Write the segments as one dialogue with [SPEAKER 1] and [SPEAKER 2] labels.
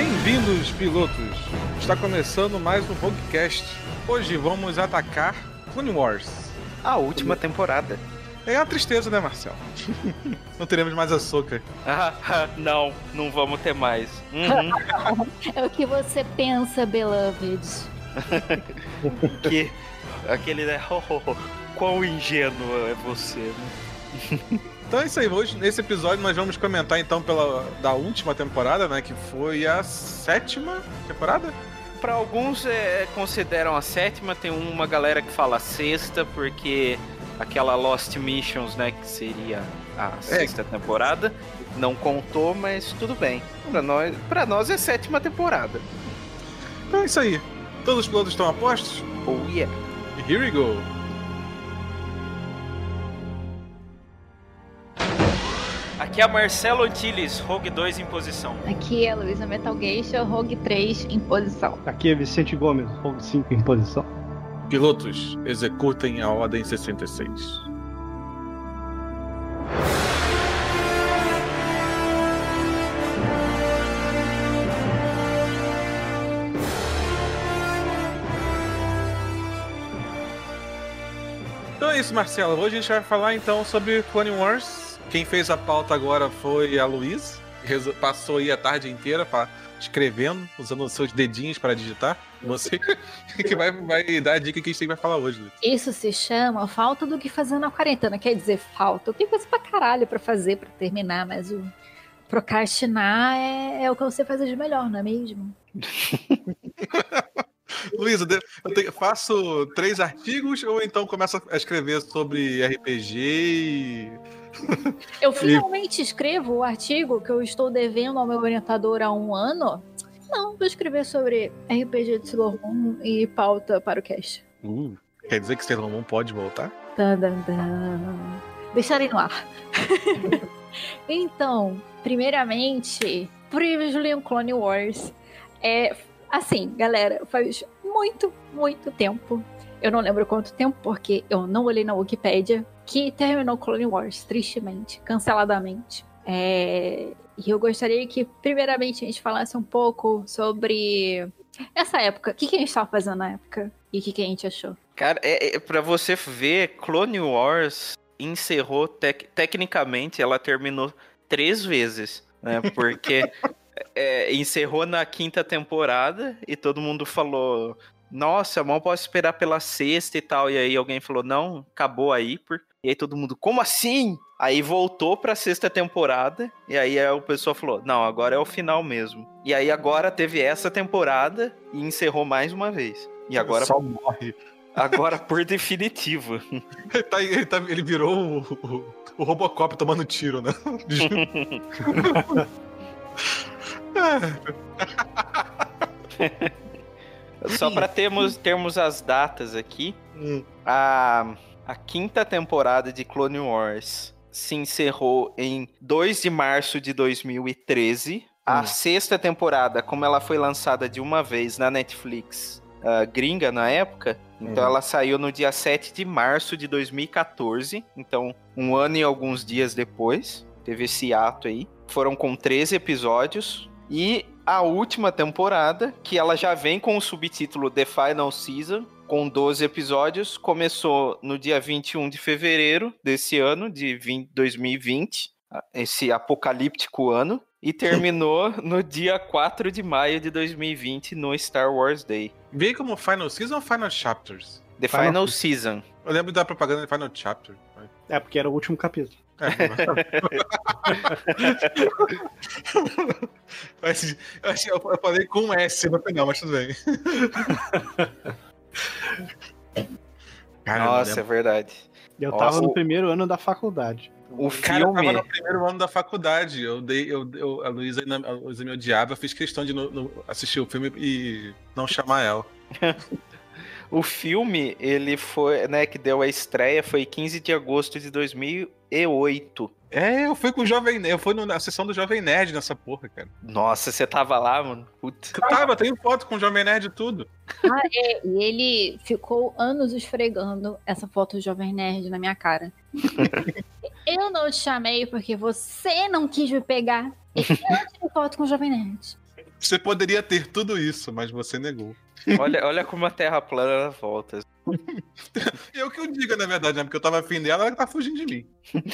[SPEAKER 1] Bem-vindos, pilotos! Está começando mais um Roguecast. Hoje vamos atacar Clone Wars.
[SPEAKER 2] A última temporada.
[SPEAKER 1] É uma tristeza, né, Marcel? não teremos mais açúcar.
[SPEAKER 2] Ah, não, não vamos ter mais. Uhum.
[SPEAKER 3] é o que você pensa, Beloved.
[SPEAKER 2] que aquele, né? Oh, oh, oh, quão ingênuo é você, né?
[SPEAKER 1] Então é isso aí, hoje nesse episódio nós vamos comentar então pela da última temporada, né, que foi a sétima temporada.
[SPEAKER 2] Para alguns é, consideram a sétima, tem uma galera que fala a sexta porque aquela Lost Missions, né, que seria a é. sexta é. temporada, não contou, mas tudo bem. Para nós, para nós é sétima temporada.
[SPEAKER 1] Então é isso aí. Todos os pilotos estão a postos?
[SPEAKER 2] Oh yeah.
[SPEAKER 1] Here we go.
[SPEAKER 2] Aqui é Marcelo Antilles, Rogue 2 em posição.
[SPEAKER 3] Aqui é Luísa Metal Geisha, Rogue 3 em posição.
[SPEAKER 4] Aqui é Vicente Gomes, Rogue 5 em posição.
[SPEAKER 1] Pilotos, executem a ordem 66. Então é isso, Marcelo. Hoje a gente vai falar então sobre Clone Wars quem fez a pauta agora foi a Luiz. Passou aí a tarde inteira pra, escrevendo, usando os seus dedinhos para digitar. Você que vai, vai dar a dica que a gente vai falar hoje. Luiz.
[SPEAKER 3] Isso se chama falta do que fazer na quarentena. Quer dizer, falta. Eu tenho coisa pra caralho pra fazer, pra terminar, mas o procrastinar é, é o que você faz de melhor, não é mesmo?
[SPEAKER 1] Luísa, eu tenho, faço três artigos ou então começo a escrever sobre RPG e
[SPEAKER 3] eu finalmente escrevo o artigo que eu estou devendo ao meu orientador há um ano. Não, vou escrever sobre RPG de Sailor Moon e pauta para o cast.
[SPEAKER 1] Uh, quer dizer que Sailor Moon pode voltar?
[SPEAKER 3] Deixarei no ar. então, primeiramente, Previously on Clone Wars. É, assim, galera, faz muito, muito tempo. Eu não lembro quanto tempo, porque eu não olhei na Wikipedia que terminou Clone Wars, tristemente, canceladamente. É... E eu gostaria que, primeiramente, a gente falasse um pouco sobre essa época. O que, que a gente estava fazendo na época? E o que, que a gente achou?
[SPEAKER 2] Cara, é, é, pra você ver, Clone Wars encerrou, tec tecnicamente, ela terminou três vezes, né? Porque é, encerrou na quinta temporada e todo mundo falou: Nossa, mal posso esperar pela sexta e tal. E aí alguém falou: Não, acabou aí, por... E aí todo mundo, como assim? Aí voltou pra sexta temporada, e aí o pessoal falou: não, agora é o final mesmo. E aí agora teve essa temporada e encerrou mais uma vez. E agora.
[SPEAKER 1] Só morre.
[SPEAKER 2] Agora por definitivo.
[SPEAKER 1] ele, tá, ele, tá, ele, virou o, o, o, Robocop tomando tiro, né?
[SPEAKER 2] Só para termos, termos as datas aqui. Hum. A a quinta temporada de Clone Wars se encerrou em 2 de março de 2013. A hum. sexta temporada, como ela foi lançada de uma vez na Netflix uh, gringa na época, então uhum. ela saiu no dia 7 de março de 2014. Então, um ano e alguns dias depois, teve esse ato aí. Foram com 13 episódios. E a última temporada, que ela já vem com o subtítulo The Final Season, com 12 episódios. Começou no dia 21 de fevereiro desse ano, de 20, 2020, esse apocalíptico ano. E terminou no dia 4 de maio de 2020, no Star Wars Day.
[SPEAKER 1] Veio como Final Season ou Final Chapters?
[SPEAKER 2] The Final, Final Season.
[SPEAKER 1] Eu lembro da propaganda de Final Chapter.
[SPEAKER 4] É, porque era o último capítulo. É,
[SPEAKER 1] mas, eu, eu falei com S no final, mas tudo bem.
[SPEAKER 2] Cara, Nossa, é verdade.
[SPEAKER 4] Eu Nossa, tava no primeiro ano da faculdade.
[SPEAKER 1] O cara filme... tava no primeiro ano da faculdade. Eu dei, eu, eu a, Luísa, a Luísa me odiava, eu fiz questão de no, no, assistir o filme e não chamar ela.
[SPEAKER 2] o filme, ele foi, né, que deu a estreia, foi 15 de agosto de 2008.
[SPEAKER 1] É, eu fui com o Jovem Nerd, eu fui na sessão do Jovem Nerd nessa porra, cara.
[SPEAKER 2] Nossa, você tava lá, mano?
[SPEAKER 1] Putz. Eu tava, tenho foto com o Jovem Nerd e tudo.
[SPEAKER 3] Ah, é, e ele ficou anos esfregando essa foto do Jovem Nerd na minha cara. eu não te chamei porque você não quis me pegar. E eu tirei foto com o Jovem Nerd.
[SPEAKER 1] Você poderia ter tudo isso, mas você negou.
[SPEAKER 2] Olha, olha como a Terra plana volta.
[SPEAKER 1] eu que eu diga, na verdade, né? Porque eu tava afim dela, ela tá fugindo de mim.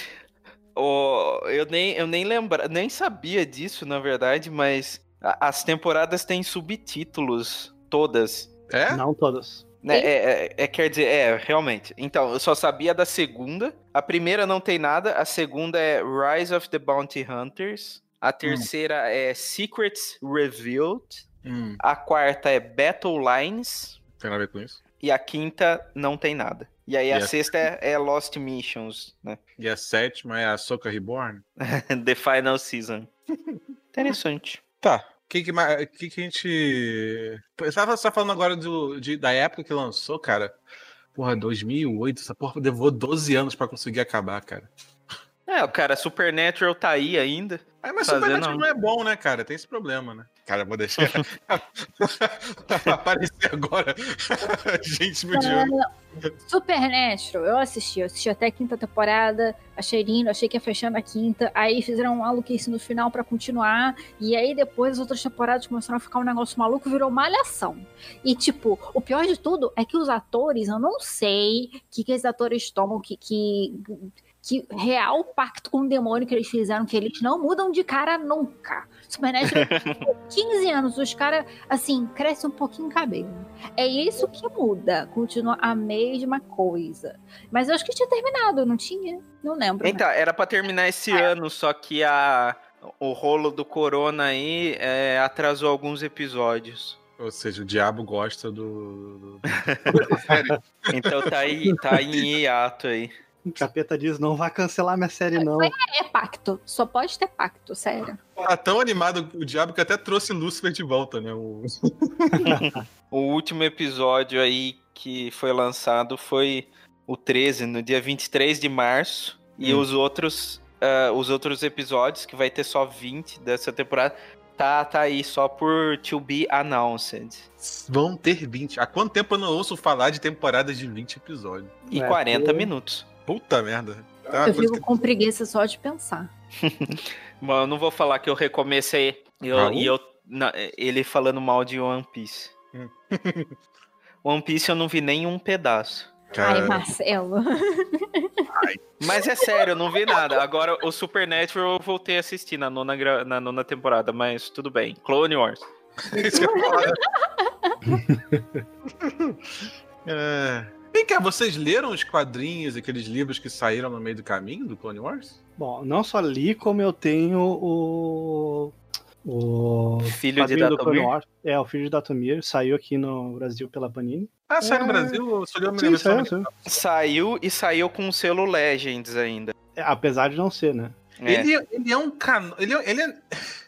[SPEAKER 2] oh, eu nem, eu nem lembra, nem sabia disso, na verdade, mas as temporadas têm subtítulos, todas.
[SPEAKER 1] É?
[SPEAKER 4] Não todas.
[SPEAKER 2] Né, é, é, é, quer dizer, é, realmente. Então, eu só sabia da segunda. A primeira não tem nada. A segunda é Rise of the Bounty Hunters. A hum. terceira hum. é Secrets Revealed. Hum. A quarta é Battle Lines.
[SPEAKER 1] Tem nada a ver com isso.
[SPEAKER 2] E a quinta não tem nada. E aí e a, a, sexta é, é, Lost Missions, né?
[SPEAKER 1] E a sétima é a Soca Reborn?
[SPEAKER 2] The Final Season. Interessante.
[SPEAKER 1] Tá. O que, que, que, que a gente. Você tava só falando agora do, de, da época que lançou, cara. Porra, 2008, essa porra levou 12 anos para conseguir acabar, cara.
[SPEAKER 2] É, o cara, Supernatural tá aí ainda.
[SPEAKER 1] É, mas Supernatural não é bom, né, cara? Tem esse problema, né? Cara, vou deixar aparecer agora. Gente me
[SPEAKER 3] Supernatural, eu assisti. Eu assisti até a quinta temporada, achei lindo, achei que ia fechar na quinta. Aí fizeram um maluquice no final para continuar. E aí depois as outras temporadas começaram a ficar um negócio maluco, virou malhação. E tipo, o pior de tudo é que os atores, eu não sei o que, que esses atores tomam, que, que que real pacto com o demônio que eles fizeram, que eles não mudam de cara nunca. Supernatural, 15 anos, os caras, assim, crescem um pouquinho o cabelo. É isso que muda, continua a mesma coisa. Mas eu acho que tinha terminado, não tinha? Não lembro.
[SPEAKER 2] Então, era para terminar esse é. ano, só que a, o rolo do corona aí é, atrasou alguns episódios.
[SPEAKER 1] Ou seja, o diabo gosta do. do...
[SPEAKER 2] então tá aí, tá em hiato aí.
[SPEAKER 4] O capeta diz: não vai cancelar minha série, não. É,
[SPEAKER 3] é pacto. Só pode ter pacto, sério.
[SPEAKER 1] Tá tão animado o diabo que até trouxe Lúcifer de volta, né? O...
[SPEAKER 2] o último episódio aí que foi lançado foi o 13, no dia 23 de março. Hum. E os outros. Uh, os outros episódios, que vai ter só 20 dessa temporada, tá, tá aí só por to be announced.
[SPEAKER 1] Vão ter 20. Há quanto tempo eu não ouço falar de temporadas de 20 episódios?
[SPEAKER 2] E é, 40 minutos.
[SPEAKER 1] Puta merda.
[SPEAKER 3] Tá eu fico que... com preguiça só de pensar.
[SPEAKER 2] Bom, eu não vou falar que eu recomecei eu, e eu, na, ele falando mal de One Piece. Hum. One Piece eu não vi nenhum pedaço.
[SPEAKER 3] Ai, Marcelo.
[SPEAKER 2] Mas é sério, eu não vi nada. Agora, o Supernatural eu voltei a assistir na nona, na nona temporada, mas tudo bem. Clone Wars. Isso que
[SPEAKER 1] eu é... Vem cá, vocês leram os quadrinhos, aqueles livros que saíram no meio do caminho do Clone Wars?
[SPEAKER 4] Bom, não só li, como eu tenho o. O
[SPEAKER 2] filho de Datomir.
[SPEAKER 4] É, o filho de Datomir. Saiu aqui no Brasil pela Panini.
[SPEAKER 1] Ah, saiu é... no Brasil? Saiu,
[SPEAKER 2] Sim, saiu, saiu. saiu e saiu com o selo Legends ainda.
[SPEAKER 4] É, apesar de não ser, né?
[SPEAKER 1] É. Ele, ele é um cano. Ele, ele, é,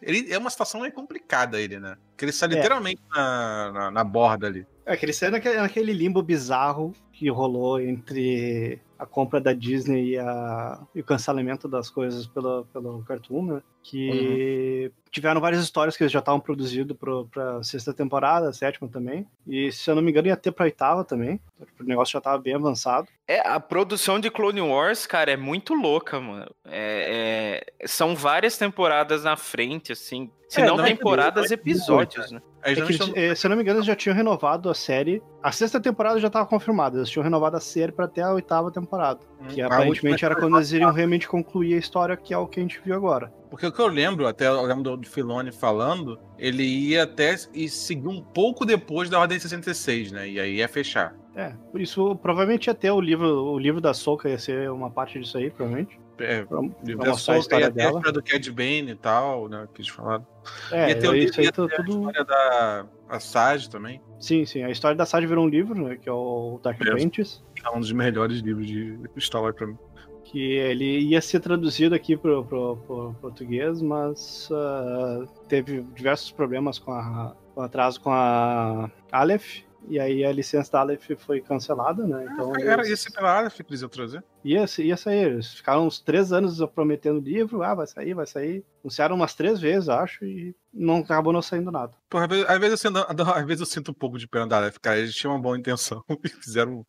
[SPEAKER 1] ele é uma situação meio complicada, ele, né? Porque ele sai é. literalmente na, na, na, borda ali.
[SPEAKER 4] É, que ele sai naquele, naquele limbo bizarro que rolou entre a compra da Disney e, a, e o cancelamento das coisas pelo, pelo Cartoon, né? Que uhum. Tiveram várias histórias que eles já estavam produzindo para sexta temporada, sétima também. E se eu não me engano, ia ter pra oitava também. O negócio já tava bem avançado.
[SPEAKER 2] É, a produção de Clone Wars, cara, é muito louca, mano. É, é, são várias temporadas na frente, assim. Se é, não, não é temporadas, episódios, né?
[SPEAKER 4] É que, se eu não me engano, eles já tinham renovado a série. A sexta temporada já estava confirmada. Eles tinham renovado a série para até a oitava temporada. Hum, que aparentemente era quando eles iriam realmente concluir a história, que é o que a gente viu agora.
[SPEAKER 1] Porque o que eu lembro, até eu lembro do Filone falando, ele ia até e seguir um pouco depois da Ordem 66, né? E aí ia fechar.
[SPEAKER 4] É, por isso provavelmente ia ter o livro, o livro da Soca ia ser uma parte disso aí, provavelmente.
[SPEAKER 1] É, pra, livro pra mostrar a história dela. A do Cad Bane e tal, né, que eles falaram.
[SPEAKER 4] É, ia ter, isso aí tudo... a
[SPEAKER 1] história da a Sage também.
[SPEAKER 4] Sim, sim, a história da Sage virou um livro, né, que é o Dark Apprentice.
[SPEAKER 1] É um dos melhores livros de Star Wars pra mim.
[SPEAKER 4] Que ele ia ser traduzido aqui pro, pro português, mas uh, teve diversos problemas com, a, com atraso com a Aleph, e aí a licença da Aleph foi cancelada, né?
[SPEAKER 1] Ah, então, ah, era eles... isso pela Aleph que eles iam trazer?
[SPEAKER 4] Ia, ia sair. Eles ficaram uns três anos prometendo o livro, ah, vai sair, vai sair. Anunciaram umas três vezes, acho, e não acabou não saindo nada.
[SPEAKER 1] Vezes, às vezes, eu, sinto, às vezes eu sinto um pouco de pena da Aleph, cara. Eles tinham uma boa intenção e fizeram.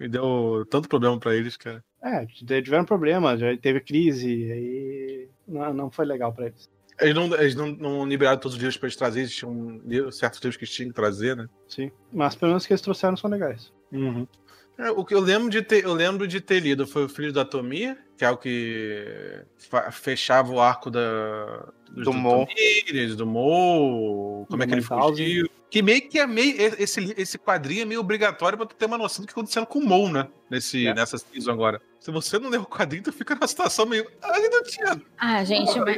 [SPEAKER 1] E deu tanto problema para eles, cara.
[SPEAKER 4] É, tiveram problema, já teve crise, aí não, não foi legal para eles.
[SPEAKER 1] Eles não, eles não, não liberaram todos os livros pra eles trazerem, tinham certos livros que tinham que trazer, né?
[SPEAKER 4] Sim. Mas pelo menos que eles trouxeram são legais.
[SPEAKER 1] Uhum. É, o que eu lembro de ter, eu lembro de ter lido foi o Filho da Tomia, que é o que fechava o arco da
[SPEAKER 2] do, do Mo,
[SPEAKER 1] do Mo, como é que ele fugiu. Que meio que é meio. Esse, esse quadrinho é meio obrigatório pra tu ter uma noção do que tá acontecendo com o Mo, né? Nesse, é. Nessa season agora. Se você não lê o quadrinho, tu fica numa situação meio. Ah, ele não tinha.
[SPEAKER 3] Ah, gente, mas.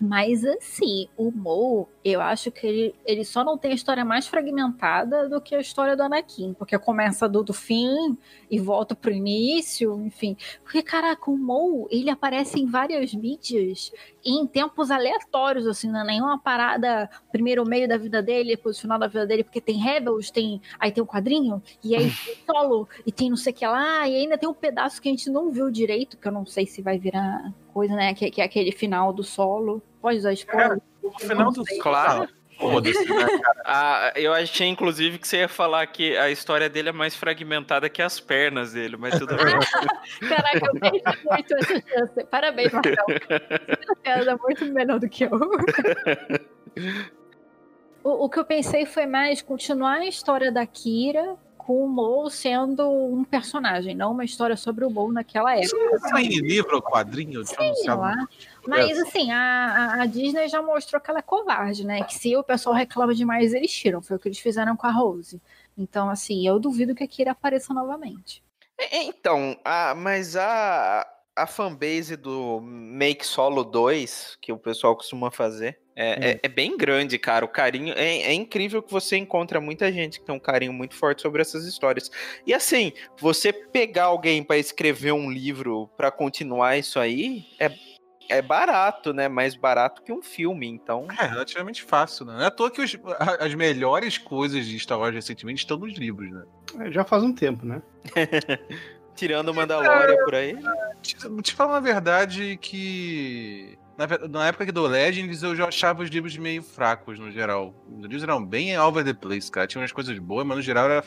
[SPEAKER 3] Mas assim, o Mo, eu acho que ele, ele só não tem a história mais fragmentada do que a história do Anakin. Porque começa do, do fim e volta pro início, enfim. Porque, caraca, o Mo, ele aparece em várias mídias em tempos aleatórios, assim, não é nenhuma parada primeiro meio da vida dele, depois o final da vida dele, porque tem Rebels, tem aí tem o quadrinho, e aí tem solo, e tem não sei o que lá, e ainda tem um pedaço que a gente não viu direito, que eu não sei se vai virar coisa, né, que, que é aquele final do solo. Pode usar spoiler? É,
[SPEAKER 1] o final do solo.
[SPEAKER 2] Claro. Foda-se, né, cara? Ah, eu achei, inclusive, que você ia falar que a história dele é mais fragmentada que as pernas dele, mas tudo bem.
[SPEAKER 3] Caraca, eu perdi muito essa chance. Parabéns, Marcelo. Você é muito menor do que eu. o, o que eu pensei foi mais continuar a história da Kira com o Mo sendo um personagem, não uma história sobre o Mo naquela época.
[SPEAKER 1] Sai em livro ou quadrinho?
[SPEAKER 3] Sim, lá. Mas assim, a, a, Disney já mostrou que ela é covarde, né? Que se o pessoal reclama demais, eles tiram. Foi o que eles fizeram com a Rose. Então, assim, eu duvido que a Kira apareça novamente.
[SPEAKER 2] É, é, então, a, mas a, a fanbase do Make Solo 2, que o pessoal costuma fazer, é, hum. é, é, bem grande, cara. O carinho. É, é, incrível que você encontra muita gente que tem um carinho muito forte sobre essas histórias. E assim, você pegar alguém para escrever um livro para continuar isso aí é, é barato, né? Mais barato que um filme, então.
[SPEAKER 1] É relativamente fácil, né? Não é à toa que os, as melhores coisas de Star Wars recentemente estão nos livros, né?
[SPEAKER 4] É, já faz um tempo, né?
[SPEAKER 2] Tirando o Mandalorian por aí.
[SPEAKER 1] Te, te falar uma verdade que na, na época do Legends, eu já achava os livros meio fracos, no geral. Os livros eram bem over the place, cara. Tinha umas coisas boas, mas no geral era,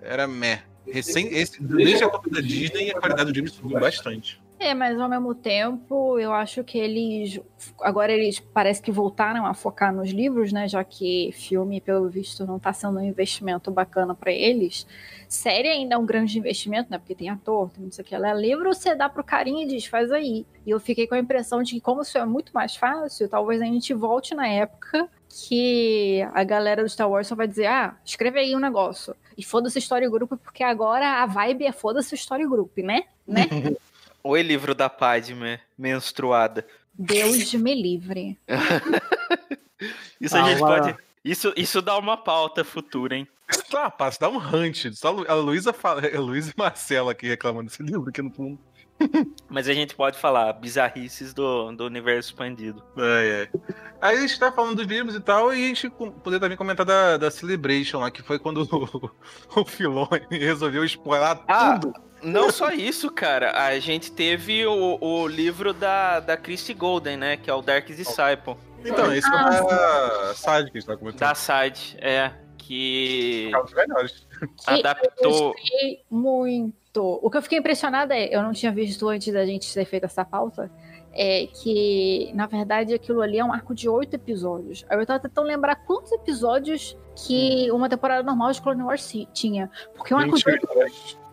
[SPEAKER 1] era meh. Recém, esse, desde a Copa da Disney, a qualidade do livro subiu bastante.
[SPEAKER 3] É, mas ao mesmo tempo, eu acho que eles. Agora eles parece que voltaram a focar nos livros, né? Já que filme, pelo visto, não está sendo um investimento bacana para eles. Série ainda é um grande investimento, né? Porque tem ator, tem não sei o que. Ela é livro, você dá pro carinho e diz, faz aí. E eu fiquei com a impressão de que, como isso é muito mais fácil, talvez a gente volte na época que a galera do Star Wars só vai dizer: ah, escreve aí um negócio. E foda-se história e grupo, porque agora a vibe é foda-se história e grupo, né? Né?
[SPEAKER 2] Oi, livro da Padme, menstruada.
[SPEAKER 3] Deus me livre.
[SPEAKER 2] isso a gente pode. Isso, isso dá uma pauta futura, hein?
[SPEAKER 1] Tá, passa, dá um hunt. Só a Luísa fala. A Luísa e Marcela aqui reclamando desse livro aqui no fundo.
[SPEAKER 2] Mas a gente pode falar bizarrices do, do universo expandido.
[SPEAKER 1] É, é. Aí a gente tá falando dos livros e tal, e a gente poder também comentar da, da Celebration lá, que foi quando o, o Filoni resolveu spoiler ah, tudo.
[SPEAKER 2] Não só isso, cara. A gente teve o, o livro da, da Christy Golden, né? Que é o Dark Disciple.
[SPEAKER 1] Então, esse ah, é da Side que a gente tá comentando.
[SPEAKER 2] Da Side, é. Que. É
[SPEAKER 1] melhores.
[SPEAKER 2] Adaptou.
[SPEAKER 3] Eu muito. O que eu fiquei impressionada é, eu não tinha visto antes da gente ter feito essa pauta, é que, na verdade, aquilo ali é um arco de oito episódios. Aí eu tava tentando lembrar quantos episódios que uma temporada normal de Clone Wars tinha. Porque um arco de oito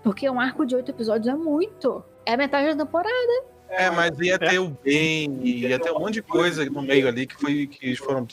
[SPEAKER 3] porque um arco de oito episódios é muito. É a metade da temporada.
[SPEAKER 1] É, mas ia ter o bem, ia ter um monte de coisa no meio ali que, foi, que foram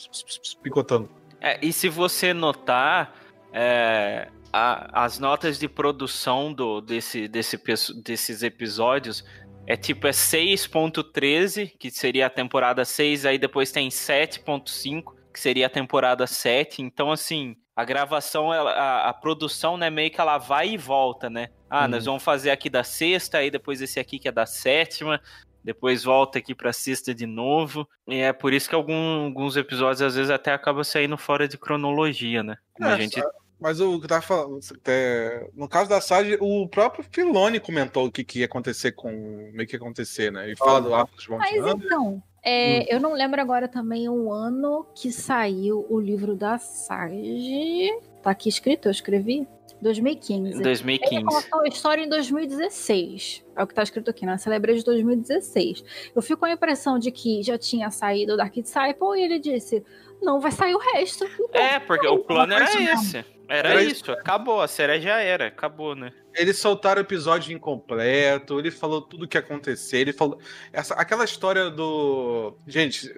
[SPEAKER 1] picotando.
[SPEAKER 2] É, e se você notar, é, a, as notas de produção do, desse, desse, desses episódios é tipo é 6.13, que seria a temporada 6, aí depois tem 7.5, que seria a temporada 7. Então, assim, a gravação, a, a, produção, né, meio que ela vai e volta, né? Ah, nós uhum. vamos fazer aqui da sexta, aí depois esse aqui que é da sétima, depois volta aqui pra sexta de novo. E é por isso que algum, alguns episódios às vezes até acaba saindo fora de cronologia, né?
[SPEAKER 1] Como é, a gente... Mas o que eu tava falando, é, no caso da Sage, o próprio Filone comentou o que, que ia acontecer com. meio que ia acontecer, né? E fala do Arcos
[SPEAKER 3] Mas então, é, hum. Eu não lembro agora também o ano que saiu o livro da Sage. Tá aqui escrito, eu escrevi. 2015.
[SPEAKER 2] 2015.
[SPEAKER 3] Ele contou a história em 2016. É o que tá escrito aqui, na Celebrate de 2016. Eu fico com a impressão de que já tinha saído o Dark Disciple e ele disse: não, vai sair o resto.
[SPEAKER 2] É, porque o plano era esse. Era,
[SPEAKER 1] Era
[SPEAKER 2] isso, acabou, a série já era, acabou, né?
[SPEAKER 1] Eles soltaram o episódio incompleto, ele falou tudo o que ia acontecer, ele falou. Essa, aquela história do. Gente,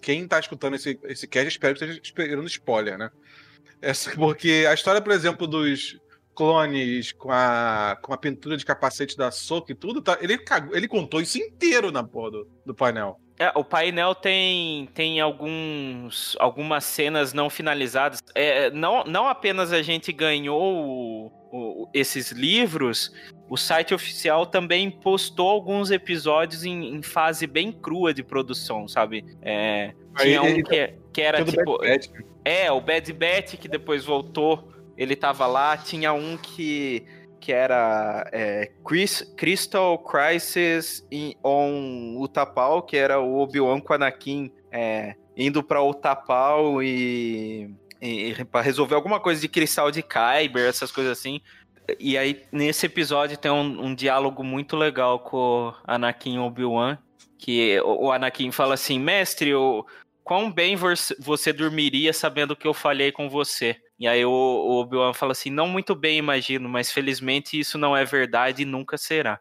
[SPEAKER 1] quem tá escutando esse, esse cast, espero que esteja esperando spoiler, né? Essa, porque a história, por exemplo, dos clones com a, com a pintura de capacete da Soca e tudo, tá, ele, cagou- ele contou isso inteiro na porra do, do painel.
[SPEAKER 2] É, o painel tem, tem alguns, algumas cenas não finalizadas. É, não, não apenas a gente ganhou o- o- esses livros, o site oficial também postou alguns episódios em, em fase bem crua de produção, sabe? É, tinha
[SPEAKER 1] Aí
[SPEAKER 2] um que, que era tipo.
[SPEAKER 1] Bad Batch, né?
[SPEAKER 2] É, o Bad Bat, que depois voltou, ele tava lá. Tinha um que, que era é, Chris- Crystal Crisis in- on Utapau, que era o Obi-Wan com Anakin é, indo pra Utapau e, e para resolver alguma coisa de cristal de Kyber, essas coisas assim. E aí, nesse episódio, tem um, um diálogo muito legal com Anakin Obi-Wan, que o Anakin fala assim, mestre, o, quão bem você- dormiria sabendo que eu falhei com você? E aí o, o Obi-Wan fala assim, não muito bem, imagino, mas felizmente isso não é verdade e nunca será.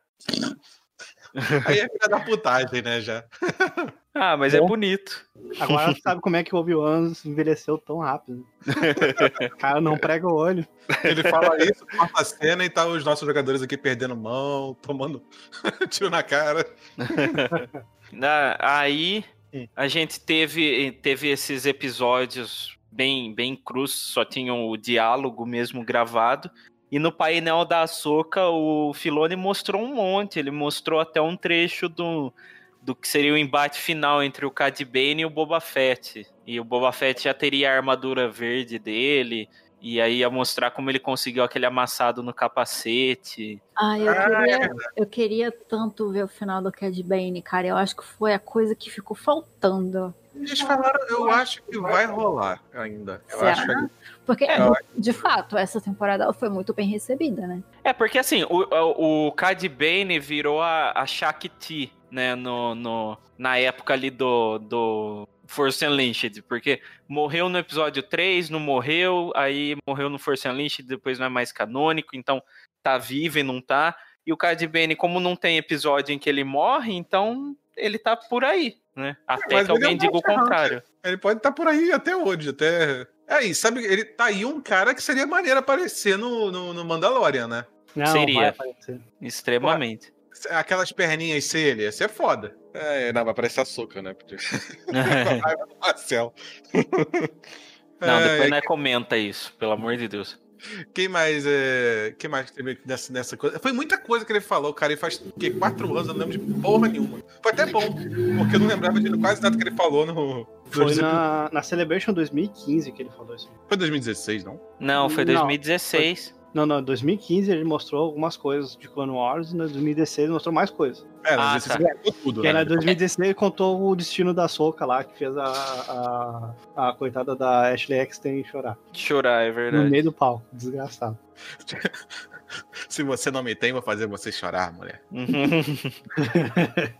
[SPEAKER 1] Aí é filha da putagem, né, já.
[SPEAKER 2] Ah, mas é
[SPEAKER 4] Bom.
[SPEAKER 2] bonito.
[SPEAKER 4] Agora sabe como é que o Obi-Wan envelheceu tão rápido. O cara não prega o olho.
[SPEAKER 1] Ele fala isso, corta a cena e tá os nossos jogadores aqui perdendo mão, tomando tiro na cara.
[SPEAKER 2] Na- Aí A gente teve, teve esses episódios bem, bem crus, só tinham o diálogo mesmo gravado. E no painel da Ahsoka, o Filone mostrou um monte. Ele mostrou até um trecho do, do que seria o embate final entre o Cad Bane e o Boba Fett. E o Boba Fett já teria a armadura verde dele. E aí ia mostrar como ele conseguiu aquele amassado no capacete.
[SPEAKER 3] Ai, eu
[SPEAKER 1] Ah,
[SPEAKER 3] queria, eu queria tanto ver o final do Cad Bane, cara. Eu acho que foi a coisa que ficou faltando.
[SPEAKER 1] Eles falaram, eu acho que vai rolar ainda. Eu
[SPEAKER 3] Será?
[SPEAKER 1] acho que
[SPEAKER 3] Porque,
[SPEAKER 2] É,
[SPEAKER 3] de fato, essa temporada foi muito bem recebida, né?
[SPEAKER 2] É, porque assim, o, o, o Cad Bane virou a, a Shakti, né, no, no, na época ali do, do Force Unleashed, porque morreu no episódio 3, não morreu, aí morreu no Force Unleashed, depois não é mais canônico, então tá vivo e não tá. E o Cad Bane, como não tem episódio em que ele morre, então ele tá por aí, né? Até
[SPEAKER 1] mas
[SPEAKER 2] que
[SPEAKER 1] é
[SPEAKER 2] alguém
[SPEAKER 1] um
[SPEAKER 2] diga o contrário.
[SPEAKER 1] Ele pode estar por aí até hoje, até. É aí, sabe? Ele tá aí um cara que seria maneiro aparecer no, no, no Mandalorian, né?
[SPEAKER 4] Não,
[SPEAKER 2] Seria.
[SPEAKER 4] vai aparecer.
[SPEAKER 2] Extremamente.
[SPEAKER 1] Aquelas perninhas ser ele, ia ser foda. É, não, vai parecer açúcar, né? Porque... Raiva do Marcel.
[SPEAKER 2] não,
[SPEAKER 1] É,
[SPEAKER 2] depois não é comenta isso, pelo amor de Deus.
[SPEAKER 1] Quem mais é. Quem mais teve nessa, nessa coisa? Foi muita coisa que ele falou, cara. Ele faz o quê? quatro anos, eu não lembro de porra nenhuma. Foi até bom, porque eu não lembrava de quase nada que ele falou no.
[SPEAKER 4] Foi na, na Celebration 2015 que ele falou isso.
[SPEAKER 1] Foi 2016, não?
[SPEAKER 2] Não, foi
[SPEAKER 4] Não,
[SPEAKER 2] 2016.
[SPEAKER 4] Não, não, 2015 ele mostrou algumas coisas de Clone Wars e no 2016 ele mostrou mais coisas.
[SPEAKER 1] É,
[SPEAKER 2] Ah,
[SPEAKER 1] 2016
[SPEAKER 2] tá.
[SPEAKER 1] ele contou tudo, né?
[SPEAKER 4] na 2016 ele contou o destino da Soca lá, que fez a, a, a coitada da Ashley Eckstein chorar.
[SPEAKER 2] Chorar, é
[SPEAKER 4] No
[SPEAKER 2] verdade.
[SPEAKER 4] meio do palco, desgraçado.
[SPEAKER 1] Se você não me tem, vou fazer você chorar, mulher.
[SPEAKER 2] Uhum.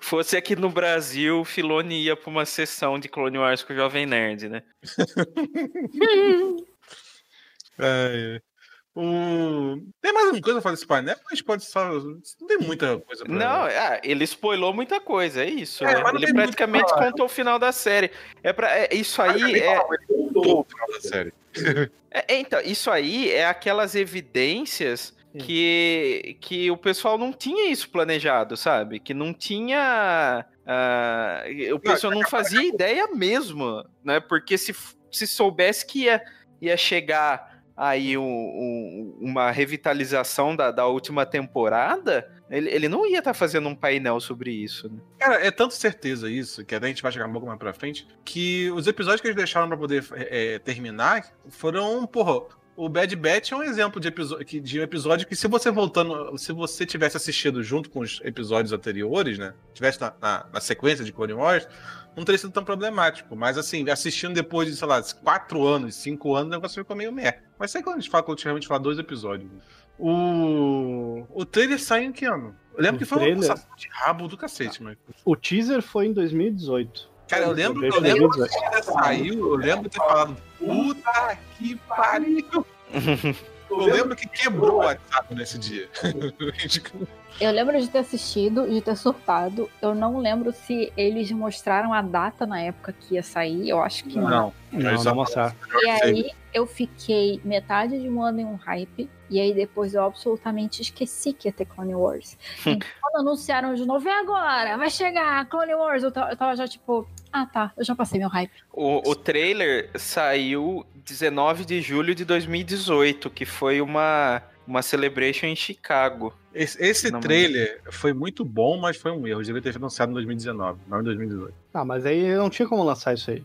[SPEAKER 2] Fosse aqui no Brasil, o Filone ia pra uma sessão de Clone Wars com o Jovem Nerd, né?
[SPEAKER 1] É, é. O... Tem mais alguma coisa pra falar desse painel? A gente pode só. Não tem muita coisa pra.
[SPEAKER 2] Não, ah, ele spoilou muita coisa, é isso.
[SPEAKER 1] É,
[SPEAKER 2] né? Ele praticamente contou o final da série. É para isso
[SPEAKER 1] Mas
[SPEAKER 2] aí é,
[SPEAKER 1] ele contou o final da série.
[SPEAKER 2] é- é, então, isso aí é aquelas evidências que, que o pessoal não tinha isso planejado, sabe? Que não tinha. ah, o pessoal não fazia ideia mesmo, né? Porque se, se soubesse que ia, ia chegar aí um- um- uma revitalização da, da última temporada, ele, ele não ia estar fazendo um painel sobre isso, né?
[SPEAKER 1] Cara, é tanto certeza isso, que a gente vai chegar um pouco mais pra frente, que os episódios que eles deixaram pra poder é, terminar foram, porra. O Bad Batch é um exemplo de, que- de um episódio que, se você voltando, se você tivesse assistido junto com os episódios anteriores, né? Tivesse na, na- na sequência de Clone Wars, não teria sido tão problemático. Mas assim, assistindo depois de, sei lá, quatro anos, cinco anos, o negócio ficou meio merda. Mas sei quando a gente fala, quando a gente fala dois episódios. O. O trailer saiu em que ano? Eu lembro
[SPEAKER 4] O
[SPEAKER 1] que foi
[SPEAKER 4] trailer?
[SPEAKER 1] uma passação de rabo do cacete, mas.
[SPEAKER 4] O teaser foi em 2018.
[SPEAKER 1] Cara, eu lembro, eu lembro que
[SPEAKER 4] 2018.
[SPEAKER 1] o trailer saiu, eu lembro de ter falado, puta que pariu! Eu lembro que quebrou o WhatsApp nesse dia.
[SPEAKER 3] Eu lembro de ter assistido, de ter surtado. Eu não lembro se eles mostraram a data na época que ia sair. Eu acho que não.
[SPEAKER 1] não,
[SPEAKER 4] Não, não
[SPEAKER 1] a-
[SPEAKER 4] mostrar.
[SPEAKER 3] E aí eu fiquei metade de um ano em um hype. E aí depois eu absolutamente esqueci que ia ter Clone Wars. E quando anunciaram de novo, é agora, vai chegar Clone Wars. Eu eu tava já tipo, ah tá, eu já passei meu hype.
[SPEAKER 2] O, o trailer saiu 19 de julho de 2018, que foi uma, uma celebration em Chicago.
[SPEAKER 1] Esse, esse
[SPEAKER 2] Não,
[SPEAKER 1] trailer foi muito bom, mas foi um erro. Devia ter sido anunciado em 2019, não em 2018.
[SPEAKER 4] Ah, mas aí não tinha como lançar isso aí.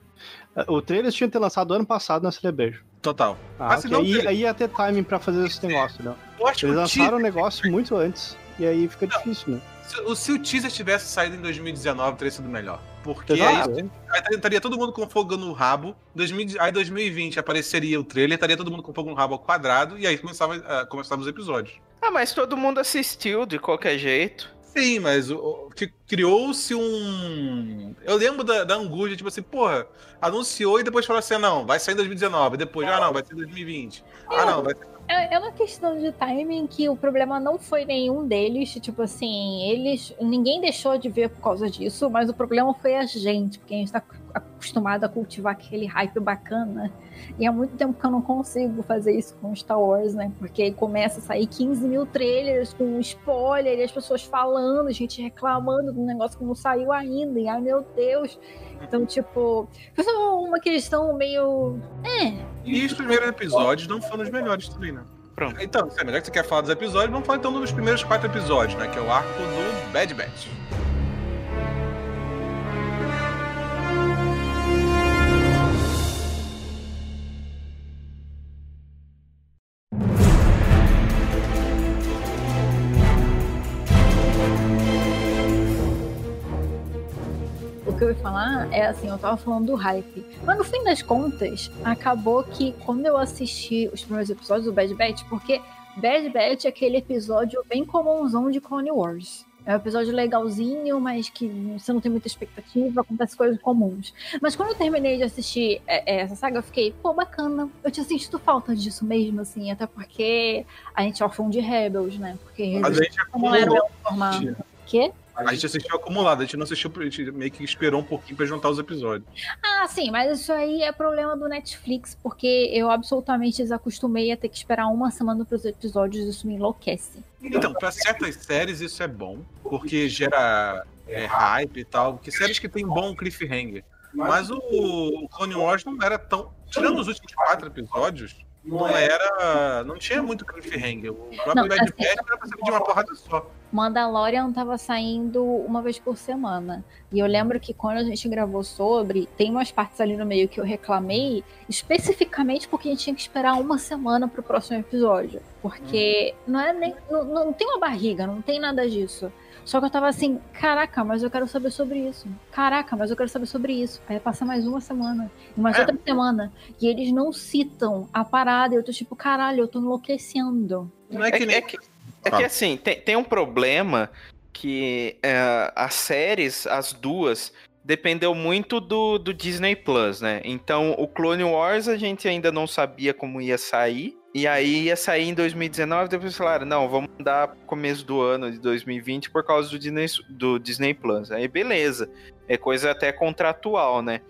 [SPEAKER 4] O trailer tinha que ter lançado ano passado na Celebration.
[SPEAKER 1] Total.
[SPEAKER 4] Ah,
[SPEAKER 1] Mas se
[SPEAKER 4] ok.
[SPEAKER 1] não
[SPEAKER 4] aí, ia ter timing pra fazer esse negócio, né?
[SPEAKER 1] Eu acho que
[SPEAKER 4] Eles lançaram o
[SPEAKER 1] teaser,
[SPEAKER 4] negócio muito antes. E aí fica difícil, né?
[SPEAKER 1] se, se o teaser tivesse saído em 2019, teria sido melhor. Porque aí,
[SPEAKER 4] Exato.
[SPEAKER 1] aí estaria todo mundo com fogo no rabo. 2000, aí 2020 apareceria o trailer, estaria todo mundo com fogo no rabo ao quadrado, e aí começava, ah, começavam os episódios.
[SPEAKER 2] Ah, mas todo mundo assistiu de qualquer jeito.
[SPEAKER 1] Sim, mas criou-se um. Eu lembro da, da angústia, tipo assim, porra, anunciou e depois falou assim: ah, não, vai sair em 2019. Depois, ah, não, vai ser em 2020. Ah, não, vai ser.
[SPEAKER 3] É, é uma questão de timing que o problema não foi nenhum deles. Tipo assim, eles. Ninguém deixou de ver por causa disso, mas o problema foi a gente, porque a gente tá acostumado a cultivar aquele hype bacana. E há muito tempo que eu não consigo fazer isso com Star Wars, né? Porque começa a sair 15 mil trailers com spoiler e as pessoas falando, gente reclamando do negócio que não saiu ainda. E ai meu Deus. Então, tipo, foi só uma questão meio. É,
[SPEAKER 1] E os primeiros episódios não foram os melhores também, né?
[SPEAKER 2] Pronto.
[SPEAKER 1] Então, se é melhor que você quer falar dos episódios, vamos falar então dos primeiros quatro episódios, né? Que é o arco do Bad Batch.
[SPEAKER 3] O ia falar é assim, eu tava falando do hype. Mas no fim das contas, acabou que quando eu assisti os primeiros episódios do Bad Batch, porque Bad Batch é aquele episódio bem comunzão de Clone Wars. É um episódio legalzinho, mas que você não tem muita expectativa, acontece coisas comuns. Mas quando eu terminei de assistir é, é, essa saga, eu fiquei, pô, bacana. Eu tinha sentido falta disso mesmo, assim, até porque a gente é órfão de Rebels, né? Porque
[SPEAKER 1] a gente
[SPEAKER 3] não era
[SPEAKER 1] acumulou.
[SPEAKER 3] um formato. Quê?
[SPEAKER 1] A gente assistiu acumulado, a gente não assistiu, a gente meio que esperou um pouquinho pra juntar os episódios.
[SPEAKER 3] Ah, sim, mas isso aí é problema do Netflix, porque eu absolutamente desacostumei a ter que esperar uma semana para os episódios, isso me enlouquece.
[SPEAKER 1] Então, pra certas séries isso é bom, porque gera é, hype e tal, porque séries que tem bom cliffhanger. Mas o, o Clone Wars não era tão. Tirando os últimos quatro episódios, não era. Não tinha muito cliffhanger. O próprio Bad
[SPEAKER 3] assim-
[SPEAKER 1] Batch era pra ser de uma porrada só.
[SPEAKER 3] Mandalorian tava saindo uma vez por semana. E eu lembro que quando a gente gravou sobre, tem umas partes ali no meio que eu reclamei, especificamente porque a gente tinha que esperar uma semana pro próximo episódio. Porque não é nem. Não, não tem uma barriga, não tem nada disso. Só que eu tava assim, caraca, mas eu quero saber sobre isso. Caraca, mas eu quero saber sobre isso. Aí passa mais uma semana, e mais
[SPEAKER 1] É.
[SPEAKER 3] outra semana. E eles não citam a parada. E eu tô tipo, caralho, eu tô enlouquecendo.
[SPEAKER 1] Não é
[SPEAKER 2] É
[SPEAKER 1] que
[SPEAKER 2] que,
[SPEAKER 1] nem.
[SPEAKER 2] é que, é que, assim, tem, tem um problema que é, as séries, as duas, dependeu muito do, do Disney Plus, né? Então, o Clone Wars a gente ainda não sabia como ia sair. E aí ia sair em 2019, depois falaram, não, vamos mandar pro começo do ano de 2020 por causa do Disney, do Disney Plus. Aí beleza. É coisa até contratual, né?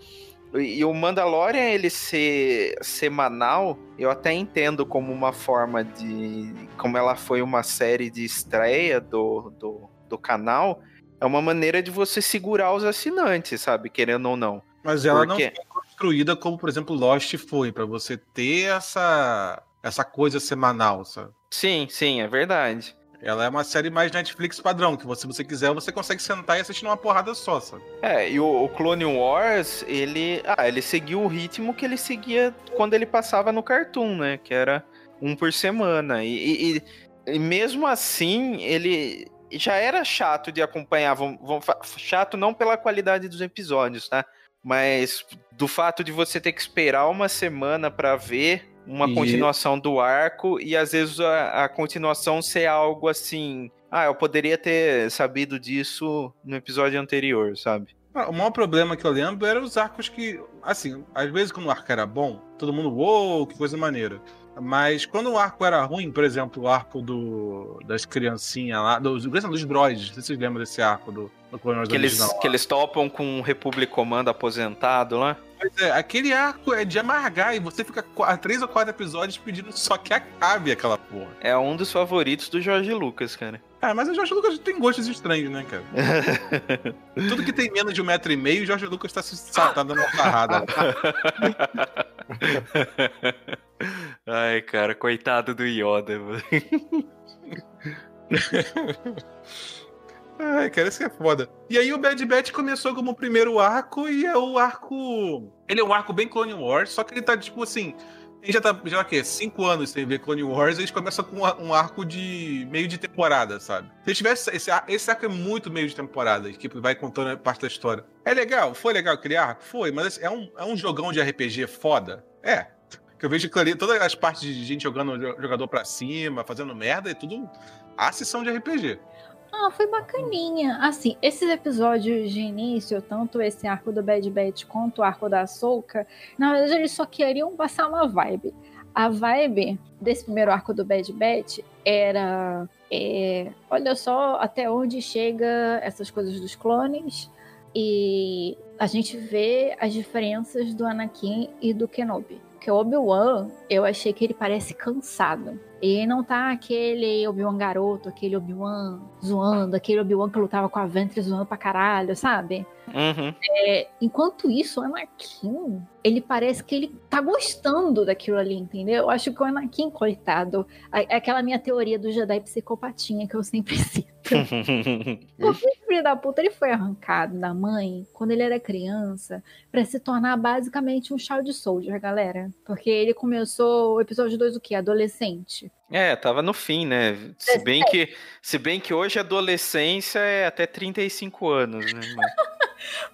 [SPEAKER 2] E o Mandalorian, ele ser semanal, eu até entendo como uma forma de. Como ela foi uma série de estreia do, do, do canal, é uma maneira de você segurar os assinantes, sabe? Querendo ou não.
[SPEAKER 1] Mas ela
[SPEAKER 2] Por
[SPEAKER 1] não foi construída como, por exemplo, Lost foi, pra você ter essa, essa coisa semanal, sabe?
[SPEAKER 2] Sim, sim, é verdade.
[SPEAKER 1] Ela é uma série mais Netflix padrão, que você, se você quiser, você consegue sentar e assistir numa porrada só, sabe?
[SPEAKER 2] É, e o, o Clone Wars, ele. Ah, ele seguiu o ritmo que ele seguia quando ele passava no Cartoon, né? Que era um por semana. E, e- e- mesmo assim, ele. já era chato de acompanhar. Vamos, vamos, chato não pela qualidade dos episódios, tá? Mas do fato de você ter que esperar uma semana para ver uma e... continuação do arco e às vezes a, a, continuação ser algo assim. Ah, eu poderia ter sabido disso no episódio anterior, sabe?
[SPEAKER 1] Ah, o maior problema que eu lembro era os arcos que, assim, às vezes quando o arco era bom, todo mundo, uou, wow, que coisa maneira. Mas quando o arco era ruim, por exemplo, o arco do, das criancinhas lá, dos, dos droids, não sei se vocês lembram desse arco do, do
[SPEAKER 2] Clone que eles, que eles topam com o Republic Commando aposentado lá.
[SPEAKER 1] Pois é, aquele arco é de amargar e você fica três ou quatro episódios pedindo só que acabe aquela porra.
[SPEAKER 2] É um dos favoritos do Jorge Lucas, cara.
[SPEAKER 1] Ah, mas o Jorge Lucas tem gostos estranhos, né, cara? Tudo que tem menos de um metro e meio, o Jorge Lucas tá se saltando na carrada.
[SPEAKER 2] Ai, cara, coitado do Yoda, mano.
[SPEAKER 1] Ai, cara, isso é foda. E aí o Bad Batch começou como o primeiro arco e é o arco. Ele é um arco bem Clone Wars, só que ele tá, tipo assim. Ele já tá, já que cinco anos sem ver Clone Wars, eles começam com um arco de meio de temporada, sabe? Se eles tivesse esse, esse arco é muito meio de temporada, que vai contando parte da história. É legal, foi legal aquele arco, foi, mas é um, é um jogão de RPG foda, é. Que eu vejo ali, todas as partes de gente jogando o jogador pra cima, fazendo merda, é tudo a sessão de RPG.
[SPEAKER 3] Ah, foi bacaninha. Assim, esses episódios de início, tanto esse arco do Bad Batch quanto o arco da Soca, na verdade eles só queriam passar uma vibe. A vibe desse primeiro arco do Bad Batch era. É, olha só até onde chega essas coisas dos clones. E a gente vê as diferenças do Anakin e do Kenobi. Porque o Obi-Wan, eu achei que ele parece cansado. E não tá aquele Obi-Wan garoto, aquele Obi-Wan zoando, aquele Obi-Wan que lutava com a Ventre zoando pra caralho, sabe?
[SPEAKER 2] Uhum.
[SPEAKER 3] É, enquanto isso, o Anakin, ele parece que ele tá gostando daquilo ali, entendeu? Eu acho que o Anakin, coitado, é aquela minha teoria do Jedi psicopatinha que eu sempre cito. Porque esse filho da puta ele foi arrancado da mãe quando ele era criança para se tornar basicamente um child soldier, galera. Porque ele começou o episódio 2 o quê? Adolescente.
[SPEAKER 2] É, tava no fim, né? Se bem que, se bem que hoje a adolescência é até 35 anos, né?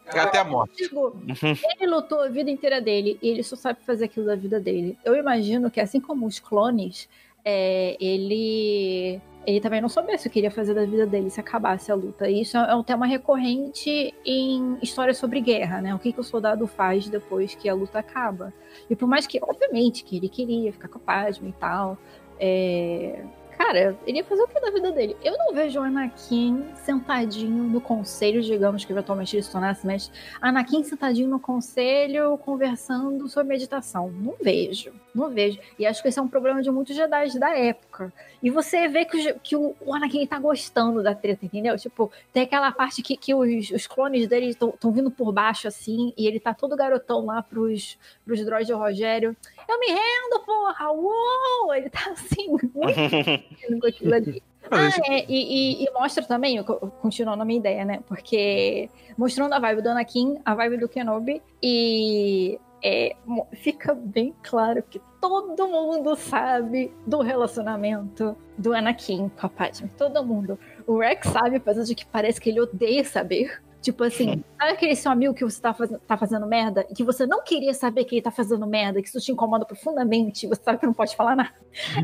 [SPEAKER 1] É até a morte.
[SPEAKER 3] Uhum. Ele lutou a vida inteira dele e ele só sabe fazer aquilo da vida dele. Eu imagino que, assim como os clones, é, ele ele também não soubesse o que iria fazer da vida dele se acabasse a luta. E isso é um tema recorrente em histórias sobre guerra, né? O que, que o soldado faz depois que a luta acaba. E por mais que, obviamente, que ele queria ficar com a Padme e tal, é, Cara, ele ia fazer o que da vida dele? Eu não vejo o Anakin sentadinho no conselho, digamos que eventualmente ele se tornasse mestre. Anakin sentadinho no conselho, conversando sobre meditação. Não vejo, não vejo. E acho que esse é um problema de muitos Jedi da época. E você vê que, o, que o, Anakin tá gostando da treta, entendeu? Tipo, tem aquela parte que, que os, os clones dele estão vindo por baixo, assim, e ele tá todo garotão lá pros, pros droids de Rogério. Eu me rendo, porra! Uou! Ele tá assim, muito com aquilo ali. Ah, é, e, e, e, mostra também, continuando a minha ideia, né? Porque mostrando a vibe do Anakin, a vibe do Kenobi, e é, fica bem claro que todo mundo sabe do relacionamento do Anakin com a Padme. Todo mundo. O Rex sabe, apesar de que parece que ele odeia saber. Tipo assim, sabe aquele seu amigo que você tá, faz, tá fazendo merda e que você não queria saber que ele tá fazendo merda, que isso te incomoda profundamente, você sabe que não pode falar nada?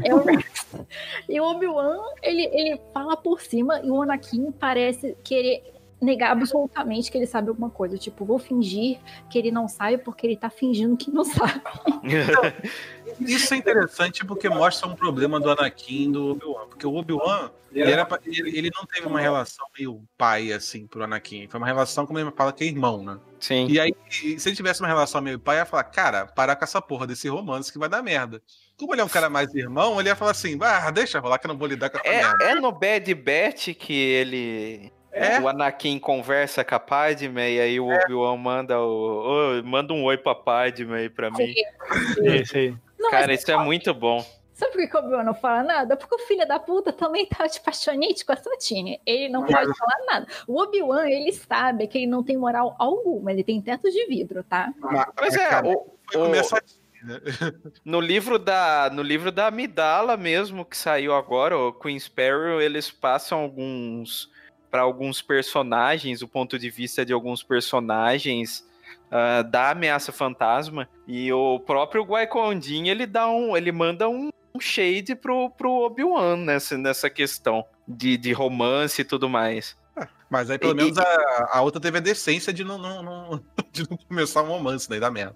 [SPEAKER 3] É o Rex. e o Obi-Wan, ele, ele fala por cima e o Anakin parece querer negar absolutamente que ele sabe alguma coisa. Tipo, vou fingir que ele não sabe porque ele tá fingindo que não sabe.
[SPEAKER 1] Isso é interessante porque mostra um problema do Anakin do Obi-Wan. Porque o Obi-Wan, ele, ele, ele, não teve uma relação meio pai, assim, pro Anakin. Foi uma relação, como ele fala, que é irmão, né?
[SPEAKER 2] Sim.
[SPEAKER 1] E aí, se ele tivesse uma relação meio pai, ia falar, cara, parar com essa porra desse romance que vai dar merda. Como ele é um cara mais irmão, ele ia falar assim, ah, deixa rolar que eu não vou lidar com essa
[SPEAKER 2] é,
[SPEAKER 1] merda.
[SPEAKER 2] É no Bad Batch que ele é? O Anakin conversa com a Padme e aí o é. Obi-Wan manda, o, oh, manda um oi pra Padme aí pra mim.
[SPEAKER 4] Isso aí.
[SPEAKER 2] Cara, isso é muito bom.
[SPEAKER 3] Sabe por que o Obi-Wan não fala nada? Porque o filho da puta também tá de paixonite com a Satine. Ele não pode falar nada. O Obi-Wan, ele sabe que ele não tem moral alguma. Ele tem teto de vidro, tá?
[SPEAKER 2] Mas, é, cara, o, o,
[SPEAKER 1] né?
[SPEAKER 2] No livro da, no livro da Amidala mesmo que saiu agora, o Queen Sparrow, eles passam alguns para alguns personagens, o ponto de vista de alguns personagens uh, da ameaça fantasma e o próprio Qui-Gon ele dá um, ele manda um, um shade pro, pro Obi-Wan nessa, nessa questão de, de romance e tudo mais.
[SPEAKER 1] Mas aí pelo e, menos a, a, outra teve a decência de não, não, não, de não começar um romance, daí dá merda.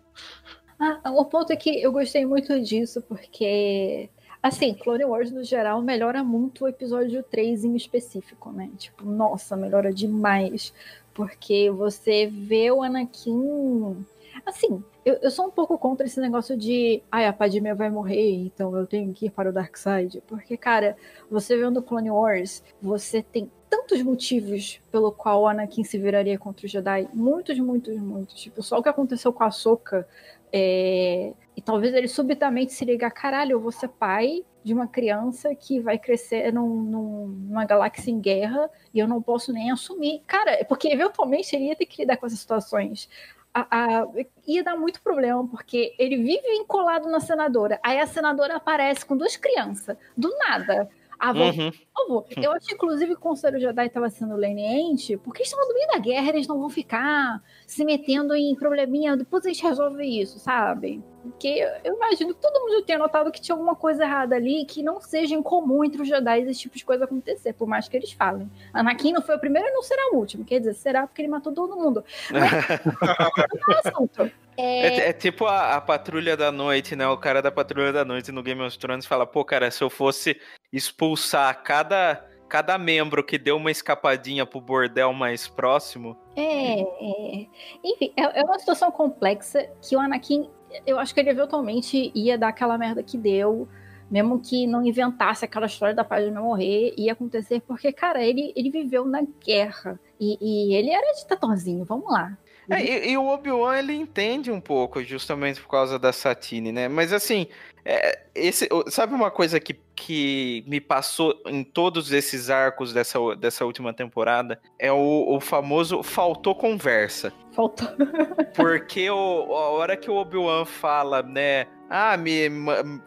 [SPEAKER 3] Ah, o ponto é que eu gostei muito disso, porque Assim, Clone Wars no geral melhora muito o episódio 3 em específico, né? Tipo, nossa, melhora demais. Porque você vê o Anakin. Assim, eu, eu sou um pouco contra esse negócio de. Ai, a Padmé vai morrer, então eu tenho que ir para o Dark Side. Porque, cara, você vendo Clone Wars, você tem tantos motivos pelo qual Anakin se viraria contra o Jedi. Muitos, muitos, muitos. Tipo, só o que aconteceu com a Soka é, e talvez ele subitamente se liga, caralho, eu vou ser pai de uma criança que vai crescer num, num, numa galáxia em guerra e eu não posso nem assumir. Cara, porque eventualmente ele ia ter que lidar com essas situações. A, a, ia dar muito problema, porque ele vive encolado na senadora. Aí a senadora aparece com duas crianças, do nada. Ah, vou, uhum. vou. Eu acho, inclusive, que o Conselho Jedi estava sendo leniente, porque estão no meio da guerra, eles não vão ficar se metendo em probleminha, depois a gente resolve isso, sabe? Porque eu imagino que todo mundo tenha notado que tinha alguma coisa errada ali, que não seja incomum entre os Jedi esse tipo de coisa acontecer, por mais que eles falem. Anakin não foi o primeiro e não será o último, quer dizer, será porque ele matou todo mundo. Mas, não é
[SPEAKER 2] assunto. É... É, é, tipo a, a, patrulha da noite, né? O cara da patrulha da noite no Game of Thrones fala: pô, cara, se eu fosse expulsar cada, cada membro que deu uma escapadinha pro bordel mais próximo.
[SPEAKER 3] É, é. enfim, é, é uma situação complexa que o Anakin, eu acho que ele eventualmente ia dar aquela merda que deu. Mesmo que não inventasse aquela história da página morrer, ia acontecer, porque, cara, ele, ele viveu na guerra. E, e ele era ditatorzinho, vamos lá.
[SPEAKER 2] É, e, e, o Obi-Wan ele entende um pouco, justamente por causa da Satine, né? Mas assim, é, esse, sabe uma coisa que, que me passou em todos esses arcos dessa, dessa última temporada? É o, o famoso faltou conversa.
[SPEAKER 3] Faltou.
[SPEAKER 2] Porque o, a hora que o Obi-Wan fala, né? Ah, me,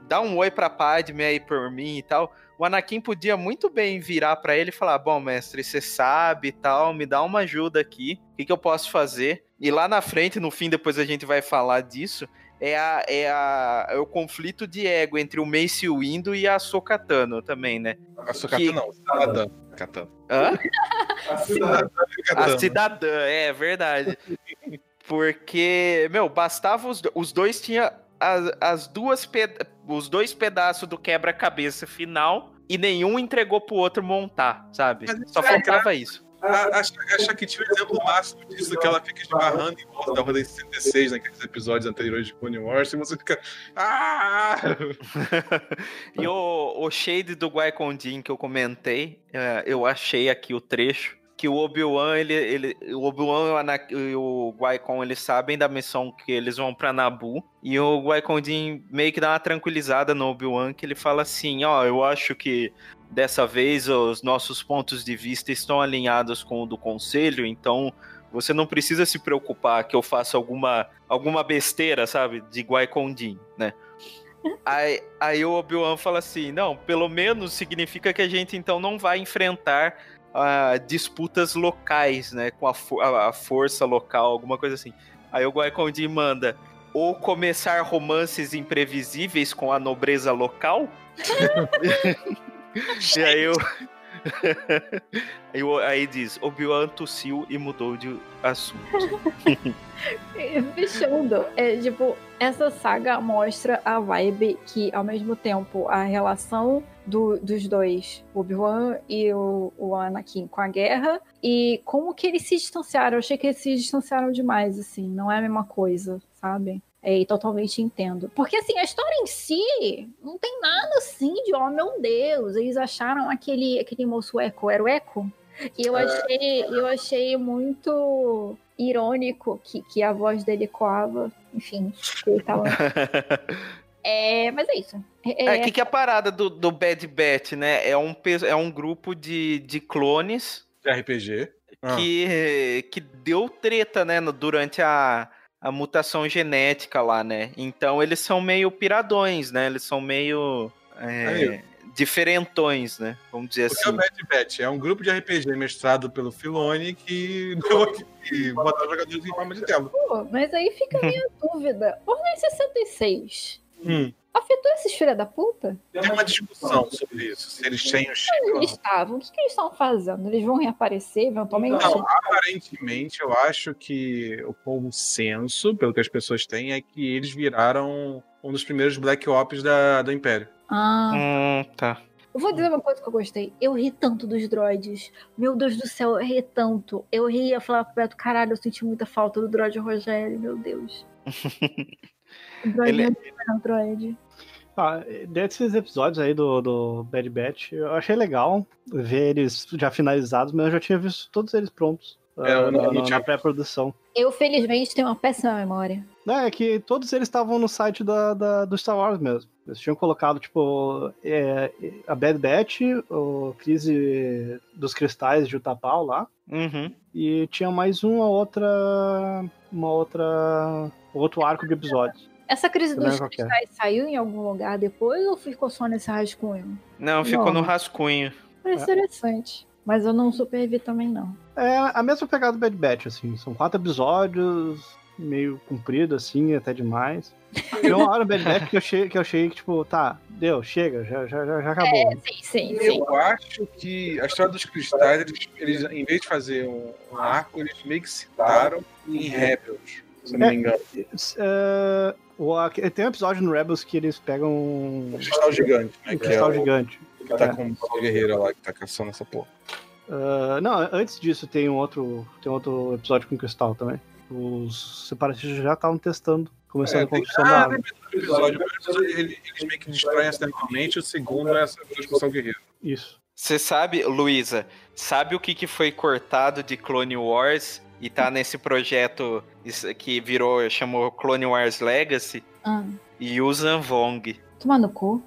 [SPEAKER 2] dá um oi pra Padme aí por mim e tal o Anakin podia muito bem virar para ele e falar: Bom, mestre, você sabe e tal, me dá uma ajuda aqui, o que, que, eu posso fazer? E lá na frente, no fim, depois a gente vai falar disso. É, a, é, a, é o conflito de ego entre o Mace Windu e a Sokatano também, né?
[SPEAKER 1] A Sokatano que... não, cidadã.
[SPEAKER 2] Hã? a cidadã. A cidadã, é verdade. Porque, meu, bastava os, os dois tinham as, as duas os dois pedaços do quebra-cabeça final e nenhum entregou pro outro montar, sabe? Só é, faltava
[SPEAKER 1] Acho, que tinha o um exemplo máximo disso, que ela fica esbarrando em volta da Ordem 66 naqueles episódios anteriores de Clone Wars, e você fica. Ah!
[SPEAKER 2] e o, o shade do Guai que eu comentei, é, eu achei aqui o trecho que o Obi-Wan, ele, ele, o Obi-Wan e o Qui-Gon, eles sabem da missão que eles vão para Nabu, e o Qui-Gon meio que dá uma tranquilizada no Obi-Wan, que ele fala assim, ó, oh, eu acho que dessa vez os nossos pontos de vista estão alinhados com o do Conselho, então você não precisa se preocupar que eu faça alguma, alguma besteira, sabe, de Qui-Gon né? Aí, aí o Obi-Wan fala assim: não, pelo menos significa que a gente então não vai enfrentar uh, disputas locais, né? Com a, a, a, força local, alguma coisa assim. Aí o Guaicondi manda ou começar romances imprevisíveis com a nobreza local. e aí eu. aí diz, Obi-Wan tossiu e mudou de assunto.
[SPEAKER 3] Fechando, é tipo, essa saga mostra a vibe que, ao mesmo tempo, a relação do, dos dois, o Obi-Wan e o, o, Anakin, com a guerra, e como que eles se distanciaram. Eu achei que eles se distanciaram demais, assim, não é a mesma coisa, sabe? É, e totalmente entendo. Porque, assim, a história em si não tem nada assim de, oh meu Deus, eles acharam aquele, aquele moço Eco, era o Eco? E eu é. achei, eu achei muito irônico que, que a voz dele coava. Enfim, ele tava. É, mas é isso.
[SPEAKER 2] É, é, que, que é a parada do, do Bad Bat, né? É um, é um grupo de, de clones.
[SPEAKER 1] De RPG.
[SPEAKER 2] Que, ah. que deu treta, né? Durante a, a mutação genética lá, né? Então eles são meio piradões, né? Eles são meio é, diferentões, né? Vamos dizer
[SPEAKER 1] Porque
[SPEAKER 2] assim.
[SPEAKER 1] é o Bad Batch é um grupo de RPG mestrado pelo Filone que, que botar jogadores em forma de tela.
[SPEAKER 3] Pô, mas aí fica a minha dúvida. Ordem 66
[SPEAKER 1] Hum.
[SPEAKER 3] Afetou esses filha da puta?
[SPEAKER 1] Tem uma discussão sobre isso, se eles têm o chip
[SPEAKER 3] eles estavam? O que, que eles estão fazendo? Eles vão reaparecer eventualmente?
[SPEAKER 1] Não, aparentemente eu acho que o consenso, pelo que as pessoas têm, é que eles viraram um dos primeiros Black Ops da, do Império.
[SPEAKER 3] Ah,
[SPEAKER 2] Hum, tá.
[SPEAKER 3] eu vou dizer uma coisa que eu gostei. Eu ri tanto dos droids. Meu Deus do céu, eu ri tanto. Eu ria, falava pro Beto, caralho, eu senti muita falta do droid Rogério, meu Deus. Droid
[SPEAKER 2] Ele-
[SPEAKER 3] não é droid.
[SPEAKER 4] Ah, desses episódios aí do, do Bad Batch, eu achei legal ver eles já finalizados, mas eu já tinha visto todos eles prontos
[SPEAKER 1] É, eu não-
[SPEAKER 4] na, na
[SPEAKER 1] tinha-
[SPEAKER 4] pré-produção.
[SPEAKER 3] Eu, felizmente, tenho uma péssima memória.
[SPEAKER 4] Não, é que todos eles estavam no site da, da- do Star Wars mesmo. Eles tinham colocado, tipo, é, a Bad Batch, o Crise dos Cristais de Utapau lá,
[SPEAKER 2] Uhum.
[SPEAKER 4] e tinha mais uma outra. uma outra. outro arco de episódios.
[SPEAKER 3] Essa crise dos
[SPEAKER 4] é.
[SPEAKER 3] cristais saiu em algum lugar depois ou ficou só nesse rascunho?
[SPEAKER 2] Não, ficou
[SPEAKER 3] Não.
[SPEAKER 2] no rascunho.
[SPEAKER 3] Parece interessante. Mas eu não supervi também, não.
[SPEAKER 4] É a mesma pegada do Bad Batch, assim. São quatro episódios, meio comprido, assim, até demais. Tem uma hora no Bad Batch que eu achei que, eu achei que tipo, tá, deu, chega, já, já, já, acabou.
[SPEAKER 3] Sim, sim, sim.
[SPEAKER 1] Eu acho que a história dos cristais, eles, eles, em vez de fazer um, um arco, eles meio que citaram em Rebels, se eu não me engano.
[SPEAKER 4] É, o- tem um episódio no Rebels que eles pegam
[SPEAKER 1] Um
[SPEAKER 4] um
[SPEAKER 1] cristal gigante, né? É
[SPEAKER 4] cristal
[SPEAKER 1] o
[SPEAKER 4] gigante.
[SPEAKER 1] que tá com o guerreiro lá, que tá caçando essa porra.
[SPEAKER 4] Ah, não, antes disso tem um outro, tem outro episódio com cristal também. Os separatistas já estavam testando, começando
[SPEAKER 1] É,
[SPEAKER 4] a
[SPEAKER 1] tem-
[SPEAKER 4] construção da
[SPEAKER 1] ah, do episódio, o episódio, ele- eles meio que destroem acidentalmente, o segundo é essa discussão guerreiro.
[SPEAKER 4] Isso.
[SPEAKER 2] Você sabe, Luísa, sabe o que, que foi cortado de Clone Wars e tá nesse projeto que virou, chamou Clone Wars Legacy?
[SPEAKER 3] Ah,
[SPEAKER 2] Yuuzhan Vong.
[SPEAKER 3] toma no cu.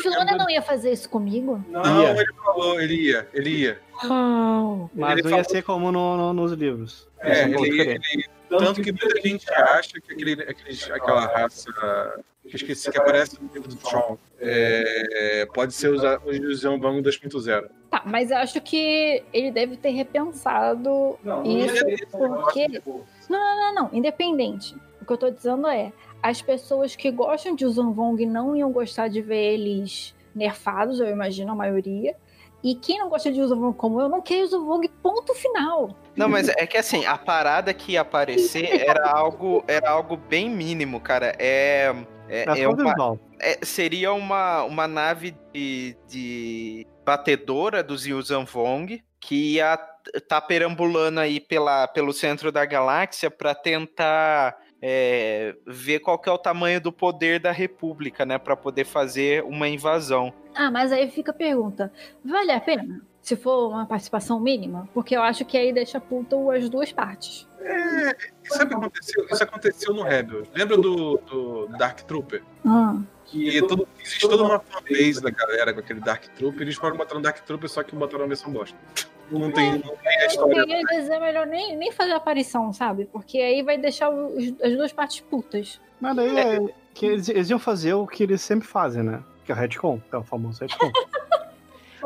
[SPEAKER 3] Filona não ia fazer isso comigo?
[SPEAKER 1] Não,
[SPEAKER 4] Ia.
[SPEAKER 1] ele falou, ele ia, ele ia.
[SPEAKER 3] Não.
[SPEAKER 4] Mas
[SPEAKER 1] Ele
[SPEAKER 4] não ia
[SPEAKER 1] falou-
[SPEAKER 4] ser como no- no- nos livros.
[SPEAKER 1] É,
[SPEAKER 4] São
[SPEAKER 1] ele, ele- tanto que muita gente acha que aquele, aqueles- aquela raça que esqueci que aparece no livro do Tron é, pode ser usa- o José Bango 2.0.
[SPEAKER 3] Tá, mas eu acho que ele deve ter repensado isso porque. Não, não, não, não. Independente. O que eu tô dizendo é: as pessoas que gostam de Uzanvong não iam gostar de ver eles nerfados, eu imagino, a maioria. E quem não gosta de Uzanvong como eu, não quer Uzanvong, ponto final.
[SPEAKER 2] Não, mas é que assim, a parada que ia aparecer era algo, era algo bem mínimo, cara. É, é,
[SPEAKER 4] É
[SPEAKER 2] é uma, é- seria uma, uma nave de, de batedora dos Yuuzhan Vong que ia tá perambulando aí pela, pelo centro da galáxia para tentar é, ver qual que é o tamanho do poder da República, né, para poder fazer uma invasão.
[SPEAKER 3] Ah, mas aí fica a pergunta: vale a pena? Se for uma participação mínima? Porque eu acho que aí deixa puta as duas partes.
[SPEAKER 1] E sabe o que aconteceu? Isso aconteceu no Rebel. Lembra do, do Dark Trooper?
[SPEAKER 3] Ah.
[SPEAKER 1] Que todo, existe toda uma fanbase da galera com aquele Dark Trooper. Eles foram botando Dark Trooper, só que botaram a versão bosta. Não tem, não tem a
[SPEAKER 3] Eu
[SPEAKER 1] história.
[SPEAKER 3] dizer melhor nem, nem fazer aparição, sabe? Porque aí vai deixar os- as duas partes putas.
[SPEAKER 4] Mas daí é que eles, eles iam fazer o que eles sempre fazem, né? Que é o retcon, que é o famoso retcon.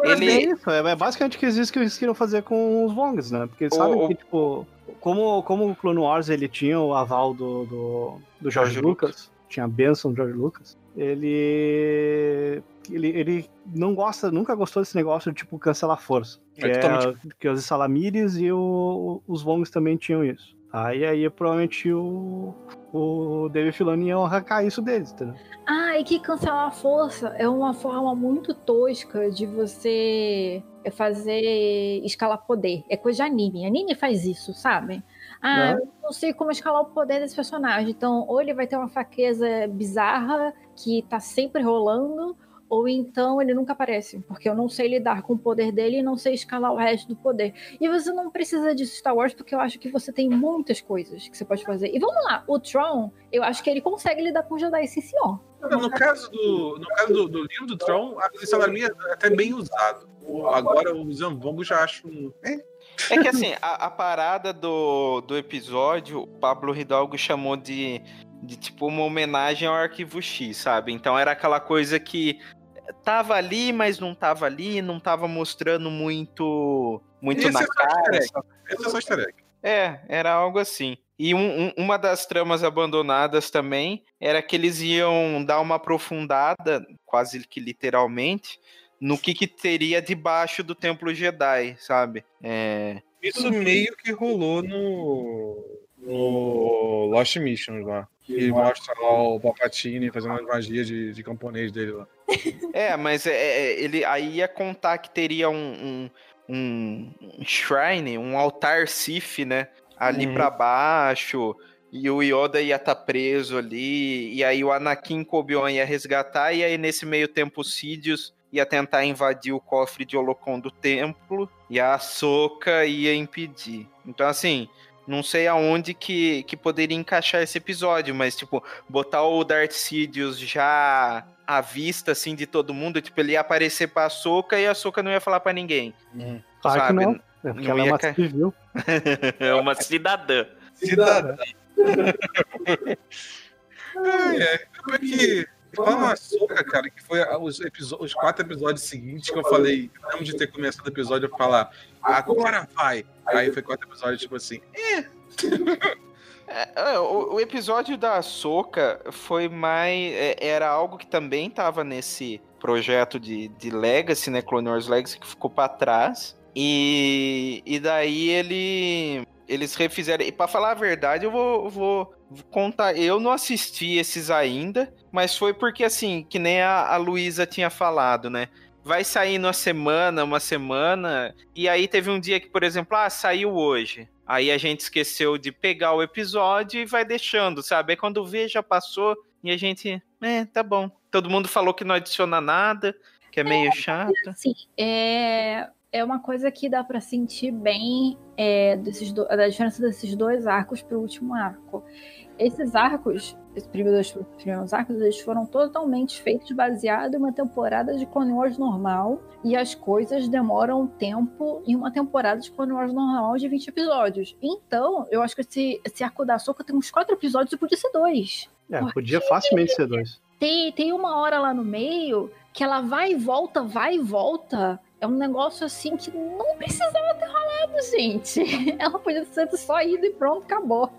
[SPEAKER 4] Mas
[SPEAKER 2] Ele-
[SPEAKER 4] é isso, é basicamente que isso que eles queriam fazer com os Vongs, né? Porque eles
[SPEAKER 2] O-
[SPEAKER 4] sabem que, tipo, como, como o Clone Wars ele tinha o aval do, do, do George
[SPEAKER 2] George
[SPEAKER 4] Lucas, tinha a benção do George Lucas, ele, ele. Ele não gosta, nunca gostou desse negócio de tipo cancelar força. Que,
[SPEAKER 1] É
[SPEAKER 4] é, que os Salamires e o- os Vongs também tinham isso. E aí provavelmente o, o David Filoni ia arrancar isso deles, entendeu?
[SPEAKER 3] Ah, e que cancelar a força é uma forma muito tosca de você fazer escalar poder. É coisa de anime. Anime faz isso, sabe? Ah,
[SPEAKER 4] Né?
[SPEAKER 3] eu não sei como escalar o poder desse personagem. Então, ou ele vai ter uma fraqueza bizarra que tá sempre rolando, ou então ele nunca aparece, porque eu não sei lidar com o poder dele e não sei escalar o resto do poder. E você não precisa disso Star Wars, porque eu acho que você tem muitas coisas que você pode fazer. E vamos lá, o Tron, eu acho que ele consegue lidar com Jedi sim senhor.
[SPEAKER 1] No caso do, no caso do, do livro do Tron, a Salamia é até bem usado. O- Agora o Zambongo já acho. um- É,
[SPEAKER 2] É que assim, a, a, parada do, do episódio, o Pablo Hidalgo chamou de, de tipo uma homenagem ao arquivo X, sabe? Então era aquela coisa que tava ali, mas não tava ali, não tava mostrando muito muito Esse na é cara. Esse é só easter egg. É, era algo assim. E um, um, uma das tramas abandonadas também era que eles iam dar uma aprofundada, quase que literalmente, no que, que teria debaixo do Templo Jedi, sabe? É...
[SPEAKER 1] Isso meio que rolou no, no Lost Missions lá. Que mostra lá o Palpatine fazendo as magias de, de camponês dele lá.
[SPEAKER 2] É, mas é, é, ele aí ia contar que teria um, um, um shrine, um altar Sith, né? Ali uhum. para baixo. E o Yoda ia estar tá preso ali. E aí o Anakin e Obi-Wan ia resgatar. E aí nesse meio tempo o Sidious ia tentar invadir o cofre de Holocron do templo e a Ahsoka ia impedir. Então, assim, não sei aonde que, que poderia encaixar esse episódio, mas, tipo, botar o Darth Sidious já à vista, assim, de todo mundo, tipo, ele ia aparecer pra Ahsoka e a Ahsoka não ia falar para ninguém.
[SPEAKER 4] Hum. Claro sabe? que não. É porque não ela é uma ca... civil.
[SPEAKER 2] é uma cidadã.
[SPEAKER 1] Cidadã. é, é, como é que Fala soca, cara, que foi os, os, quatro episódios seguintes que eu falei, antes de ter começado o episódio, eu falar, agora vai. Aí foi quatro episódios, tipo assim, eh.
[SPEAKER 2] é. o, o, episódio da Soca foi mais. É, era algo que também tava nesse projeto de, de Legacy, né? Clone Wars Legacy, que ficou para trás. E, e daí ele eles refizeram. E para falar a verdade, eu vou, vou, contar. Eu não assisti esses ainda, mas foi porque, assim, que nem a, a Luísa tinha falado, né? Vai sair numa semana, uma semana, e aí teve um dia que, por exemplo, ah, saiu hoje. Aí a gente esqueceu de pegar o episódio e vai deixando, sabe? Aí quando vê, já passou, e a gente, é, tá bom. Todo mundo falou que não adiciona nada, que é meio é, chato.
[SPEAKER 3] Sim, é é uma coisa que dá para sentir bem é, desses do, da diferença desses dois arcos para o último arco. Esses arcos, esses primeiros, primeiros arcos, eles foram totalmente feitos baseado em uma temporada de Clone Wars normal e as coisas demoram tempo em uma temporada de Clone Wars normal de 20 episódios. Então, eu acho que esse, esse arco da Soca tem uns quatro episódios e podia ser dois.
[SPEAKER 4] É, podia facilmente ser dois.
[SPEAKER 3] Tem, tem uma hora lá no meio que ela vai e volta, vai e volta é um negócio assim que não precisava ter rolado, gente. Ela podia ter só ido e pronto, acabou.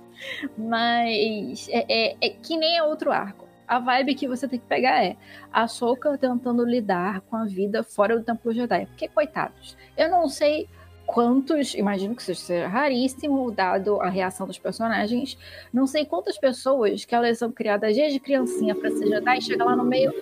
[SPEAKER 3] Mas é, é, é, que nem é outro arco. A vibe que você tem que pegar é a Soka tentando lidar com a vida fora do Templo Jedi. Porque, coitados, eu não sei quantos, imagino que seja raríssimo, dado a reação dos personagens, não sei quantas pessoas que elas são criadas desde criancinha para ser Jedi e chega lá no meio,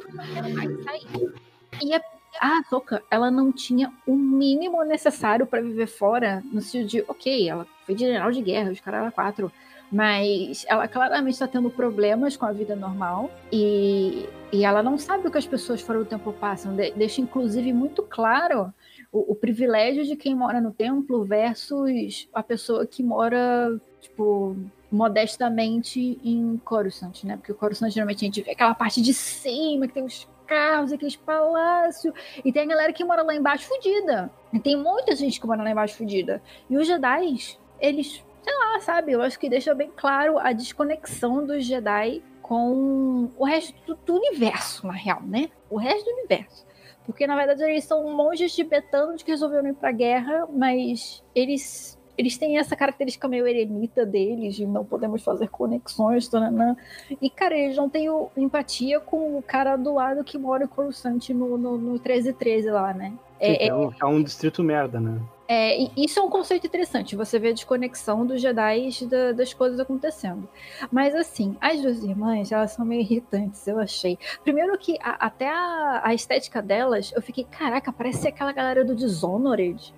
[SPEAKER 3] mais sair. E é a Ahsoka, ela não tinha o mínimo necessário para viver fora, no sentido de, ok, ela foi general de guerra, os caras quatro, mas ela claramente está tendo problemas com a vida normal e, e ela não sabe o que as pessoas fora do templo passam. De, deixa, inclusive, muito claro o, o, privilégio de quem mora no templo versus a pessoa que mora, tipo, modestamente em Coruscant, né? Porque o Coruscant, geralmente, a gente vê aquela parte de cima, que tem os carros, aqueles palácios. E tem a galera que mora lá embaixo fudida. E tem muita gente que mora lá embaixo fudida. E os Jedi, eles, sei lá, sabe? Eu acho que deixa bem claro a desconexão dos Jedi com o resto do, universo, na real, né? O resto do universo. Porque, na verdade, eles são monges tibetanos que resolveram ir pra guerra, mas eles eles têm essa característica meio eremita deles, de não podemos fazer conexões, tananã. e cara, eles não têm empatia com o cara do lado que mora em Coruscant no, no, no 1313 lá, né?
[SPEAKER 4] É, é, um, é um distrito merda, né?
[SPEAKER 3] É, isso é um conceito interessante, você vê a desconexão dos Jedi da, das coisas acontecendo. Mas assim, as duas irmãs, elas são meio irritantes, eu achei. Primeiro que a, até a, a, estética delas, eu fiquei, caraca, parece aquela galera do Dishonored.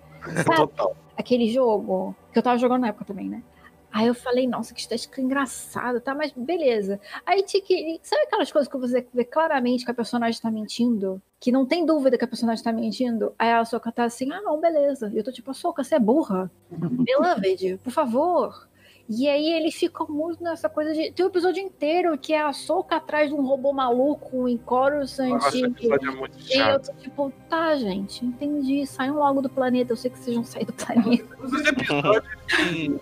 [SPEAKER 3] Total. Aquele jogo, que eu tava jogando na época também, né? Aí eu falei, nossa, que estética engraçada, tá? Mas beleza. Aí tinha que. Sabe aquelas coisas que você vê claramente que a personagem tá mentindo? Que não tem dúvida que a personagem tá mentindo? Aí a Soca tá assim, ah, não, beleza. E eu tô tipo, Soca, você é burra. Beloved, por favor. E aí eles ficam muito nessa coisa de. Tem um episódio inteiro que é a Soca atrás de um robô maluco em Coruscant.
[SPEAKER 1] Nossa, esse episódio é muito
[SPEAKER 3] E eu
[SPEAKER 1] chato.
[SPEAKER 3] tô tipo, tá, gente, entendi. Saiam logo do planeta. Eu sei que vocês vão sair do planeta.
[SPEAKER 1] Os episódios que,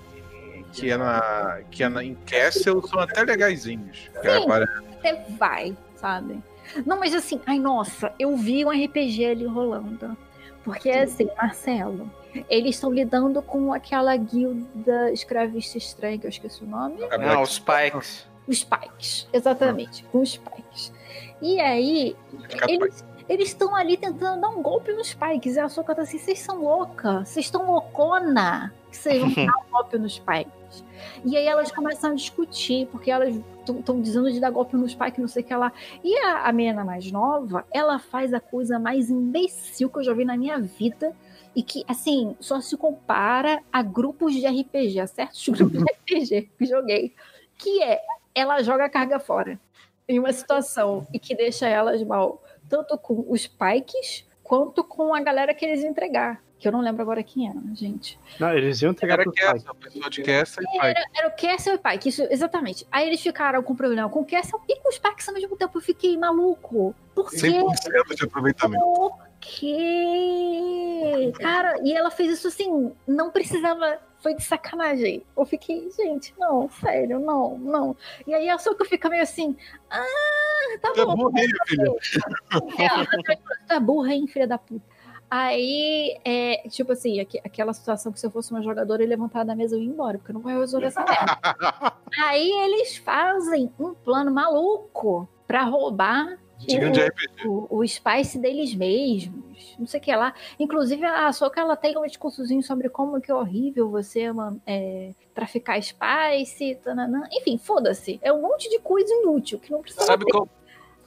[SPEAKER 1] que é, na, que é na, em Castle são até legaisinhos.
[SPEAKER 3] Sim. Até vai, sabe? Não, mas assim, ai nossa, eu vi um RPG ali rolando. Porque assim, Marcelo, eles estão lidando com aquela guilda escravista estranha, que eu esqueci o nome.
[SPEAKER 2] Não, os Pikes.
[SPEAKER 3] Os Pikes, exatamente, com os Pikes. E aí, eles estão ali tentando dar um golpe nos Pikes. E a Soka tá assim, vocês são louca, vocês estão loucona, que vocês vão dar um golpe nos Pikes. E aí elas começam a discutir, porque elas estão dizendo de dar golpe nos Pikes, não sei o que lá. E a, a menina mais nova, ela faz a coisa mais imbecil que eu já vi na minha vida. E que, assim, só se compara a grupos de RPG, a certos grupos de RPG que joguei. Que é, ela joga a carga fora. Em uma situação e que deixa elas mal, tanto com os Pikes, quanto com a galera que eles iam entregar. Que eu não lembro agora quem era, gente.
[SPEAKER 4] Não, eles iam entregar
[SPEAKER 1] Era. Castle, o pessoal de Castle e Pike.
[SPEAKER 3] Era, era o Castle e o Pike, isso, exatamente. Aí eles ficaram com problema com o Castle e com os Pikes ao mesmo tempo. Eu fiquei maluco. Por quê?
[SPEAKER 1] 100% de aproveitamento.
[SPEAKER 3] Por quê? Cara, e ela fez isso assim, não precisava. Foi de sacanagem. Eu fiquei, gente, não, sério, não, não. E aí a Soka fica meio assim, ah, tá
[SPEAKER 1] é
[SPEAKER 3] bom.
[SPEAKER 1] burro, hein, filho?
[SPEAKER 3] É, tá burra, hein, filha da puta. Aí, é, tipo assim, aqu- aquela situação que se eu fosse uma jogadora e levantar da mesa eu ia embora, porque eu não vou resolver essa merda. Aí eles fazem um plano maluco pra roubar
[SPEAKER 1] RPG.
[SPEAKER 3] o, o spice deles mesmos, não sei o que lá. Inclusive, a Soka, ela tem um discursozinho sobre como que é horrível você mano, é, traficar spice, tananã. enfim, foda-se. É um monte de coisa inútil que não precisa
[SPEAKER 1] Sabe
[SPEAKER 3] ter.
[SPEAKER 1] qual,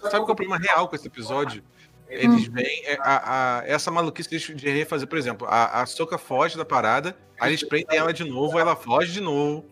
[SPEAKER 1] sabe qual é o problema real com esse episódio? Eles veem é, a, a- essa maluquice de de refazer, por exemplo, a, a Soca foge da parada, aí eles prendem ela de novo, ela foge de novo.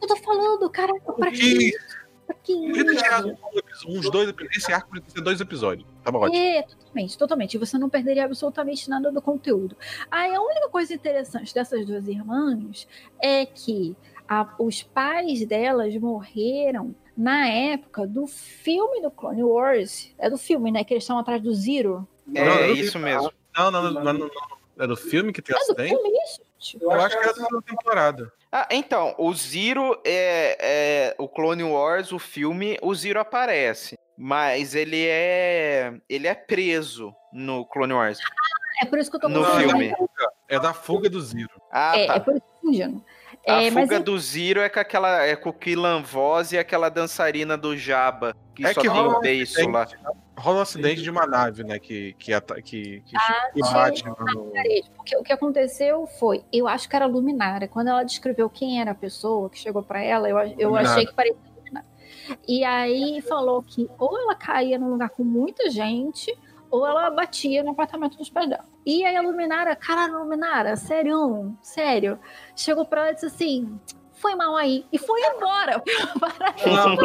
[SPEAKER 3] Eu tô falando, caraca, pra
[SPEAKER 1] Que
[SPEAKER 3] que Pra que
[SPEAKER 1] Podia ter tirado
[SPEAKER 3] isso?
[SPEAKER 1] episódio, uns dois episódios. Esse arco podia ter dois episódios. Tava ótimo.
[SPEAKER 3] É, totalmente, totalmente. Você não perderia absolutamente nada do conteúdo. Aí a única coisa interessante dessas duas irmãs é que a- os pais delas morreram na época do filme do Clone Wars. É do filme, né? Que eles estão atrás do Zero.
[SPEAKER 2] É,
[SPEAKER 1] Não, eu-
[SPEAKER 2] isso mesmo.
[SPEAKER 1] Não, não, não, não, não, não. É do filme que tem
[SPEAKER 3] É do
[SPEAKER 1] acidente?
[SPEAKER 3] filme isso?
[SPEAKER 1] Eu acho que é da segunda temporada.
[SPEAKER 2] Ah, então, o Zero é, é o Clone Wars, o filme, o Zero aparece, mas ele é ele é preso no Clone Wars.
[SPEAKER 3] É por isso que eu tô
[SPEAKER 2] No filme.
[SPEAKER 1] É da fuga do Zero.
[SPEAKER 2] Ah,
[SPEAKER 3] É,
[SPEAKER 2] tá.
[SPEAKER 3] é por isso que eu tô confundindo.
[SPEAKER 2] A
[SPEAKER 3] É,
[SPEAKER 2] fuga
[SPEAKER 3] eu-
[SPEAKER 2] do Zero é com aquela é com o Killan Voz e aquela dançarina do Jabba, que
[SPEAKER 1] É
[SPEAKER 2] só
[SPEAKER 1] que
[SPEAKER 2] tem o
[SPEAKER 1] um
[SPEAKER 2] beiço lá.
[SPEAKER 1] Rola um acidente de uma nave, né? Que, que, que, que,
[SPEAKER 3] Ah,
[SPEAKER 1] que bate no.
[SPEAKER 3] parede. Porque o que aconteceu foi, eu acho que era Luminária. Quando ela descreveu quem era a pessoa que chegou pra ela, eu, eu
[SPEAKER 1] Luminária.
[SPEAKER 3] achei que parecia Luminária. E aí falou que ou ela caía num lugar com muita gente, ou ela batia no apartamento dos pés dela. E aí a Luminária, caralho, Luminária, sério, sério, chegou pra ela e disse assim. Foi mal aí. E foi embora.
[SPEAKER 1] Não,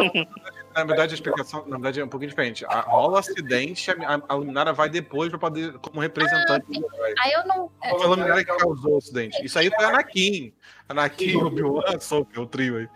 [SPEAKER 1] na verdade, a explicação na verdade, é um pouquinho diferente. A, rola um acidente, a, a Luminária vai depois pra poder, como representante do herói.
[SPEAKER 3] Aí eu não.
[SPEAKER 1] Foi a Luminária que causou o acidente. Isso aí foi a Anakin. Anakin, Obi-Wan, Ahsoka, o trio aí.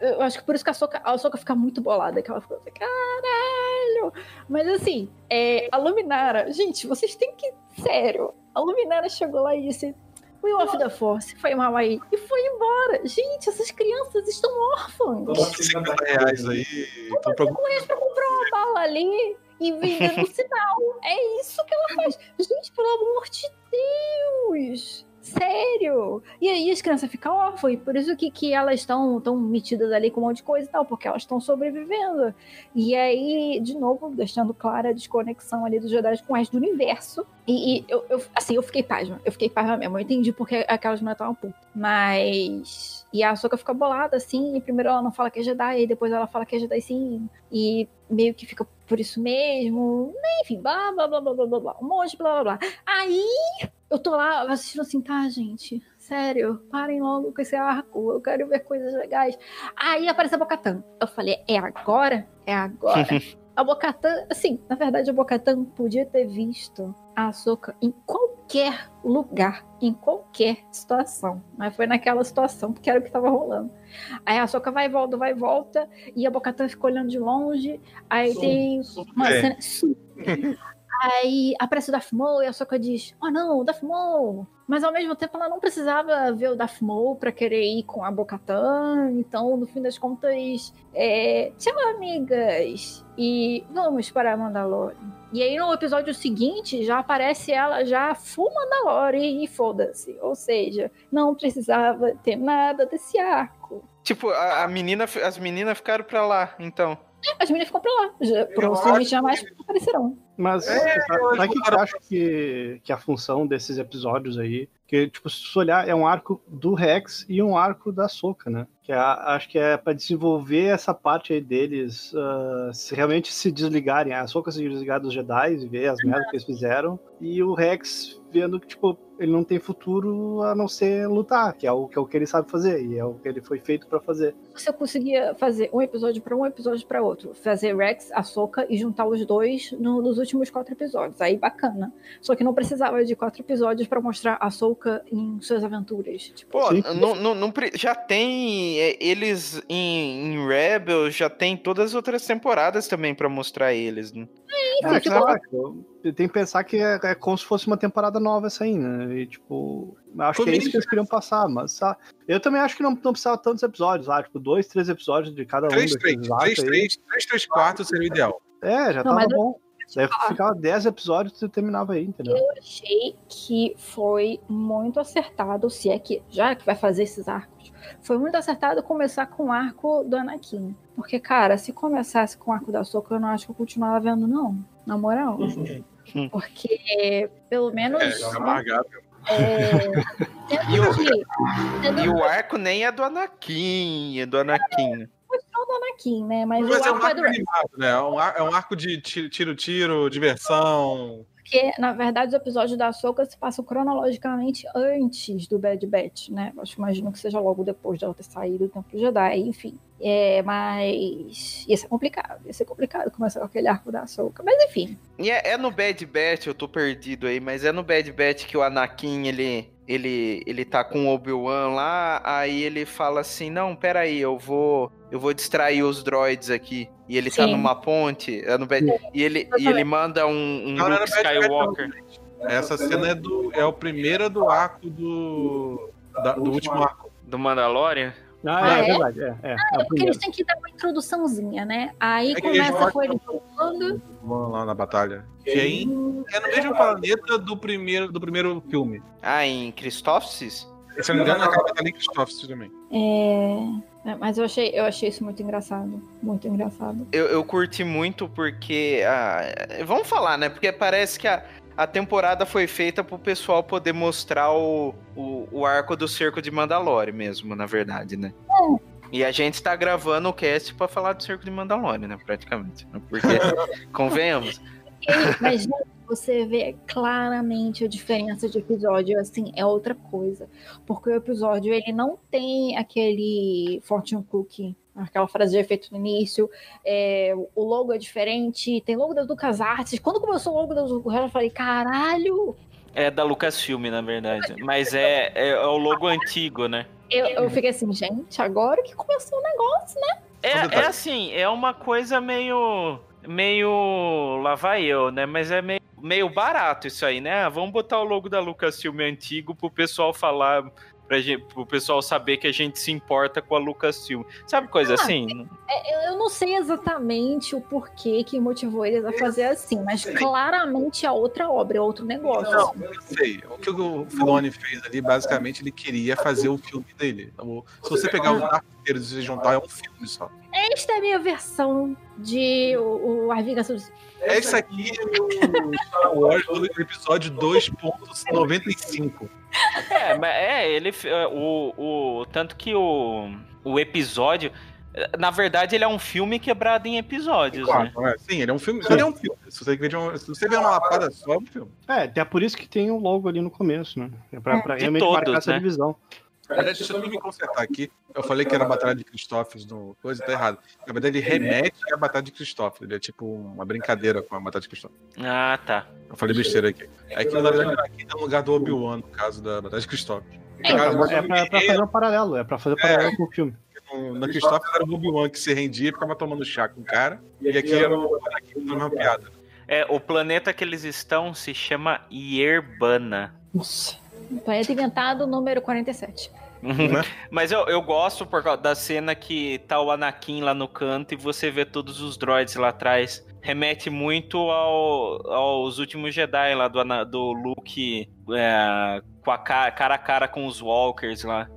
[SPEAKER 3] Eu acho que por isso que a Soca, a Soca fica muito bolada, que ela ficou assim, caralho! Mas assim, é, a Luminara, gente, vocês têm que. Sério, a Luminara chegou lá e disse. We of the Force, foi mal aí. E foi embora. Gente, essas crianças estão órfãs.
[SPEAKER 1] 50 reais aí. Então, pra...
[SPEAKER 3] Correr pra comprar uma bala ali e vender no sinal. É isso que ela faz. Gente, pelo amor de Deus! Sério! E aí as crianças ficam órfãs, e por isso que, que elas estão tão metidas ali com um monte de coisa e tal, porque elas estão sobrevivendo. E aí, de novo, deixando clara a desconexão ali dos Jedi com o resto do universo. E, e eu, eu- assim, eu fiquei pasma, eu fiquei pasma mesmo. Eu entendi porque aquelas mulheres estavam putas. Mas. E a Ahsoka fica bolada, assim, e primeiro ela não fala que é Jedi, e depois ela fala que é Jedi sim. E meio que fica por isso mesmo. Enfim, blá blá blá blá blá blá. Um monte de blá blá blá. Aí eu tô lá assistindo assim, tá, gente? Sério, parem logo com esse arco. Eu quero ver coisas legais. Aí aparece a Bocatan. Eu falei, é agora? É agora. a Bocatan, assim, na verdade, a Bocatan podia ter visto a Ahsoka em qualquer lugar, em qualquer situação. Mas foi naquela situação, porque era o que estava rolando. Aí a Soca vai e volta, vai e volta, e a Bocatã fica olhando de longe. Aí tem uma é. cena. Aí aparece o Darth Maul e a Soka diz: Oh não, Darth Maul! Mas ao mesmo tempo ela não precisava ver o Darth Maul pra querer ir com a Bocatan. Então, no fim das contas, é... tchau, amigas! E vamos para Mandalorian. E aí no episódio seguinte já aparece ela já full Mandalorian e foda-se. Ou seja, não precisava ter nada desse arco.
[SPEAKER 2] Tipo, a, a menina, as meninas ficaram pra lá, então.
[SPEAKER 3] É, as meninas ficam pra lá. Já, provavelmente jamais que... aparecerão.
[SPEAKER 4] Mas é, sabe o que eu acho que, que a função desses episódios aí que, tipo, se você olhar, é um arco do Rex e um arco da Soca, né? Que é, acho que é para desenvolver essa parte aí deles uh, se realmente se desligarem. A Soca se desligar dos Jedi e ver as merdas que eles fizeram. E o Rex vendo que, tipo, ele não tem futuro a não ser lutar, que é o que, é o que ele sabe fazer e é o que ele foi feito para fazer.
[SPEAKER 3] Se eu conseguia fazer um episódio para um, episódio para outro, fazer Rex, Ahsoka e juntar os dois no, nos últimos quatro episódios, aí bacana. Só que não precisava de quatro episódios para mostrar a Ahsoka em suas aventuras.
[SPEAKER 2] Tipo, Pô, não, não, não, já tem é, eles em, em Rebels, já tem todas as outras temporadas também para mostrar eles. Né?
[SPEAKER 3] É, isso, é, tipo,
[SPEAKER 4] tem que pensar que é, é, como se fosse uma temporada nova essa aí, né? E, tipo, acho que é isso que eles queriam passar, mas sabe? eu também acho que não, não precisava tantos episódios lá, tipo, dois, três episódios de cada um.
[SPEAKER 1] Três, três, três, três, três, três, quatro seria o ideal.
[SPEAKER 4] É, já não, tava bom. Daí ficava 10 episódios e terminava aí, entendeu?
[SPEAKER 3] Eu achei que foi muito acertado, se é que, já que vai fazer esses arcos, foi muito acertado começar com o arco do Anakin. Porque, cara, se começasse com o arco da Soca, eu não acho que eu continuava vendo, não. Na moral. Hum. Porque, pelo menos. É, é amargável.
[SPEAKER 2] É, e, o, e o arco nem é do Anakin, é do Anakin.
[SPEAKER 3] É, só do Anakin, né? Mas,
[SPEAKER 1] Mas
[SPEAKER 3] o
[SPEAKER 1] é
[SPEAKER 3] arco
[SPEAKER 1] um arco é do... animado, né? É um, arco, é um arco de tiro-tiro, diversão.
[SPEAKER 3] Porque, na verdade, os episódios da Soca se passam cronologicamente antes do Bad Batch, né? Eu acho, imagino que seja logo depois dela ter saído do Templo Jedi, enfim. É, mas ia ser complicado, ia ser complicado começar com aquele arco da Soca, mas enfim.
[SPEAKER 2] E é, é, no Bad Batch, eu tô perdido aí, mas é no Bad Batch que o Anakin, ele, ele, ele tá com o Obi-Wan lá, aí ele fala assim, não, peraí, eu vou, eu vou distrair os droids aqui. E ele tá Sim. tá numa ponte, é no Bad, e, ele, e ele manda um, um não, Luke Skywalker.
[SPEAKER 1] Essa cena é, do, é o primeiro do arco do, da, do último arco.
[SPEAKER 2] Do Mandalorian?
[SPEAKER 4] Ah, ah, é, é, verdade. É, é,
[SPEAKER 3] ah, é, porque eles têm que dar uma introduçãozinha, né? Aí é começa com ele
[SPEAKER 1] falando. Vamos lá na batalha. Que é, é no mesmo planeta do primeiro, do primeiro filme.
[SPEAKER 2] Ah, em Christophsis?
[SPEAKER 1] Se eu não me engano, batalha em Christophsis também.
[SPEAKER 3] É. é. Mas eu achei, eu achei isso muito engraçado. Muito engraçado.
[SPEAKER 2] Eu, eu curti muito porque. Ah, vamos falar, né? Porque parece que a a temporada foi feita pro pessoal poder mostrar o, o, o arco do cerco de Mandalore mesmo, na verdade, né? É. E a gente tá gravando o cast para falar do cerco de Mandalore, né? Praticamente. Né? Porque, convenhamos.
[SPEAKER 3] Mas, você vê claramente a diferença de episódio, assim, é outra coisa. Porque o episódio, ele não tem aquele fortune cookie aquela frase de efeito no início. É, o logo é diferente, tem logo da LucasArts. Quando começou o logo da LucasArts, eu falei, caralho!
[SPEAKER 2] É da Lucasfilm, na verdade. Mas é, é, é o logo antigo, né?
[SPEAKER 3] Eu, eu fiquei assim, gente, agora que começou o negócio, né?
[SPEAKER 2] É, é assim, é uma coisa meio. meio. lá vai eu, né? Mas é meio, meio barato isso aí, né? Ah, vamos botar o logo da Lucasfilm antigo pro pessoal falar pra gente, pro pessoal saber que a gente se importa com a Lucasfilm. Sabe coisa ah, assim?
[SPEAKER 3] É, eu não sei exatamente o porquê que motivou eles a fazer assim, mas claramente é outra obra, é outro negócio.
[SPEAKER 1] Não, eu sei. O que o Filoni fez ali, basicamente, ele queria fazer o filme dele. Então, se você pegar o arco inteiro e juntar, é um filme só.
[SPEAKER 3] Esta é a minha versão de o, o A Vingança dos...
[SPEAKER 1] Essa aqui é o Star Wars do episódio 2.95.
[SPEAKER 2] É, mas é, ele. É, o, o, tanto que o, o episódio. Na verdade, ele é um filme quebrado em episódios, claro,
[SPEAKER 1] né? É, sim, ele é um filme. Ele é um filme. Se você, ver uma, se você ver uma lapada só, é um filme.
[SPEAKER 4] É, até por isso que tem o um logo ali no começo, né? É pra, pra realmente todos, marcar essa né? divisão.
[SPEAKER 1] Aliás, deixa eu me consertar aqui. Eu falei que era a Batalha de Cristófeles no coisa, tá errado. Na verdade, ele remete à Batalha de Cristófeles. Ele é tipo uma brincadeira com a Batalha de Cristófeles.
[SPEAKER 2] Ah, tá.
[SPEAKER 1] Eu falei besteira aqui. É que, na verdade, aqui tá no lugar do Obi-Wan, no caso da Batalha de Cristófeles.
[SPEAKER 3] É,
[SPEAKER 4] É pra, pra fazer um paralelo, é pra fazer um paralelo com o filme.
[SPEAKER 1] No, na Cristófeles era o Obi-Wan que se rendia e ficava tomando chá com o cara. E aqui era o Anakin uma piada.
[SPEAKER 2] É, o planeta que eles estão se chama Yerbana.
[SPEAKER 3] Nossa. Planeta inventado, número 47.
[SPEAKER 1] Né?
[SPEAKER 2] Mas eu, eu gosto por causa da cena que tá o Anakin lá no canto e você vê todos os droids lá atrás. Remete muito ao, aos últimos Jedi lá do, do Luke é, com a cara, cara a cara com os Walkers lá.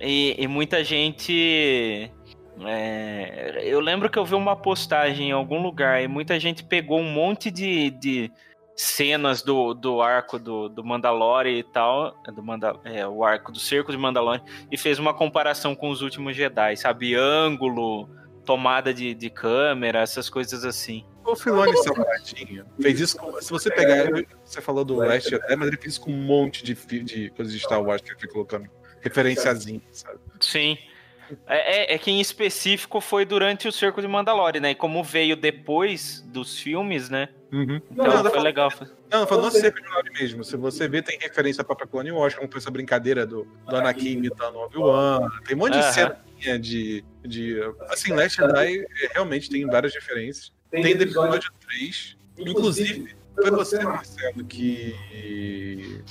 [SPEAKER 2] E, e muita gente. é, eu lembro que eu vi uma postagem em algum lugar e muita gente pegou um monte de, de cenas do, do arco do, do Mandalorian e tal, é, do Manda, é, o arco do cerco de Mandalorian, e fez uma comparação com os últimos Jedi, sabe? Ângulo, tomada de, de câmera, essas coisas assim.
[SPEAKER 1] O Filoni Salgadinho fez isso com. Se você pegar. Você falou do Last até, mas ele fez isso com um monte de, de coisas de Star Wars que ele foi colocando referenciazinha, sabe?
[SPEAKER 2] Sim. É, é- é que em específico foi durante o cerco de Mandalorian, né? E como veio depois dos filmes, né?
[SPEAKER 1] Uhum.
[SPEAKER 2] Então
[SPEAKER 1] Não, não,
[SPEAKER 2] foi legal.
[SPEAKER 1] Não, falando no cerco de Mandalorian mesmo. Se você vê, tem referência à própria Clone Wars, como foi essa brincadeira do, do Anakin imitando o Obi-Wan. Tem um monte de cena de, de. Assim, Last Jedi é, realmente tem várias referências. Tem do episódio 3. Inclusive, foi você, Marcelo, que.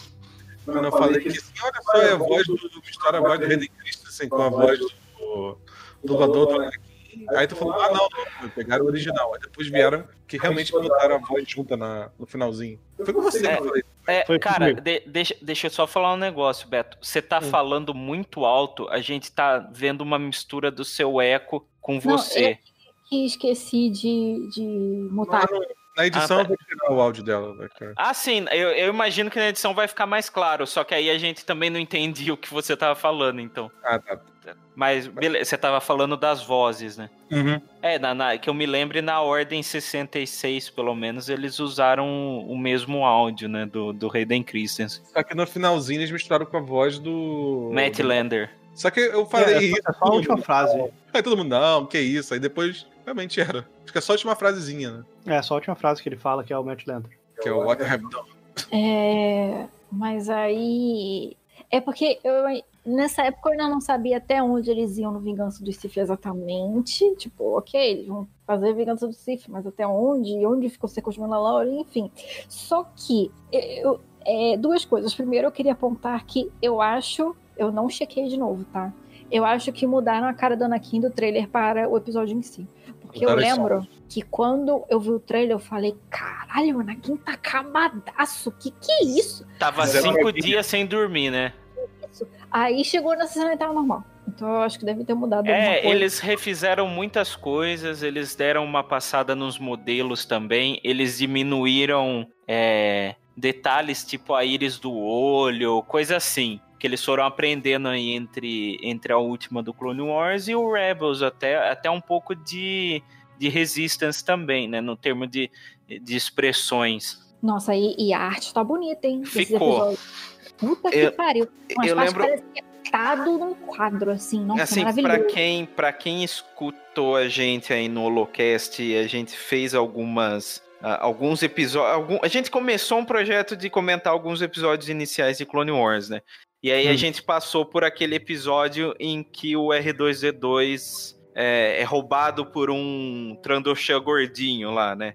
[SPEAKER 1] Quando eu falei que assim, olha só, é a voz do. Mistura a voz do Reden Cristo assim, com a voz do dublador do Anakin. Aí tu falou, ah, não, não, pegaram o original. Aí depois vieram que realmente botaram a voz junta na, no finalzinho. Foi com você que eu falei.
[SPEAKER 2] É,
[SPEAKER 4] Foi
[SPEAKER 2] cara, de- deixa, deixa eu só falar um negócio, Beto. Você tá falando muito alto, a gente tá vendo uma mistura do seu eco com você.
[SPEAKER 3] Que esqueci de, de mutar.
[SPEAKER 1] Na edição
[SPEAKER 2] Ah,
[SPEAKER 1] eu vou tirar o áudio dela, né, cara?
[SPEAKER 2] Ah, sim, eu, eu imagino que na edição vai ficar mais claro, só que aí a gente também não entendia o que você tava falando, então.
[SPEAKER 1] Ah, tá.
[SPEAKER 2] Mas beleza, você tava falando das vozes, né?
[SPEAKER 1] Uhum.
[SPEAKER 2] É, na, na- que eu me lembre, na Ordem 66, pelo menos, eles usaram o mesmo áudio, né? Do, do Hayden Christensen.
[SPEAKER 1] Só que no finalzinho eles misturaram com a voz do.
[SPEAKER 2] Matt Lander.
[SPEAKER 1] Só que eu falei
[SPEAKER 4] É,
[SPEAKER 1] isso.
[SPEAKER 4] é só a última frase.
[SPEAKER 1] Aí todo mundo, não, que isso. Aí depois realmente era. Acho que é só a última frasezinha, né?
[SPEAKER 4] É, só a última frase que ele fala, que é o Matt Lanter.
[SPEAKER 1] Que é o What I Have Done.
[SPEAKER 3] É, mas aí. É porque eu, nessa época eu ainda não sabia até onde eles iam no Vingança do Sith exatamente. Tipo, ok, eles vão fazer Vingança do Sith, mas até onde? Onde ficou o Seco de Mandalorian? Enfim. Só que, eu, é, duas coisas. Primeiro, eu queria apontar que eu acho. Eu não chequei de novo, tá? Eu acho que mudaram a cara do Anakin do trailer para o episódio em si. Porque eu lembro que quando eu vi o trailer, eu falei: caralho, o Anakin tá acabadaço. Que que é isso?
[SPEAKER 2] Tava
[SPEAKER 1] Fizeram
[SPEAKER 2] cinco dias sem dormir, né?
[SPEAKER 3] Aí chegou e tava normal. Então eu acho que deve ter mudado
[SPEAKER 2] É, eles refizeram muitas coisas, eles deram uma passada nos modelos também, eles diminuíram é, detalhes tipo a íris do olho, coisa assim. Que eles foram aprendendo aí entre, entre a última do Clone Wars e o Rebels, até, até um pouco de, de Resistance também, né? No termo de, de expressões.
[SPEAKER 3] Nossa, e, e a arte tá bonita, hein?
[SPEAKER 2] Ficou.
[SPEAKER 3] episódios. Puta
[SPEAKER 2] Eu-
[SPEAKER 3] que pariu. Umas
[SPEAKER 2] eu lembro-
[SPEAKER 3] parecem pintado num quadro, assim. Nossa,
[SPEAKER 2] assim,
[SPEAKER 3] maravilhoso.
[SPEAKER 2] para quem, pra quem escutou a gente aí no Holocast, a gente fez algumas. ah, alguns episódios. a gente começou um projeto de comentar alguns episódios iniciais de Clone Wars, né? E aí a
[SPEAKER 1] Hum.
[SPEAKER 2] gente passou por aquele episódio em que o R2D2 é, é roubado por um Trandoshan gordinho lá, né?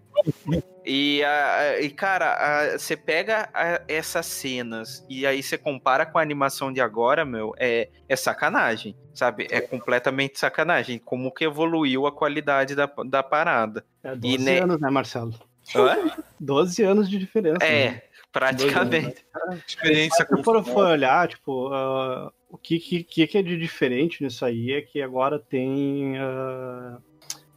[SPEAKER 2] E, a- e cara, a- você pega a- essas cenas e aí você compara com a animação de agora, meu, é, é sacanagem, sabe? É completamente sacanagem. Como que evoluiu a qualidade da, da parada.
[SPEAKER 4] É 12
[SPEAKER 2] né-
[SPEAKER 4] anos, né, Marcelo?
[SPEAKER 2] Hã?
[SPEAKER 4] 12 anos de diferença. né?
[SPEAKER 2] É, praticamente.
[SPEAKER 1] Experiência
[SPEAKER 4] Se
[SPEAKER 1] com
[SPEAKER 4] for, for olhar, tipo, ah, o que, que, que é de diferente nisso aí é que agora tem ah,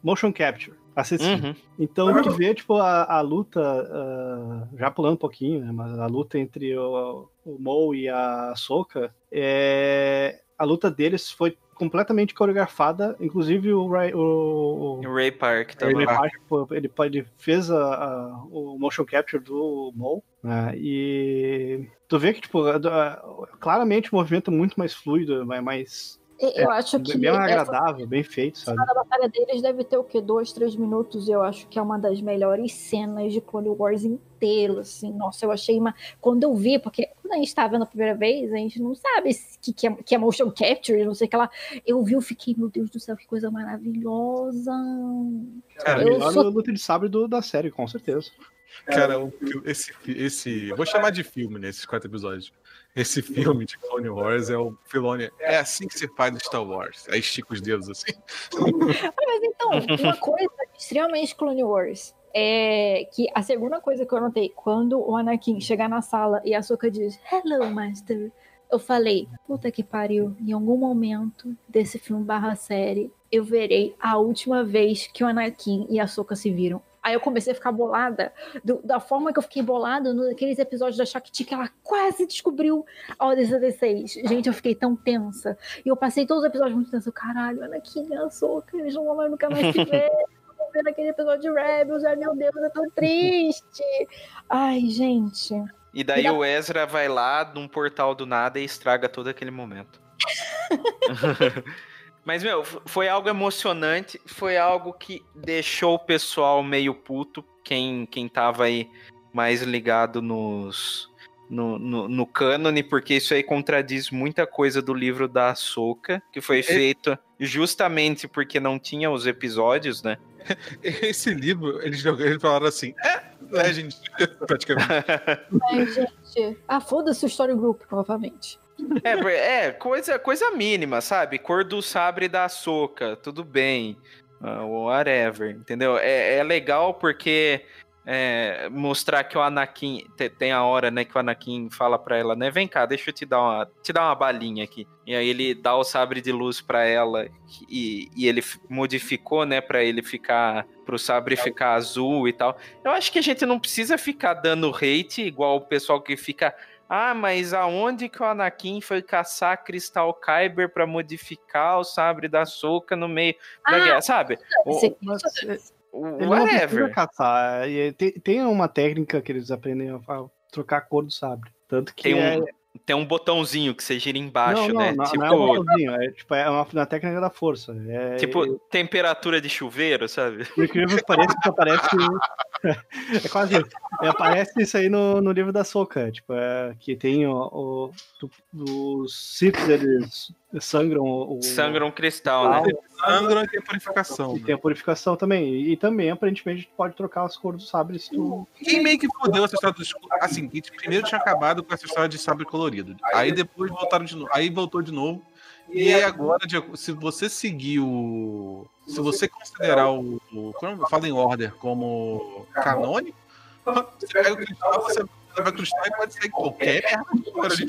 [SPEAKER 4] motion capture acessível.
[SPEAKER 2] Uhum.
[SPEAKER 4] Então tu vê, tipo, a, a luta, ah, já pulando um pouquinho, né, mas a luta entre o, o Mo e a Soka, é, a luta deles foi completamente coreografada, inclusive o Ray, o,
[SPEAKER 2] o Ray Park
[SPEAKER 4] também. Ray Park, ele, ele fez a, a, o motion capture do Mo, né, e tu vê que, tipo, claramente o movimento é muito mais fluido, mais
[SPEAKER 3] eu é, acho que.
[SPEAKER 4] Bem agradável, essa... bem feito, sabe?
[SPEAKER 3] A batalha deles deve ter o quê? Dois, três minutos. Eu acho que é uma das melhores cenas de Clone Wars inteiro, assim. Nossa, eu achei uma. Quando eu vi, porque quando a gente tá vendo a primeira vez, a gente não sabe que, que, é, que é motion capture, não sei o que lá. Eu vi, eu fiquei, meu Deus do céu, que coisa maravilhosa.
[SPEAKER 4] Cara, eu melhor sou... luta de sabre do, da série, com certeza.
[SPEAKER 1] Cara, esse, esse. Vou chamar de filme nesses né, quatro episódios. Esse filme de Clone Wars é o Filone. É assim que se faz Star Wars. Aí estica os dedos assim.
[SPEAKER 3] Mas então, uma coisa extremamente Clone Wars é que a segunda coisa que eu notei, quando o Anakin chegar na sala e a Soka diz Hello, Master, eu falei, puta que pariu, em algum momento desse filme barra série, eu verei a última vez que o Anakin e a Soka se viram. Aí eu comecei a ficar bolada do, da forma que eu fiquei bolada naqueles episódios da Shakti que ela quase descobriu a Ordem 66. Gente, eu fiquei tão tensa. E eu passei todos os episódios muito tensa. Caralho, Anakin e Ahsoka, eles não vão nunca mais se ver. ver naquele episódio de Rebels, ai meu Deus, é tão triste. Ai, gente.
[SPEAKER 2] E daí o Ezra vai lá num portal do nada e estraga todo aquele momento. Mas, meu, foi algo emocionante, foi algo que deixou o pessoal meio puto, quem, quem tava aí mais ligado nos, no, no, no cânone, porque isso aí contradiz muita coisa do livro da Soca, que foi feito justamente porque não tinha os episódios, né?
[SPEAKER 1] Esse livro, eles, eles falaram assim, é, é gente, praticamente.
[SPEAKER 3] É, gente, ah, foda-se o Story Group, provavelmente.
[SPEAKER 2] É, é coisa, coisa mínima, sabe? Cor do sabre da soca, tudo bem. Uh, whatever, entendeu? É, é legal porque é, mostrar que o Anakin tem a hora, né, que o Anakin fala para ela, né, vem cá, deixa eu te dar uma, te dar uma balinha aqui. E aí ele dá o sabre de luz para ela e, e ele modificou, né, para ele ficar pro sabre ficar azul e tal. Eu acho que a gente não precisa ficar dando hate igual o pessoal que fica ah, mas aonde que o Anakin foi caçar Cristal Kyber para modificar o sabre da Soca no meio da ah, guerra, sabe? O, mas,
[SPEAKER 4] ele whatever. caçar. Tem, tem uma técnica que eles aprendem a trocar a cor do sabre. Tanto que
[SPEAKER 2] tem é... tem um botãozinho que você gira embaixo,
[SPEAKER 4] não,
[SPEAKER 2] né?
[SPEAKER 4] Não, tipo... não é um botãozinho, é, tipo, é uma, na técnica da força. É...
[SPEAKER 2] Tipo, temperatura de chuveiro, sabe?
[SPEAKER 4] Por incrível que pareça, que aparece. é quase isso. É, aparece isso aí no, no livro da Soca, tipo, é, que tem o, o, os Sith, eles sangram o.
[SPEAKER 2] Sangram cristal, né?
[SPEAKER 1] Sangram e tem a purificação.
[SPEAKER 4] E né? tem a purificação também. E, também, aparentemente, pode trocar as cores do sabre se tu.
[SPEAKER 1] Quem meio que fodeu essa história dos. Assim, primeiro tinha acabado com essa história de sabre colorido. Aí depois voltaram de novo. Aí voltou de novo. E agora, se você seguir o. Se você considerar o. o como fala em order como canônico, você pega o cristal, você vai cristal e pode ser qualquer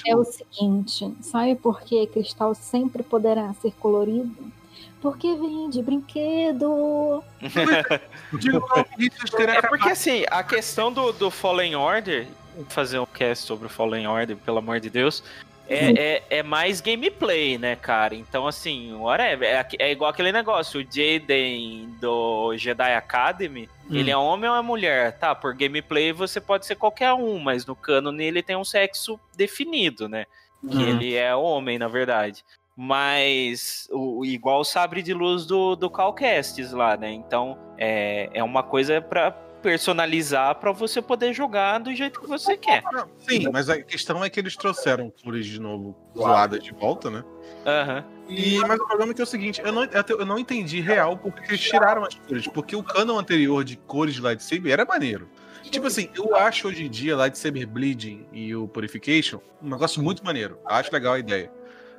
[SPEAKER 3] É o seguinte, sabe por que cristal sempre poderá ser colorido? Porque vem de brinquedo.
[SPEAKER 2] é porque assim, a questão do, do Fallen Order, fazer um cast sobre o Fallen Order, pelo amor de Deus, é, é, é, mais gameplay, né, cara? Então, assim, whatever. É, é igual aquele negócio, o Jaden do Jedi Academy, hum. ele é homem ou é mulher? Tá, por gameplay você pode ser qualquer um, mas no canon ele tem um sexo definido, né? Que hum. ele é homem, na verdade. Mas, o, igual o sabre de luz do, do Calcastes lá, né? Então, é, é uma coisa pra, personalizar para você poder jogar do jeito que você quer.
[SPEAKER 1] Sim, mas a questão é que eles trouxeram cores de novo zoadas de volta, né?
[SPEAKER 2] Aham. Uhum.
[SPEAKER 1] E, mas o problema é que é o seguinte, eu não, eu não entendi real porque eles tiraram as cores, porque o canon anterior de cores de lightsaber era maneiro. Tipo assim, eu acho hoje em dia Lightsaber Bleeding e o Purification um negócio muito maneiro. Acho legal a ideia.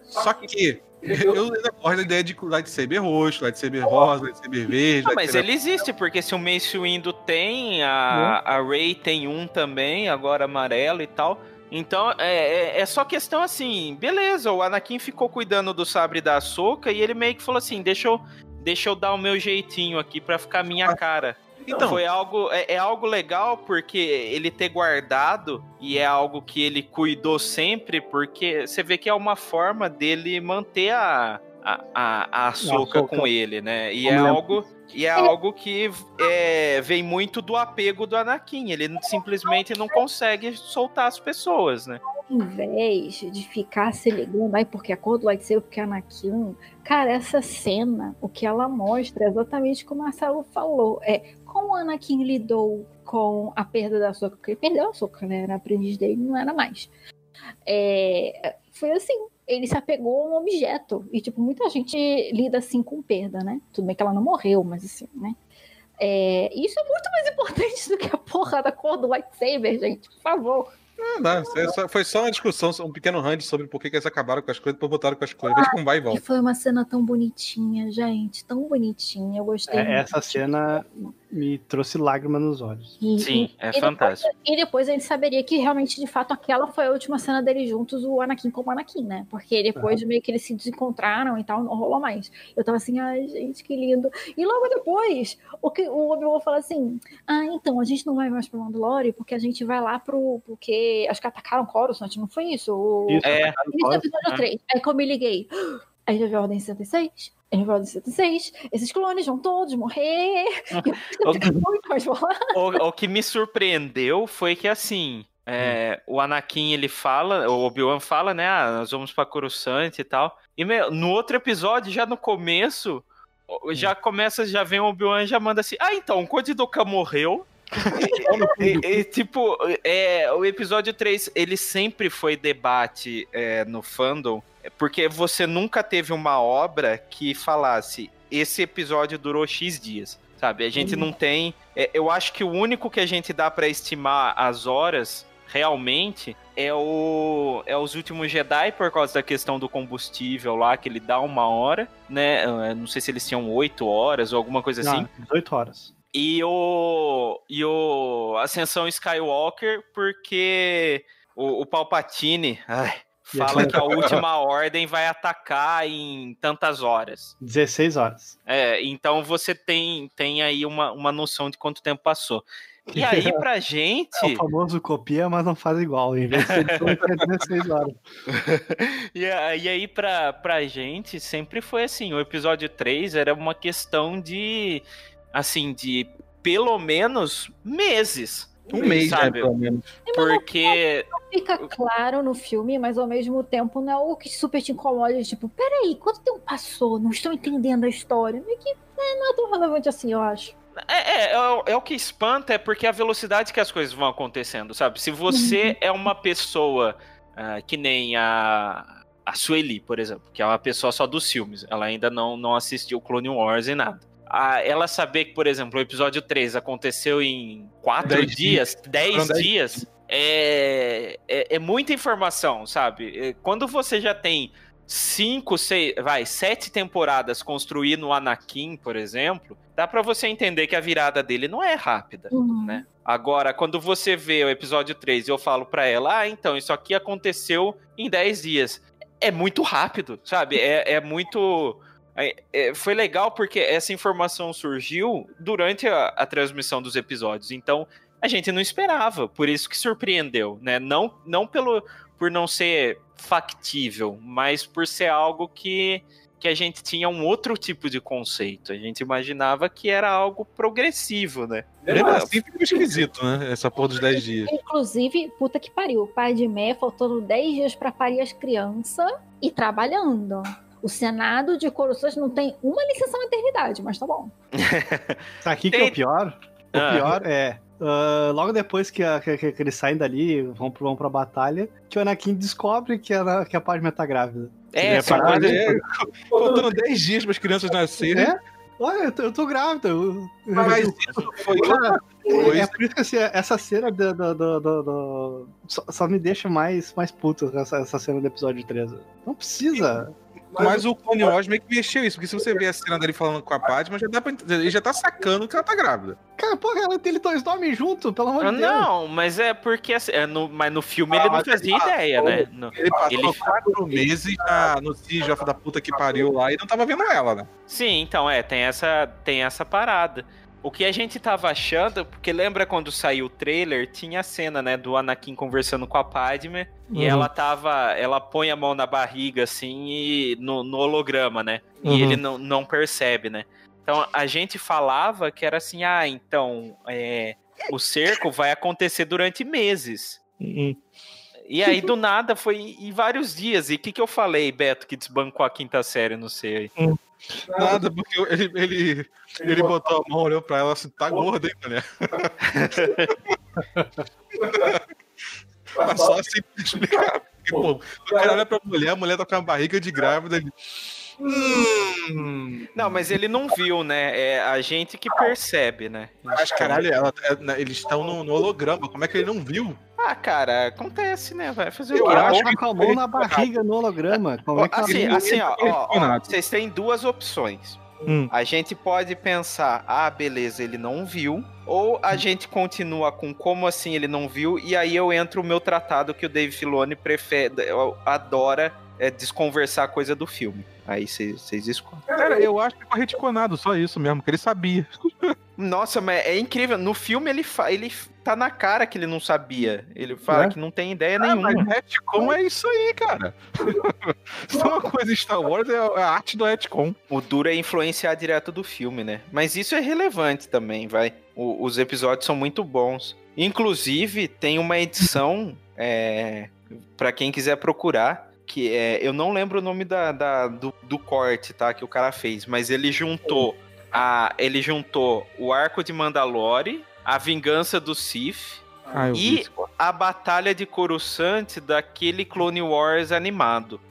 [SPEAKER 1] Só que eu ainda gosto da ideia de lightsaber roxo, lightsaber rosa, lightsaber verde.
[SPEAKER 2] Não, mas ele existe, porque se o Mace Windu tem, a, a Rey tem um também, agora amarelo e tal. Então, é, é, é, só questão assim, beleza, o Anakin ficou cuidando do sabre da Soca e ele meio que falou assim, deixa eu, deixa eu dar o meu jeitinho aqui para ficar minha cara. Então, foi algo é, é, algo legal porque ele ter guardado e é algo que ele cuidou sempre, porque você vê que é uma forma dele manter a, a, a, a Ahsoka. com ele, né? E é
[SPEAKER 4] é-
[SPEAKER 2] algo, e é algo que é, vem muito do apego do Anakin. Ele simplesmente não consegue soltar as pessoas, né?
[SPEAKER 3] Em vez de ficar se ligando, ai, porque a cor do lightsaber, porque é Anakin. Cara, essa cena, o que ela mostra é exatamente como o Marcelo falou. É como o Anakin lidou com a perda da Ahsoka, porque ele perdeu a Ahsoka, né? Era aprendiz dele, não era mais. É, foi assim, ele se apegou a um objeto. E, tipo, muita gente lida assim com perda, né? Tudo bem que ela não morreu, mas assim, né? É, isso é muito mais importante do que a porra da cor do lightsaber, gente. Por favor.
[SPEAKER 1] Não, não, é foi só uma discussão, um pequeno rant sobre por que, eles acabaram com as coisas, depois botaram com as coisas. Como vai e
[SPEAKER 3] E
[SPEAKER 1] volta.
[SPEAKER 3] foi uma cena tão bonitinha, gente. Tão bonitinha. Eu gostei.
[SPEAKER 4] É,
[SPEAKER 3] muito.
[SPEAKER 4] essa cena me trouxe lágrimas nos olhos.
[SPEAKER 3] E-
[SPEAKER 2] Sim, é
[SPEAKER 3] e depois-
[SPEAKER 2] fantástico.
[SPEAKER 3] E depois a gente saberia que realmente, de fato, aquela foi a última cena deles juntos, o Anakin como Anakin, né? Porque depois meio que eles se desencontraram e tal, não rolou mais. Eu tava assim, ai, gente, que lindo. E logo depois, o, que, o Obi-Wan fala assim: ah, então, a gente não vai mais pro Mandalore porque a gente vai lá pro. Porque acho que atacaram Coruscant, não foi isso? O...
[SPEAKER 4] Isso,
[SPEAKER 2] É.
[SPEAKER 4] Coruscant.
[SPEAKER 3] episódio
[SPEAKER 2] Ah. 3.
[SPEAKER 3] Aí que eu me liguei. A gente vai ver a Ordem 66? A gente vai ver a Ordem 66? Esses clones vão todos morrer. Mais bola.
[SPEAKER 2] o, o que me surpreendeu foi que, assim, é, o Anakin, ele fala, o Obi-Wan fala, né, ah, nós vamos pra Coruscant e tal. E meu, no outro episódio, já no começo, o- já começa, já vem o Obi-Wan e já manda assim, ah, então, o Code Doka morreu. e, e, tipo, é, o episódio 3, ele sempre foi debate é, no fandom, porque você nunca teve uma obra que falasse, esse episódio durou X dias. Sabe, a gente não tem. é, eu acho que o único que a gente dá pra estimar as horas realmente é o é os últimos Jedi por causa da questão do combustível lá que ele dá uma hora, né? Eu não sei se eles tinham oito horas ou alguma coisa assim.
[SPEAKER 4] Ah, 18 horas.
[SPEAKER 2] E o e o Ascensão Skywalker porque o, o Palpatine ai, fala que a última ordem vai atacar em tantas horas.
[SPEAKER 4] 16 horas.
[SPEAKER 2] É, então você tem, tem aí uma, uma noção de quanto tempo passou. E aí, pra gente.
[SPEAKER 4] É o famoso copia, mas não faz igual. Em vez de ser 18, é 16 horas.
[SPEAKER 2] e, e aí, pra, pra gente, sempre foi assim: o episódio 3 era uma questão de. Assim, de pelo menos meses.
[SPEAKER 1] Um mês, né,
[SPEAKER 2] sabe?
[SPEAKER 1] pelo menos.
[SPEAKER 2] Porque.
[SPEAKER 3] Fica claro no filme, mas ao mesmo tempo não é o que super te incomoda. Tipo, peraí, quanto tempo passou? Não estou entendendo a história. Meio que é, não é tão relevante assim, eu acho.
[SPEAKER 2] É, é, é o- é o que espanta, é porque a velocidade que as coisas vão acontecendo, sabe? Se você é uma pessoa ah, que nem a, a Sueli, por exemplo, que é uma pessoa só dos filmes, ela ainda não, não assistiu Clone Wars e nada. Ah, ela saber que, por exemplo, o episódio 3 aconteceu em 4
[SPEAKER 1] Dez
[SPEAKER 2] dias, 10
[SPEAKER 1] Foram dez
[SPEAKER 2] dias, é, é, é muita informação, sabe? É, Quando você já tem cinco, seis, vai, sete temporadas construindo o Anakin, por exemplo, dá pra você entender que a virada dele não é rápida,
[SPEAKER 3] Uhum.
[SPEAKER 2] né? Agora, quando você vê o episódio 3 e eu falo pra ela, ah, então, isso aqui aconteceu em 10 dias. É muito rápido, sabe? É, é muito. É- é- foi legal porque essa informação surgiu durante a, a transmissão dos episódios. Então, a gente não esperava, por isso que surpreendeu, né? Não, não pelo por não ser factível, mas por ser algo que, que a gente tinha um outro tipo de conceito. A gente imaginava que era algo progressivo, né?
[SPEAKER 1] Mesmo assim, fica esquisito, né? Essa porra dos 10 dias.
[SPEAKER 3] Inclusive, puta que pariu. O pai de Mé faltando 10 dias pra parir as crianças e trabalhando. O Senado de Coruscant não tem uma licença maternidade, mas tá bom.
[SPEAKER 4] Sabe aqui que é o pior? O
[SPEAKER 2] Ah.
[SPEAKER 4] pior é. ah, logo depois que, a- que- que- eles saem dali, vão, pro- vão pra batalha, que o Anakin descobre que a, que a Padme tá grávida.
[SPEAKER 2] É,
[SPEAKER 1] é, faltando 10 dias para as crianças nascerem.
[SPEAKER 4] É? Olha, eu tô, eu tô grávida. eu-
[SPEAKER 1] Mas
[SPEAKER 4] eu-
[SPEAKER 1] isso foi
[SPEAKER 4] Cara,
[SPEAKER 1] Pois.
[SPEAKER 4] é por isso que assim, essa cena do, do- do- do- do- Só, só me deixa mais, mais puto essa, essa cena do episódio 13. Não precisa.
[SPEAKER 1] Mas o Clone Wars meio que mexeu isso, porque se você ver a cena dele falando com a Padma, já dá pra entender, ele já tá sacando que ela tá grávida.
[SPEAKER 4] Cara, porra, ela tem eles dormem junto, pelo amor
[SPEAKER 2] Ah,
[SPEAKER 4] de Deus.
[SPEAKER 2] Não, mas é porque assim, é no, mas no filme
[SPEAKER 1] Ah,
[SPEAKER 2] ele não
[SPEAKER 1] mas
[SPEAKER 2] fazia
[SPEAKER 1] ele
[SPEAKER 2] ideia,
[SPEAKER 1] passou-
[SPEAKER 2] né? No-
[SPEAKER 1] Ele passou
[SPEAKER 2] Ele-
[SPEAKER 1] quatro meses na, no of da puta que pariu lá e não tava vendo ela, né?
[SPEAKER 2] Sim, então é, tem essa, tem essa parada. O que a gente tava achando, porque lembra quando saiu o trailer, tinha a cena, né, do Anakin conversando com a Padme,
[SPEAKER 1] Uhum.
[SPEAKER 2] e ela tava, ela põe a mão na barriga, assim, e no, no holograma, né,
[SPEAKER 1] Uhum.
[SPEAKER 2] e ele não, não percebe, né. Então, a gente falava que era assim, ah, então, é, o cerco vai acontecer durante meses.
[SPEAKER 1] Uhum.
[SPEAKER 2] E aí, do nada, foi em vários dias. E o que, que eu falei, Beto, que desbancou a quinta série, não sei.
[SPEAKER 1] Nada, porque ele, ele, ele botou a mão, olhou pra ela assim, tá gorda, hein, mulher? Mas só assim pra explicar. Porque, pô, o cara olha pra mulher, a mulher tá com a barriga de grávida. Ele... Hum.
[SPEAKER 2] Não, mas ele não viu, né? É a gente que percebe, né?
[SPEAKER 1] Mas caralho, ela- é- eles estão no, no holograma. Como é que ele não viu?
[SPEAKER 2] Ah, cara, acontece, né? Vai fazer o
[SPEAKER 1] Eu
[SPEAKER 2] quê?
[SPEAKER 1] acho
[SPEAKER 4] Tava
[SPEAKER 1] que
[SPEAKER 4] a mão na barriga no holograma. Como é que
[SPEAKER 2] Assim, assim, ó, ó, ó, vocês têm duas opções.
[SPEAKER 1] Hum.
[SPEAKER 2] A gente pode pensar, ah, beleza, ele não viu. Ou a gente continua com como assim ele não viu, e aí eu entro o meu tratado que o Dave Filoni prefere, adora é, desconversar coisa do filme. Aí vocês escolhem.
[SPEAKER 1] Cara, eu acho que foi reticonado, só isso mesmo, que ele sabia.
[SPEAKER 2] Nossa, mas é incrível. No filme ele, fa... ele tá na cara que ele não sabia. Ele fala
[SPEAKER 4] É?
[SPEAKER 2] que não tem ideia
[SPEAKER 1] Ah,
[SPEAKER 2] nenhuma.
[SPEAKER 1] mas retcon é isso aí, cara. Se uma coisa Star Wars é a arte do retcon.
[SPEAKER 2] O duro é influenciar direto do filme, né? Mas isso é relevante também, vai. O- os episódios são muito bons. Inclusive, tem uma edição, é, para quem quiser procurar, que é. Eu não lembro o nome da, da- do, do corte, tá? Que o cara fez, mas ele juntou. A, ele juntou o arco de Mandalore, a vingança do Sith,
[SPEAKER 1] Ah,
[SPEAKER 2] E- a batalha de Coruscant daquele Clone Wars animado.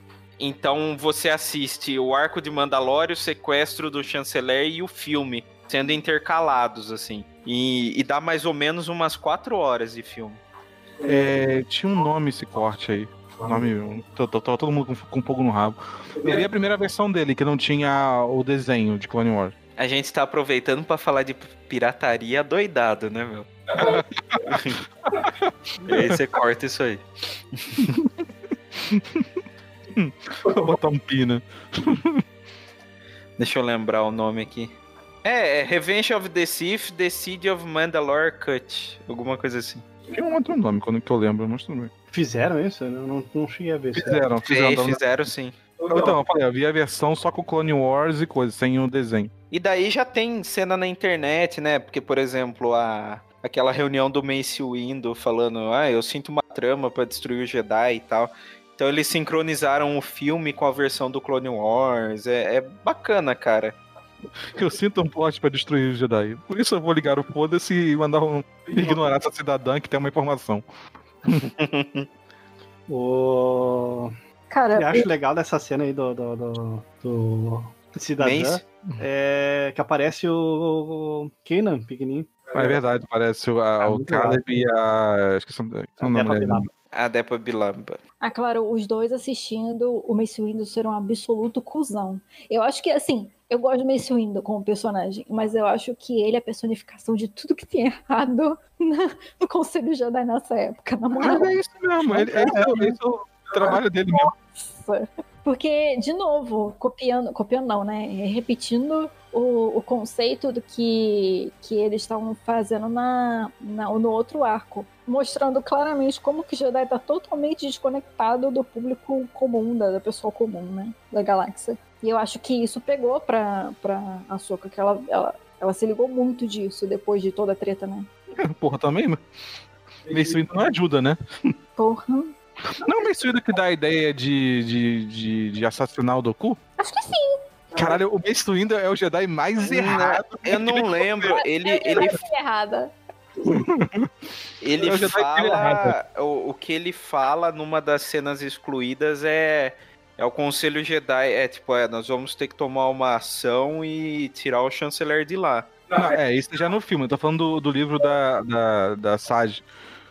[SPEAKER 2] Então você assiste o arco de Mandalore, o sequestro do chanceler e o filme sendo intercalados assim. E, e dá mais ou menos umas quatro horas de filme.
[SPEAKER 1] É, tinha um nome esse corte aí. Nome. Todo mundo com, com fogo no rabo. Eu vi a primeira versão dele, que não tinha o desenho de Clone Wars.
[SPEAKER 2] A gente tá aproveitando pra falar de pirataria doidado, né, meu? e aí você corta isso aí.
[SPEAKER 1] Vou botar um pina.
[SPEAKER 2] Deixa eu lembrar o nome aqui. É, é Revenge of the Sith, The Siege of Mandalore Cut. Alguma coisa assim.
[SPEAKER 1] Tinha um outro nome quando que eu lembro, mas tudo bem.
[SPEAKER 4] Fizeram isso? Eu não, não cheguei a ver.
[SPEAKER 1] Fizeram, fizeram.
[SPEAKER 2] Fez, fizeram sim.
[SPEAKER 1] Então, eu falei, vi a versão só com Clone Wars e coisa, sem o desenho.
[SPEAKER 2] E daí já tem cena na internet, né? Porque, por exemplo, a aquela reunião do Mace Windu falando, ah, eu sinto uma trama pra destruir o Jedi e tal. Então eles sincronizaram o filme com a versão do Clone Wars. É, é bacana, cara.
[SPEAKER 1] Eu sinto um plot pra destruir o Jedi. Por isso eu vou ligar o foda-se e mandar um. ignorar essa cidadã que tem uma informação.
[SPEAKER 4] O...
[SPEAKER 3] Cara,
[SPEAKER 4] Eu acho legal dessa cena aí do, do, do, do cidadã
[SPEAKER 2] Mace?
[SPEAKER 4] é que aparece o, o Kenan, pequenininho.
[SPEAKER 1] Mas é verdade, parece o, a,
[SPEAKER 4] Ah,
[SPEAKER 1] o Caleb e a. Esqueci o nome
[SPEAKER 4] A Depa
[SPEAKER 1] dele.
[SPEAKER 4] Bilaba.
[SPEAKER 2] A Depa Bilamba.
[SPEAKER 3] Ah, claro, os dois assistindo o Mace Windu ser um absoluto cuzão. Eu acho que, assim, eu gosto do Mace Windu como personagem, mas eu acho que ele é a personificação de tudo que tem errado na- no Conselho Jedi nessa época, na moral.
[SPEAKER 1] Mas é isso mesmo, ele, é, esse é o trabalho dele mesmo.
[SPEAKER 3] Nossa. Porque, de novo, copiando, copiando não, né? Repetindo o, o conceito do que, que eles estavam fazendo na, na- no outro arco. Mostrando claramente como que Jedi tá totalmente desconectado do público comum, da, da pessoa comum, né? Da galáxia. E eu acho que isso pegou pra, pra Ahsoka, que ela, ela, ela se ligou muito disso depois de toda a treta, né?
[SPEAKER 1] Porra, também, mas. Windu não ajuda, né?
[SPEAKER 3] Porra.
[SPEAKER 1] Não é o Mace Windu que dá a ideia de, de, de, de assassinar o Doku?
[SPEAKER 3] Acho que sim.
[SPEAKER 1] Caralho, o Mace Windu é o Jedi mais errado.
[SPEAKER 2] Eu não lembro. Ele, ele,
[SPEAKER 3] errada.
[SPEAKER 2] ele
[SPEAKER 1] Eu já tô aqui
[SPEAKER 2] fala. O, o que ele fala numa das cenas excluídas é. É o Conselho Jedi. É tipo, é, nós vamos ter que tomar uma ação e tirar o chanceler de lá.
[SPEAKER 1] Não, é, isso já no filme. Eu tô falando do, do livro da, da, da Sage.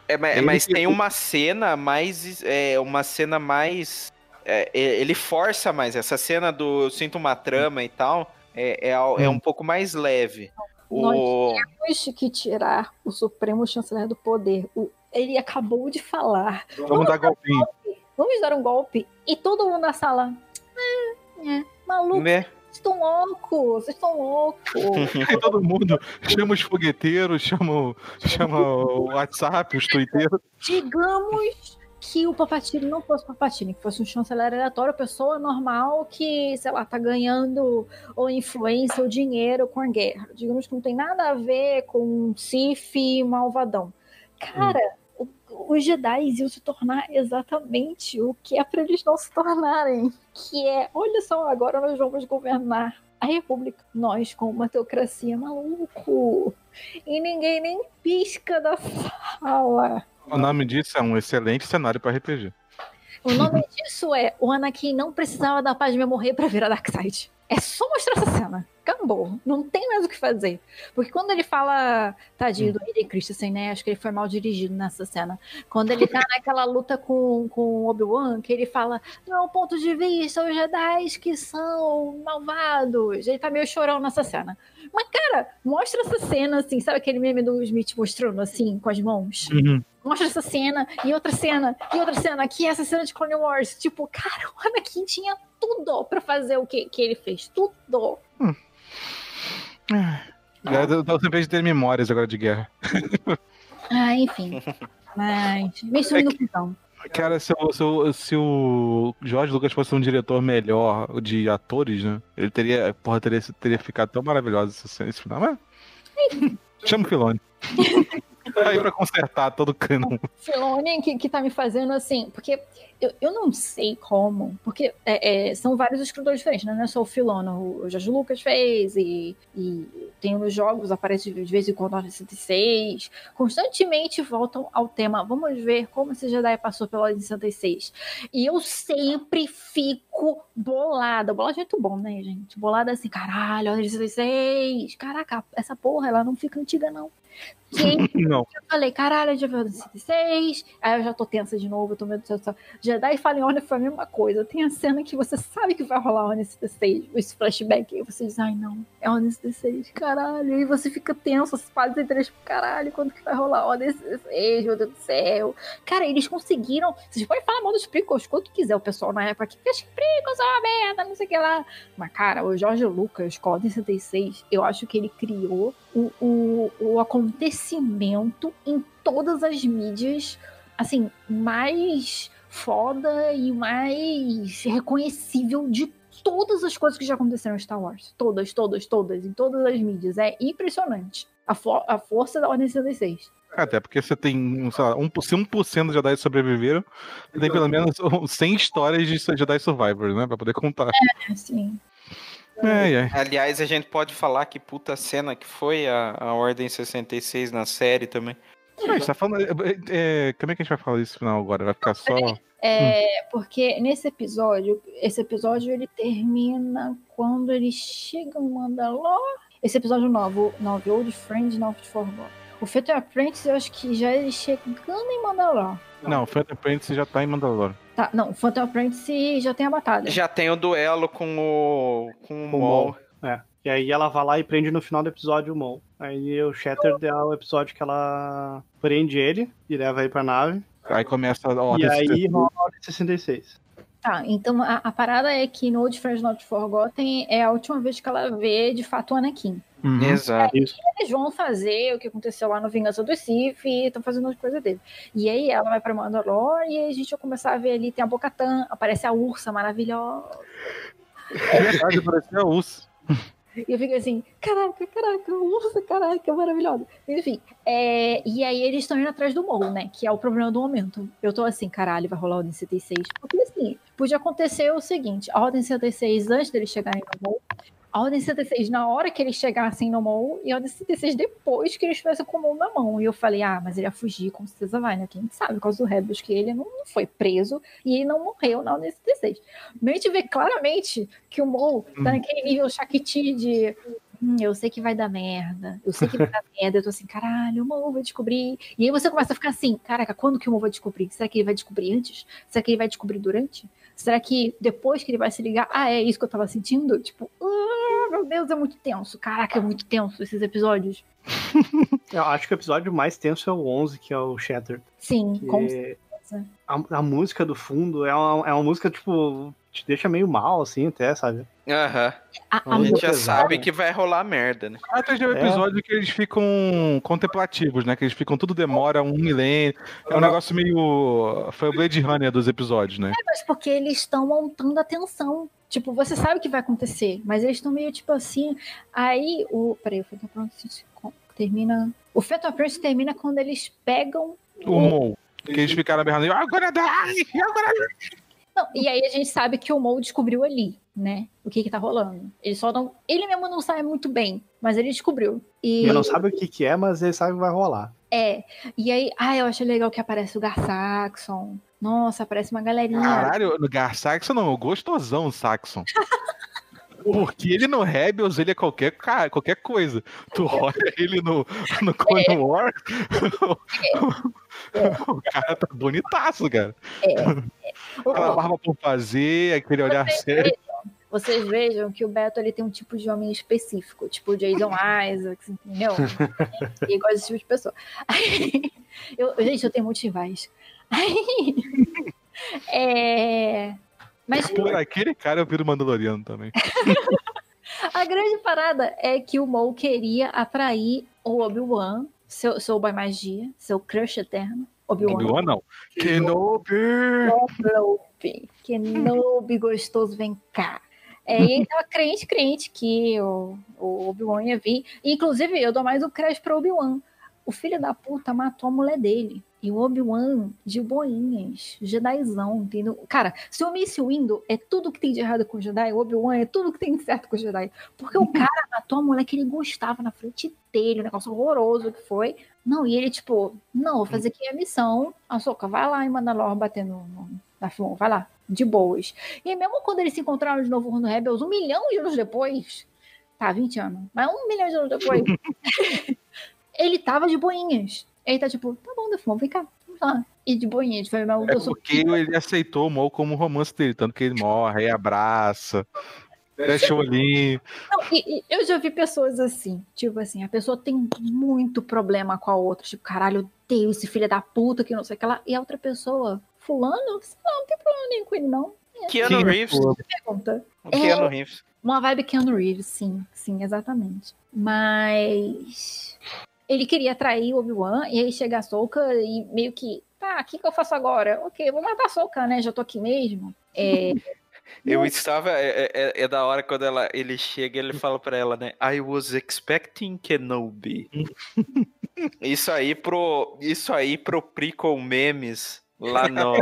[SPEAKER 2] É, mas,
[SPEAKER 1] Ele
[SPEAKER 2] mas tem uma cena mais. É, uma cena mais. é, é, ele força mais. Essa cena do Eu Sinto uma Trama e tal. É, é, al- é um pouco mais leve. O...
[SPEAKER 3] Temos que tirar o Supremo Chanceler do poder. O- ele acabou de falar.
[SPEAKER 1] Vamos dar golpinho.
[SPEAKER 3] Vamos dar um golpe. E todo mundo na sala. É, é, maluco.
[SPEAKER 2] Né?
[SPEAKER 3] Vocês estão loucos, vocês estão loucos.
[SPEAKER 1] Aí todo mundo chama os fogueteiros, chama, o- chama o WhatsApp, os twitteiros.
[SPEAKER 3] Digamos que o Papatini não fosse Papatini, que fosse um chanceler aleatório, pessoa normal que, sei lá, tá ganhando ou influência ou dinheiro com a guerra. Digamos que não tem nada a ver com um Sif malvadão. Cara, o- os Jedi iam se tornar exatamente o que é pra eles não se tornarem. Que é, olha só, agora nós vamos governar a República. Nós com uma teocracia maluco. E ninguém nem pisca da sala.
[SPEAKER 1] O nome disso é um excelente cenário para RPG.
[SPEAKER 3] O nome disso é o Anakin não precisava da Padme morrer pra virar Darkseid. É só mostrar essa cena. Acabou. Não tem mais o que fazer. Porque quando ele fala, tadinho do Hayden Christensen, né? Acho que ele foi mal dirigido nessa cena. Quando ele tá naquela luta com, com o Obi-Wan, que ele fala, do meu ponto de vista, os Jedi que são malvados. Ele tá meio chorão nessa cena. Mas, cara, mostra essa cena, assim, sabe aquele meme do Smith mostrando, assim, com as mãos? Mostra essa cena, e outra cena, e outra cena, que é essa cena de Clone Wars. Tipo, cara, o Anakin tinha tudo pra fazer o que, que ele fez. Tudo.
[SPEAKER 1] Eu, eu tô sempre de ter memórias agora de guerra.
[SPEAKER 3] Ah, enfim. Mas, meio sumindo no cuzão.
[SPEAKER 1] Cara, se o, se, o, se o Jorge Lucas fosse um diretor melhor de atores, né? Ele teria, porra, teria, teria ficado tão maravilhoso esse, esse final. Mas... Chama o Filone. Tá aí pra consertar todo o canon.
[SPEAKER 3] Filone que, que tá me fazendo assim, porque eu, eu não sei como, porque é, é, são vários escritores diferentes, né? Não é só o Filone, o, o Jorge Lucas fez, e, e tem nos jogos, aparece de vez em quando na 66, constantemente voltam ao tema, vamos ver como esse Jedi passou pela Ordem 66. E eu sempre fico bolada, bolada é muito bom, né, gente? Bolada assim, caralho, Ordem 66, caraca, essa porra, ela não fica antiga, não.
[SPEAKER 1] Não.
[SPEAKER 3] eu falei, caralho, já viu o 66. Aí eu já tô tensa de novo, eu tô medo do céu. Jedi Fallen Order foi a mesma coisa. Tem a cena que você sabe que vai rolar Ordem 66, esse flashback, e você diz, ai não, é Ordem 66, caralho. E você fica tenso, você fala três caralho, quando que vai rolar Ordem 66, meu Deus do céu. Cara, eles conseguiram. Vocês podem falar mal dos Prickles quanto quiser, o pessoal na época que Prickles são uma merda, não sei o que lá. Mas, cara, o Jorge Lucas, com a Ordem 66, eu acho que ele criou o, o, o acontecimento em todas as mídias, assim, mais foda e mais reconhecível de todas as coisas que já aconteceram em Star Wars. Todas, todas, todas, em todas as mídias. É impressionante. A, a força da Ordem 66.
[SPEAKER 1] Até porque você tem, sei lá, um, se 1% de Jedi sobreviveram, você tem pelo menos 100 histórias de Jedi Survivors, né? Pra poder contar.
[SPEAKER 3] É, sim.
[SPEAKER 1] É, é.
[SPEAKER 2] Aliás, a gente pode falar que puta cena que foi a, a Ordem 66 na série também.
[SPEAKER 1] A tá falando, é, é, como é que a gente vai falar isso no final agora? Vai ficar só.
[SPEAKER 3] É, porque nesse episódio, esse episódio ele termina quando ele chega em Mandalor. Esse episódio novo, 9, Old Friend, Not Forgot. O Phantom Apprentice, eu acho que já ele chegando em Mandalor.
[SPEAKER 1] Não, o Phantom Apprentice já tá em Mandalor.
[SPEAKER 3] Tá, não, o Phantom Apprentice já tem a batalha.
[SPEAKER 2] Já tem o duelo com o com o
[SPEAKER 4] Com o
[SPEAKER 2] Maul.
[SPEAKER 4] Maul. É. E aí ela vai lá e prende no final do episódio o Maul. Aí o Shatter é o episódio que ela prende ele e leva ele pra nave.
[SPEAKER 1] Aí começa a
[SPEAKER 4] e
[SPEAKER 1] ordem.
[SPEAKER 4] aí rola a Ordem 66.
[SPEAKER 3] Tá, então a, a parada é que no Old Friends Not Forgotten é a última vez que ela vê de fato o Anakin.
[SPEAKER 1] Uhum.
[SPEAKER 2] Exato.
[SPEAKER 4] Isso.
[SPEAKER 3] Eles vão fazer o que aconteceu lá no Vingança do Sith e estão fazendo as coisas dele. E aí ela vai pra Mandalore e aí a gente vai começar a ver ali, tem a Bocatã, aparece a ursa maravilhosa.
[SPEAKER 1] É verdade, parecia a Us.
[SPEAKER 3] E eu fico assim, caraca, caraca, ursa, caraca, maravilhosa. Enfim, é, e aí eles estão indo atrás do Maul, né? Que é o problema do momento. Eu tô assim, caralho, vai rolar a Ordem 76. Porque assim, podia acontecer o seguinte: a Ordem 76 antes deles chegarem no Maul, a Ordem 76 na hora que eles chegassem no Maul, e a Ordem 76 depois que eles estivessem com o Maul na mão. E eu falei, ah, mas ele ia fugir, com certeza vai, né? Quem sabe, por causa do Rebels, que ele não foi preso e ele não morreu na Ordem 76. Mas a gente vê claramente que o Maul tá naquele nível Shakti de Hum, eu sei que vai dar merda. Eu sei que vai dar merda. Eu tô assim, caralho, o Mo vai descobrir. E aí você começa a ficar assim, caraca, quando que o Mo vai descobrir? Será que ele vai descobrir antes? Será que ele vai descobrir durante? Será que depois que ele vai se ligar, ah, é isso que eu tava sentindo? Tipo, ah, meu Deus, é muito tenso. Caraca, é muito tenso esses episódios.
[SPEAKER 4] Eu acho que o episódio mais tenso é o 11, que é o Shatter.
[SPEAKER 3] Sim,
[SPEAKER 4] Que
[SPEAKER 3] com certeza.
[SPEAKER 4] a, a música do fundo é uma, é uma música, tipo, te deixa meio mal, assim, até, sabe?
[SPEAKER 2] Aham.
[SPEAKER 3] A, a
[SPEAKER 2] A gente já
[SPEAKER 4] pesado.
[SPEAKER 2] sabe que vai rolar merda, né?
[SPEAKER 1] Até já é o
[SPEAKER 4] É.
[SPEAKER 1] episódio que eles ficam contemplativos, né? Que eles ficam tudo demora um milênio. É um negócio meio. Foi o Blade Runner dos episódios, né?
[SPEAKER 3] Mas porque eles estão montando a tensão. Tipo, você sabe o que vai acontecer, mas eles estão meio tipo assim. Aí o. Peraí, o Phantom Prince termina. O Phantom Prince termina quando eles pegam.
[SPEAKER 1] O Mou. Que eles ficaram berrando. Agora dá! Agora
[SPEAKER 3] Não, e aí a gente sabe que o Mo descobriu ali, né? O que que tá rolando. Ele só não. Ele mesmo não sabe muito bem, mas ele descobriu. E
[SPEAKER 4] Ele não sabe o que, que é, mas ele sabe que vai rolar.
[SPEAKER 3] é. E aí, ah, eu achei legal que aparece o Gar Saxon. Nossa, aparece uma galerinha.
[SPEAKER 1] Caralho, no Gar Saxon não, o gostosão Saxon. Porque ele no Rebels, ele é qualquer, ca- qualquer coisa. Tu olha ele no, no Clone Wars, o cara tá bonitaço, cara. Aquela
[SPEAKER 3] Ó,
[SPEAKER 1] barba por fazer, aquele olhar sério.
[SPEAKER 3] vocês vejam que o Beto ele tem um tipo de homem específico, tipo o Jason Isaacs, entendeu? Ele gosta desse tipo de pessoa. Aí, eu, gente, eu tenho muitos rivais. Aí, é, mas
[SPEAKER 1] Por aquele cara eu viro Mandaloriano também.
[SPEAKER 3] a grande parada é que o Mo queria atrair o Obi-Wan, seu, seu boy magia, seu crush eterno, Obi-Wan.
[SPEAKER 1] Obi-Wan não. Kenobi!
[SPEAKER 3] Kenobi. Kenobi gostoso, vem cá. É, e ele tava crente, crente que o, o Obi-Wan ia vir. E, inclusive, eu dou mais um crédito pro Obi-Wan. O filho da puta matou a mulher dele. E o Obi-Wan de boinhas, Jedizão, entendeu? Cara, se o Mace Windu é tudo que tem de errado com o Jedi, o Obi-Wan é tudo que tem de certo com o Jedi. Porque o cara matou a mulher que ele gostava na frente dele, um negócio horroroso que foi. Não, e ele, tipo, não, vou fazer aqui a missão. A Soca, vai lá em Mandalor bater no, na Fimon, vai lá, de boas. E mesmo quando eles se encontraram de novo no Rebels, um milhão de anos depois, tá, 20 anos, mas um milhão de anos depois, ele tava de boinhas. Ele tá tipo, tá bom, Defon, vem cá, vamos lá. E de boinhas, foi meu,
[SPEAKER 1] É
[SPEAKER 3] eu sou
[SPEAKER 1] porque ele aceitou o Maul como romance dele, tanto que ele morre, aí abraça, fecha o olhinho.
[SPEAKER 3] Não, e- e eu já vi pessoas assim, tipo assim, a pessoa tem muito problema com a outra, tipo, caralho, eu odeio esse filho da puta que não sei o que lá, e a outra pessoa, fulano, sei lá, não tem problema nenhum com ele, não.
[SPEAKER 2] Keanu Reeves.
[SPEAKER 3] Pergunta.
[SPEAKER 2] O Keanu Reeves.
[SPEAKER 3] Uma vibe Keanu Reeves, sim, sim, exatamente. Mas ele queria atrair o Obi-Wan, e aí chega a Soka e meio que, tá, o que, que eu faço agora? Ok, vou matar a Soka, né? Já tô aqui mesmo. É,
[SPEAKER 2] Eu estava. É, é- é da hora quando ela, ele chega e ele fala pra ela, né? I was expecting Kenobi. isso aí pro. Isso aí pro Prequel Memes lá no,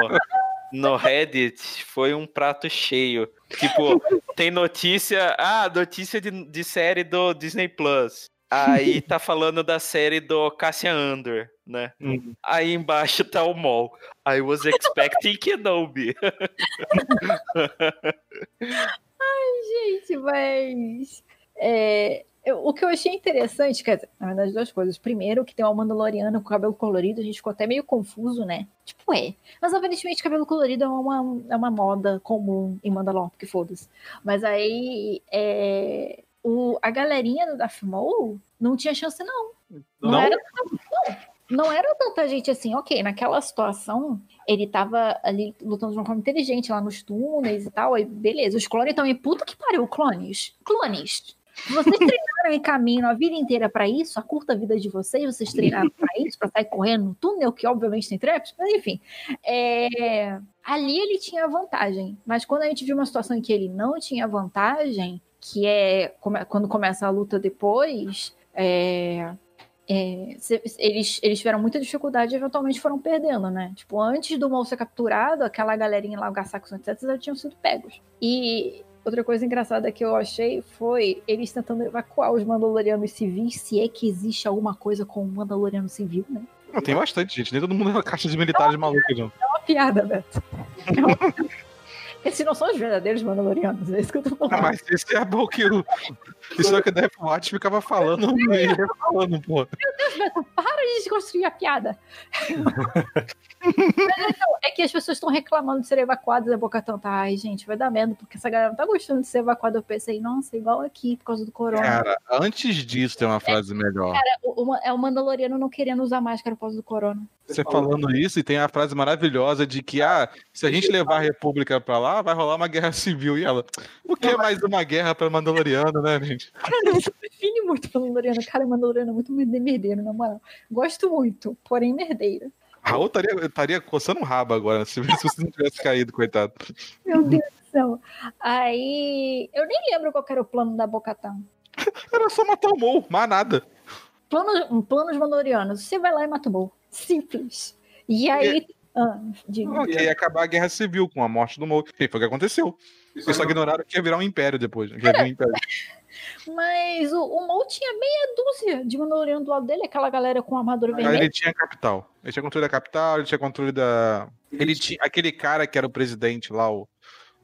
[SPEAKER 2] no Reddit foi um prato cheio. Tipo, tem notícia. Ah, notícia de, de série do Disney Plus. Aí tá falando da série do Cassian Andor, né?
[SPEAKER 1] Uhum.
[SPEAKER 2] Aí embaixo tá o Mol. I was expecting Kenobi.
[SPEAKER 3] gente, mas. é, eu- o que eu achei interessante, quer dizer, na verdade, duas coisas. Primeiro, que tem uma Mandaloriana com cabelo colorido, a gente ficou até meio confuso, né? Tipo, é. Mas aparentemente cabelo colorido é uma, é uma moda comum em Mandalor, porque foda-se. Mas aí. é, o, a galerinha do Maul não tinha chance, não. Não,
[SPEAKER 1] Não?
[SPEAKER 3] Era, não, não era tanta gente assim, ok, naquela situação, ele tava ali lutando de uma forma inteligente lá nos túneis e tal, aí beleza. Os clones também, puta que pariu, clones. Clones. Vocês treinaram em caminho a vida inteira pra isso, a curta vida de vocês, vocês treinaram pra isso, pra sair correndo no túnel, que obviamente tem traps, mas enfim. É, ali ele tinha vantagem, mas quando a gente viu uma situação em que ele não tinha vantagem, que é quando começa a luta depois, é, é, eles, eles tiveram muita dificuldade e eventualmente foram perdendo, né? Tipo, antes do Maul ser capturado, aquela galerinha lá, o Gassaxon, etc., já tinham sido pegos. E outra coisa engraçada que eu achei foi eles tentando evacuar os Mandalorianos civis, se é que existe alguma coisa com o Mandaloriano civil, né?
[SPEAKER 1] Não, tem bastante gente, nem todo mundo é uma caixa de militares malucas, não.
[SPEAKER 3] É uma piada, Beto. É uma piada. Esses não são os verdadeiros Mandalorianos, é isso que eu tô falando.
[SPEAKER 1] Ah, mas esse é bom que o. Isso é o que o Death Watch ficava falando e ele ia falando, pô.
[SPEAKER 3] Beto, para de desconstruir a piada. Então, é que as pessoas estão reclamando de ser evacuadas da Boca Tanta. Ai, gente, vai dar medo, porque essa galera não tá gostando de ser evacuada. Eu pensei, nossa, igual aqui, por causa do corona.
[SPEAKER 1] Cara, antes disso tem uma frase melhor.
[SPEAKER 3] Cara, o, é o Mandaloriano não querendo usar máscara por causa do corona.
[SPEAKER 1] Você falando isso, e tem a frase maravilhosa de que, ah, se a gente levar a República pra lá, vai rolar uma guerra civil. E ela, o que é mais uma guerra pra Mandaloriano, né, gente?
[SPEAKER 3] Cara, isso define muito Mandaloriano. Cara, o Mandaloriano é muito merdeiro, na moral. Gosto muito, porém merdeiro.
[SPEAKER 1] Raul estaria, coçando o rabo agora, se, você não tivesse caído, coitado.
[SPEAKER 3] Meu Deus do céu. Aí, eu nem lembro qual era o plano da Bocatã.
[SPEAKER 1] Era só matar o Mou, mais nada.
[SPEAKER 3] Planos, um, planos Mandalorianos. Você vai lá e mata o Maul. Simples. E aí... Ah.
[SPEAKER 1] E ia acabar a guerra civil com a morte do Mou. E foi o que aconteceu. Eles só ignoraram que ia virar um império depois. Que ia vir um império.
[SPEAKER 3] Mas o, o Maul tinha meia dúzia de Mandaloriano do lado dele, aquela galera com armadura vermelha.
[SPEAKER 1] ele tinha a capital. Ele tinha controle da capital, ele tinha controle da. Ele tinha. Aquele cara que era o presidente lá, o,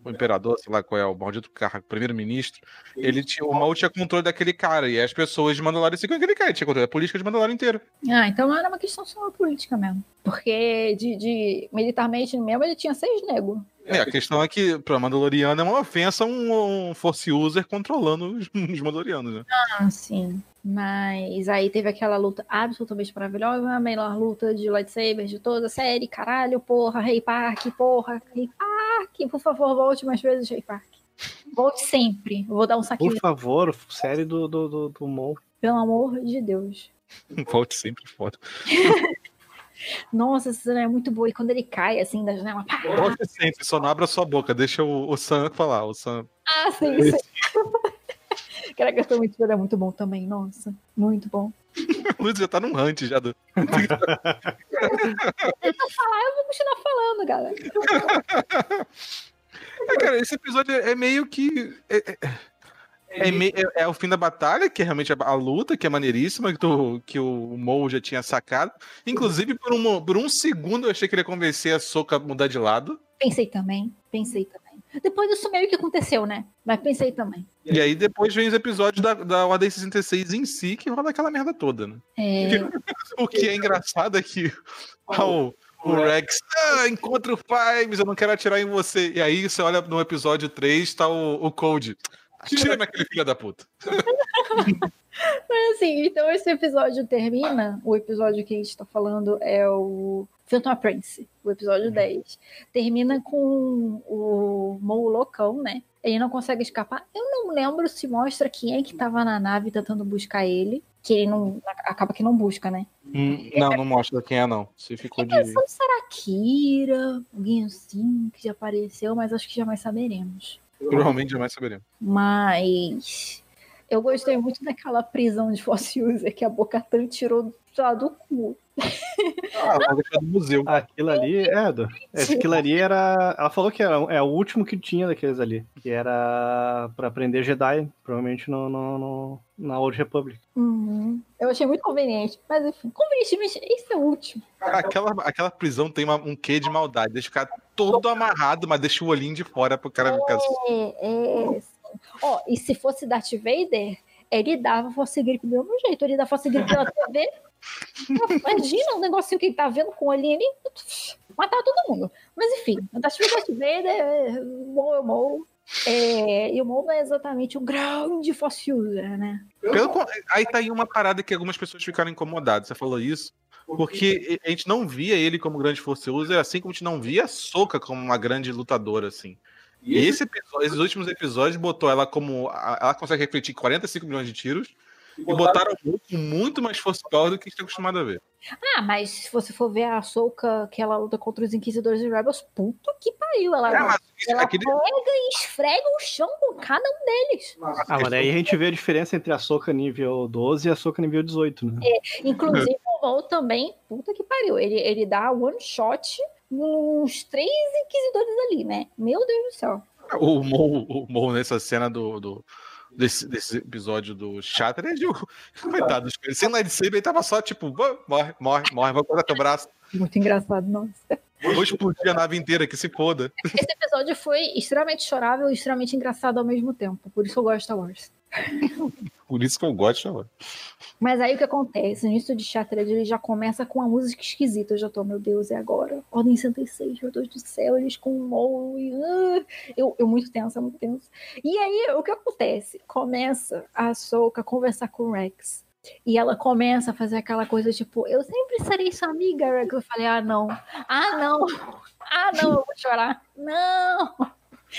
[SPEAKER 1] o imperador, sei lá qual é, o maldito carro, primeiro-ministro. Ele tinha. O Maul tinha controle daquele cara. E as pessoas de Mandalorian seguiam aquele cara. Ele tinha controle da política de Mandalorian inteira.
[SPEAKER 3] Ah, então era uma questão só política mesmo. Porque de, de militarmente mesmo ele tinha seis negros.
[SPEAKER 1] É, a questão é que pra Mandaloriano é uma ofensa um, um Force User controlando os, os Mandalorianos, né?
[SPEAKER 3] Ah, sim. Mas aí teve aquela luta absolutamente maravilhosa, a melhor luta de lightsaber de toda a série. Caralho, porra, Rei Park, porra, Rei Park, por favor, volte mais vezes, Rei Park. Volte sempre. Vou dar um saquinho,
[SPEAKER 4] Por favor, série do, do, do, do Mon.
[SPEAKER 3] pelo amor de Deus.
[SPEAKER 1] Volte sempre foda.
[SPEAKER 3] Nossa, essa cena é muito boa. E quando ele cai assim da janela, pá,
[SPEAKER 1] sempre, só não abra sua boca, deixa o, o Sam falar. O Sam.
[SPEAKER 3] ah, sim, sim. Caraca, essa muito é muito bom também, nossa, muito bom.
[SPEAKER 1] Luiz já tá num hunt já do.
[SPEAKER 3] Eu vou continuar falando, galera.
[SPEAKER 1] É, cara, esse episódio é meio que. É, é- é é- é o fim da batalha, que é realmente a, luta, que é maneiríssima, que, tu- que o Mo já tinha sacado. Inclusive, por um, por um segundo eu achei que ele ia convencer a Soca a mudar de lado.
[SPEAKER 3] Pensei também, pensei também. Depois disso meio que aconteceu, né? Mas pensei também.
[SPEAKER 1] E aí depois vem os episódios da, da Ordem 66 em si, que rola aquela merda toda, né?
[SPEAKER 3] É,
[SPEAKER 1] O que é engraçado é que o, o Rex, ah, encontra o Fives, eu não quero atirar em você. E aí você olha no episódio 3, tá o, o Cold. Tira-me aquele filho da puta.
[SPEAKER 3] Mas assim, então esse episódio termina. O episódio que a gente tá falando é o Phantom Prince, o episódio 10. Termina com o Mo loucão, né? Ele não consegue escapar. Eu não lembro se mostra quem é que tava na nave tentando buscar ele. Que ele não. Acaba que não busca, né?
[SPEAKER 1] não, não mostra quem é, não. Você ficou de.
[SPEAKER 3] Pensando se era Kira, alguém assim que já apareceu, mas acho que jamais saberemos.
[SPEAKER 1] Provavelmente jamais saberemos.
[SPEAKER 3] Mas eu gostei muito daquela prisão de Force User que a Bocatan tirou lá do cu.
[SPEAKER 1] Ah, vai deixar no museu.
[SPEAKER 4] Aquilo ali, é, do, aquilo ali era. Ela falou que era é o último que tinha daqueles ali. Que era pra aprender Jedi, provavelmente no, no, no- na Old Republic.
[SPEAKER 3] Uhum. Eu achei muito conveniente. Mas enfim, conveniente, mas esse é o último.
[SPEAKER 1] Aquela, aquela prisão tem uma- um quê de maldade. Deixa o cara todo amarrado, mas deixa o olhinho de fora pro cara ficar.
[SPEAKER 3] É, é. sim. Ó, e se fosse Darth Vader, ele dava Grip do mesmo jeito. Ele dá Force Grip pela TV. Imagina um negocinho que ele tá vendo com o olhinho ali. Matar todo mundo. Mas enfim, o Darth Vader, é, o Maul é. É, e o Maul não é exatamente um grande Force User, né?
[SPEAKER 1] Pelo aí tá aí uma parada que algumas pessoas ficaram incomodadas. Você falou isso. Porque a gente não via ele como grande force user, assim como a gente não via a Soca como uma grande lutadora, assim. E esse episódio, esses últimos episódios botou ela como. a- Ela consegue refletir 45 milhões de tiros e botaram muito, muito mais power do que a gente tá acostumado a ver.
[SPEAKER 3] Ah, mas se você for ver a Ahsoka, que ela luta contra os Inquisidores e Rebels, puta que pariu. Ela,
[SPEAKER 1] É, mas isso-
[SPEAKER 3] ela
[SPEAKER 1] aquele-
[SPEAKER 3] pega e esfrega o chão com cada um deles.
[SPEAKER 4] Ah, mas daí a gente vê a diferença entre a Soca nível 12 e a Soca nível 18, né?
[SPEAKER 3] Inclusive, o Maul também, puta que pariu. Ele, ele dá one shot nos três Inquisidores ali, né? Meu Deus do céu.
[SPEAKER 1] O Mo, o Mo nessa cena do. do- Desse, desse episódio do Shatter, ele, coitado, dos caras, sem lightsaber, ele tava só tipo, "Vá, morre, morre, morre, vou cortar teu braço,
[SPEAKER 3] Muito engraçado, nossa.
[SPEAKER 1] vou explodir a nave inteira, que se foda.
[SPEAKER 3] Esse episódio foi extremamente chorável e extremamente engraçado ao mesmo tempo. Por isso eu gosto de Star Wars.
[SPEAKER 1] Por isso que eu gosto de chamar.
[SPEAKER 3] Mas aí o que acontece? No início de Shattered ele já começa com uma música esquisita. Eu já tô, meu Deus, é agora? Ordem 106, meu Deus do céu, eles com um mol e. Uh, eu, eu muito tensa, muito tensa. E aí o que acontece? Começa a Soka conversar com o Rex. E ela começa a fazer aquela coisa tipo, eu sempre serei sua amiga, Rex. Eu falei, ah, não. Ah, não. Ah, não, eu vou chorar. Não.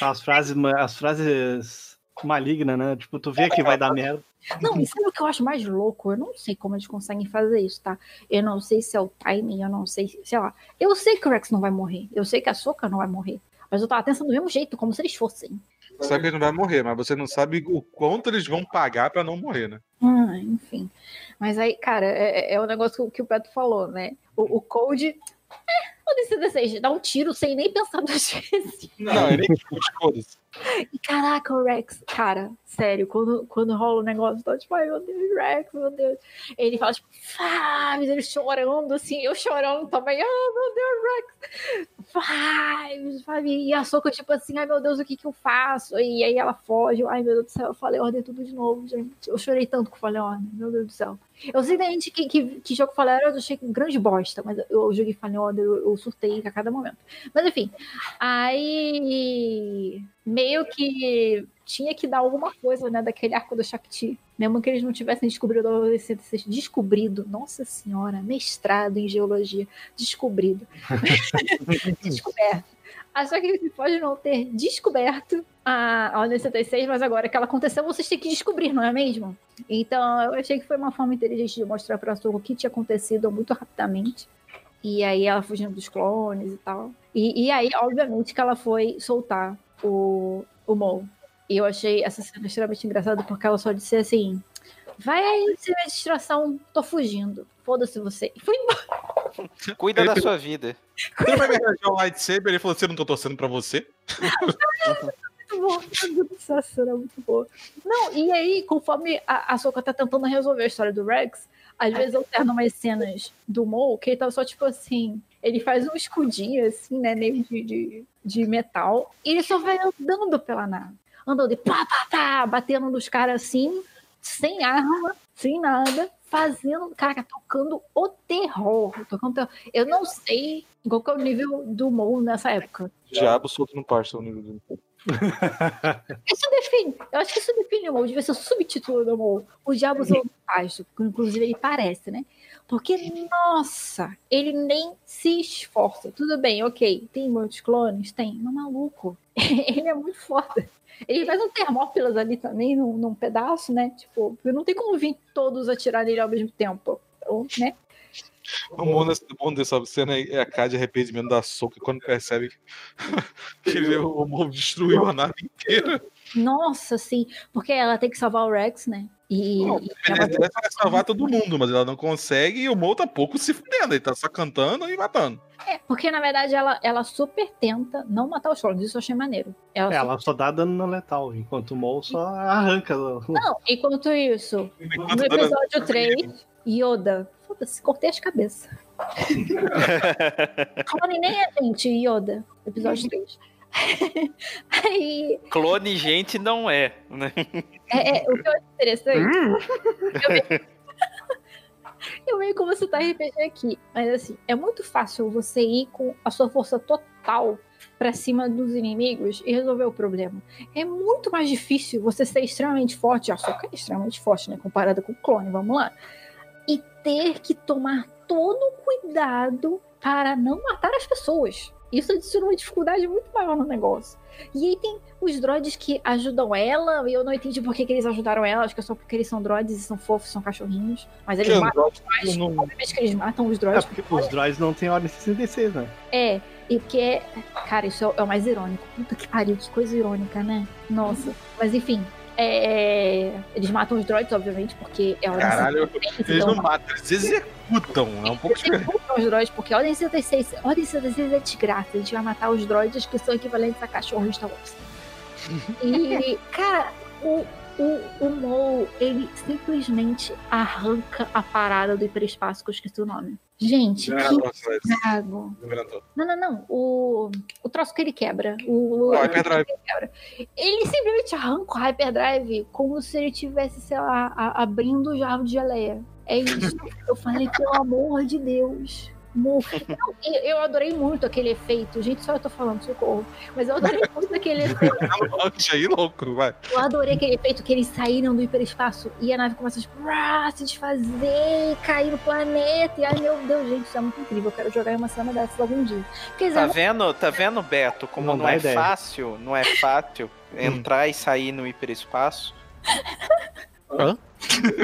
[SPEAKER 4] As frases, as frases malignas, né? Tipo, tu vê que vai dar merda.
[SPEAKER 3] Não, e sabe o que eu acho mais louco? Eu não sei como eles conseguem fazer isso, tá? Eu não sei se é o timing, eu não sei, sei lá. Eu sei que o Rex não vai morrer. Eu sei que a Soca não vai morrer. Mas eu tava pensando do mesmo jeito, como se eles fossem.
[SPEAKER 1] Você sabe que ele não vai morrer, mas você não sabe o quanto eles vão pagar para não morrer, né?
[SPEAKER 3] Ah, enfim. Mas aí, cara, é, é o negócio que o Beto falou, né? O, o Code. É, o DC-16 dá um tiro sem nem pensar duas vezes.
[SPEAKER 1] Não, ele nem foda-se.
[SPEAKER 3] E caraca, o Rex, cara, sério, quando, quando rola o negócio, tá tipo, ai meu Deus, Rex, meu Deus. Ele fala, tipo, Fives, ele chorando, assim, eu chorando também, ah, meu Deus, Rex, Fives, Fives. E a Soca, tipo assim, ai meu Deus, o que que eu faço? E aí ela foge, ai meu Deus do céu, eu falei ordem tudo de novo, gente. Eu chorei tanto que eu falei ordem, meu Deus do céu. Eu sei da gente que, que, que jogo falei, eu achei um grande bosta, mas eu joguei falei ordem, eu, eu surtei a cada momento. Mas enfim, aí meio que tinha que dar alguma coisa, né, daquele arco do Shakti. Mesmo que eles não tivessem descobrido. Descobrido, nossa senhora, mestrado em geologia. Descobrido. Descoberto. Só que você pode não ter descoberto a, a Ordem 76, mas agora que ela aconteceu, vocês têm que descobrir, não é mesmo? Então, eu achei que foi uma forma inteligente de mostrar para a Soco o que tinha acontecido muito rapidamente. E aí ela fugindo dos clones e tal. E, e aí, obviamente, que ela foi soltar o, o Mo. E eu achei essa cena extremamente engraçada porque ela só disse assim: Vai aí, você é distração, tô fugindo. Foda-se você. E foi embora.
[SPEAKER 2] Cuida da sua vida.
[SPEAKER 1] Você vai me arranjar um lightsaber? Ele falou: Você não tô torcendo pra você?
[SPEAKER 3] muito bom. Essa cena é muito boa. Não, e aí, conforme a, a Soka tá tentando resolver a história do Rex, às vezes alterna umas cenas do Mo que ele tá só tipo assim. Ele faz um escudinho, assim, né? Meio de, de, de metal. E ele só vai andando pela nave. Andando de pá, pá, pá, batendo nos caras assim, sem arma, sem nada, fazendo, cara, tocando o terror. Tocando terror. Eu não sei qual é o nível do Mo nessa época.
[SPEAKER 1] Diabo solto no parça o nível do
[SPEAKER 3] Isso define, eu acho que isso define o Mo, devia ser o subtítulo do Mo. O Diabo solto no pasto, inclusive ele parece, né? Porque, nossa, ele nem se esforça. Tudo bem, ok, tem muitos clones? Tem. Mas maluco, ele é muito foda. Ele faz um termópilas ali também, num, num pedaço, né? Tipo, não tem como vir todos atirar nele ao mesmo tempo. Então, né?
[SPEAKER 1] O bom dessa, bom dessa cena é a cara de arrependimento da Soca quando percebe que ele, o Mo destruiu a nave inteira.
[SPEAKER 3] Nossa, sim. Porque ela tem que salvar o Rex, né? E,
[SPEAKER 1] Não,
[SPEAKER 3] e
[SPEAKER 1] ela deve salvar todo mundo, mas ela não consegue e o Mo tá pouco se fudendo. Ele tá só cantando e matando.
[SPEAKER 3] É, porque na verdade ela, ela super tenta não matar os clones, isso eu achei maneiro. Ela
[SPEAKER 4] É,
[SPEAKER 3] só-
[SPEAKER 4] ela só dá dano na letal, enquanto o Mol só arranca.
[SPEAKER 3] Não, enquanto isso,
[SPEAKER 1] Enquanto
[SPEAKER 3] no episódio 3, Yoda. Foda-se, cortei as cabeças. Clone nem é gente, Yoda. Episódio 3. Aí,
[SPEAKER 2] Clone gente não é, né?
[SPEAKER 3] é, é, o que eu acho interessante. eu, vejo, eu vejo como você tá RPG aqui. Mas assim, é muito fácil você ir com a sua força total pra cima dos inimigos e resolver o problema. É muito mais difícil você ser extremamente forte. A Soka é extremamente forte, né? Comparada com o clone, vamos lá. E ter que tomar todo o cuidado para não matar as pessoas. Isso adiciona uma dificuldade muito maior no negócio. E aí tem os droids que ajudam ela, e eu não entendi por que, que eles ajudaram ela, acho que é só porque eles são droids e são fofos, são cachorrinhos. Mas eles
[SPEAKER 1] Que
[SPEAKER 3] matam os droids,
[SPEAKER 1] não-
[SPEAKER 3] obviamente que eles matam os
[SPEAKER 4] É,
[SPEAKER 3] droids.
[SPEAKER 4] porque os droids não têm ordem 66, né?
[SPEAKER 3] É, e porque é. Cara, isso é, é o mais irônico. Puta que pariu, que coisa irônica, né? Nossa. Mas enfim. É, Eles matam os droids, obviamente, porque é a ordem
[SPEAKER 1] Caralho,
[SPEAKER 3] 66,
[SPEAKER 1] eles
[SPEAKER 3] então
[SPEAKER 1] não matam, eles executam. É um pouco diferente.
[SPEAKER 3] executam os droids, porque a Ordem 76, a Ordem 76 é desgraça. A gente vai matar os droids que são equivalentes a cachorros Star Wars. E, cara, o, o, o Mo, ele simplesmente arranca a parada do hiperespaço, que eu esqueci o nome. Gente, que. Não, não, não. O, o troço que ele quebra. O,
[SPEAKER 1] o Hyperdrive.
[SPEAKER 3] Ele, quebra. ele simplesmente arranca o Hyperdrive como se ele tivesse, sei lá, a, abrindo o jarro de geleia. É isso. eu falei, pelo amor de Deus. Eu, eu adorei muito aquele efeito. Gente, só eu tô falando, socorro. Mas eu adorei muito aquele efeito.
[SPEAKER 1] aí, louco, vai.
[SPEAKER 3] Eu adorei aquele efeito que eles saíram do hiperespaço e a nave começa a tipo, se desfazer, cair no planeta. E ai meu Deus, gente, isso é muito incrível. Eu quero jogar uma cena dessas algum dia.
[SPEAKER 2] Porque, tá, vendo, tá vendo, Beto, como não, não é ideia. fácil, não é fácil entrar e sair no hiperespaço?
[SPEAKER 1] Hã?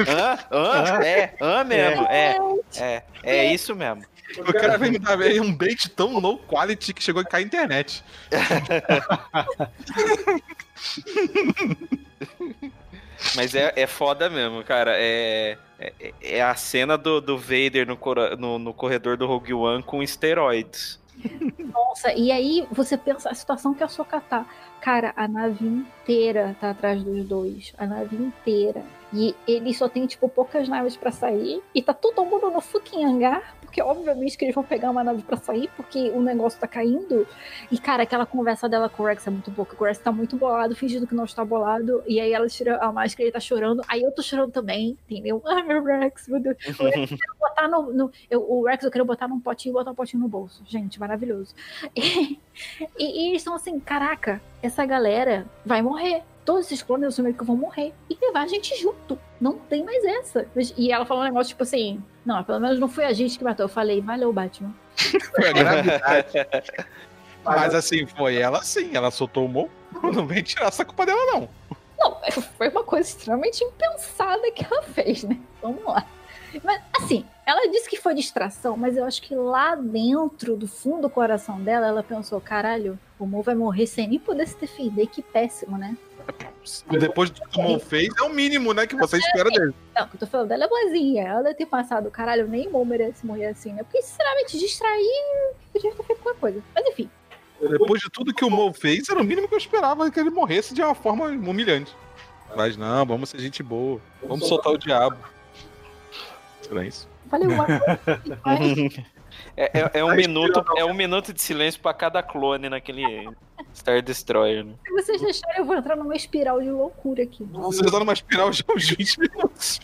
[SPEAKER 2] Hã? Hã? É, hã mesmo. É, é, é isso mesmo.
[SPEAKER 1] O cara vem me dar um bait tão low quality que chegou a cair a internet.
[SPEAKER 2] Mas é, é foda mesmo, cara. É, é, é a cena do, do Vader no, no, no corredor do Rogue One com esteroides.
[SPEAKER 3] Nossa, e aí você pensa a situação que a Soka tá. Cara, a nave inteira tá atrás dos dois. A nave inteira. E ele só tem, tipo, poucas naves para sair. E tá todo mundo no fucking hangar porque obviamente que eles vão pegar uma nave para sair, porque o negócio tá caindo. E, cara, aquela conversa dela com o Rex é muito boa, o Rex tá muito bolado, fingindo que não está bolado, e aí ela tira a máscara e ele tá chorando, aí eu tô chorando também, entendeu? Ai, meu Rex, meu Deus. O Rex, eu quero botar no, no eu, o Rex eu quero botar num potinho e botar um potinho no bolso. Gente, maravilhoso. E, e, e eles estão assim, caraca, galera vai morrer todos esses clones assumiram que vão morrer e levar a gente junto. Não tem mais essa. E ela falou um negócio tipo assim: não, pelo menos não foi a gente que matou. Eu falei, valeu, Batman.
[SPEAKER 1] Foi a gravidade. Mas assim, foi ela sim, ela soltou o mão. Não vem tirar essa culpa dela, não.
[SPEAKER 3] Não, foi uma coisa extremamente impensada que ela fez, né? Vamos lá. Mas, assim, ela disse que foi distração, mas eu acho que lá dentro do fundo do coração dela, ela pensou: caralho, o Mo vai morrer sem nem poder se defender, que péssimo, né?
[SPEAKER 1] Depois do que o Mon fez, é o mínimo, né, que você espera dele.
[SPEAKER 3] Não, o que eu tô falando dela é boazinha. Ela deve ter passado, caralho, nem Mon merece morrer assim, né? Porque, sinceramente, distrair, podia ter feito qualquer coisa. Mas enfim.
[SPEAKER 1] Depois de tudo que o Mo fez, era o mínimo que eu esperava que ele morresse de uma forma humilhante. Mas não, vamos ser gente boa. Vamos soltar o diabo. Será isso?
[SPEAKER 3] Valeu,
[SPEAKER 2] É, é, é, um minuto, é um minuto de silêncio para cada clone naquele Star Destroyer. Né?
[SPEAKER 3] Se vocês deixarem, eu vou entrar numa espiral de loucura aqui.
[SPEAKER 1] Você tá numa espiral de uns 20 minutos.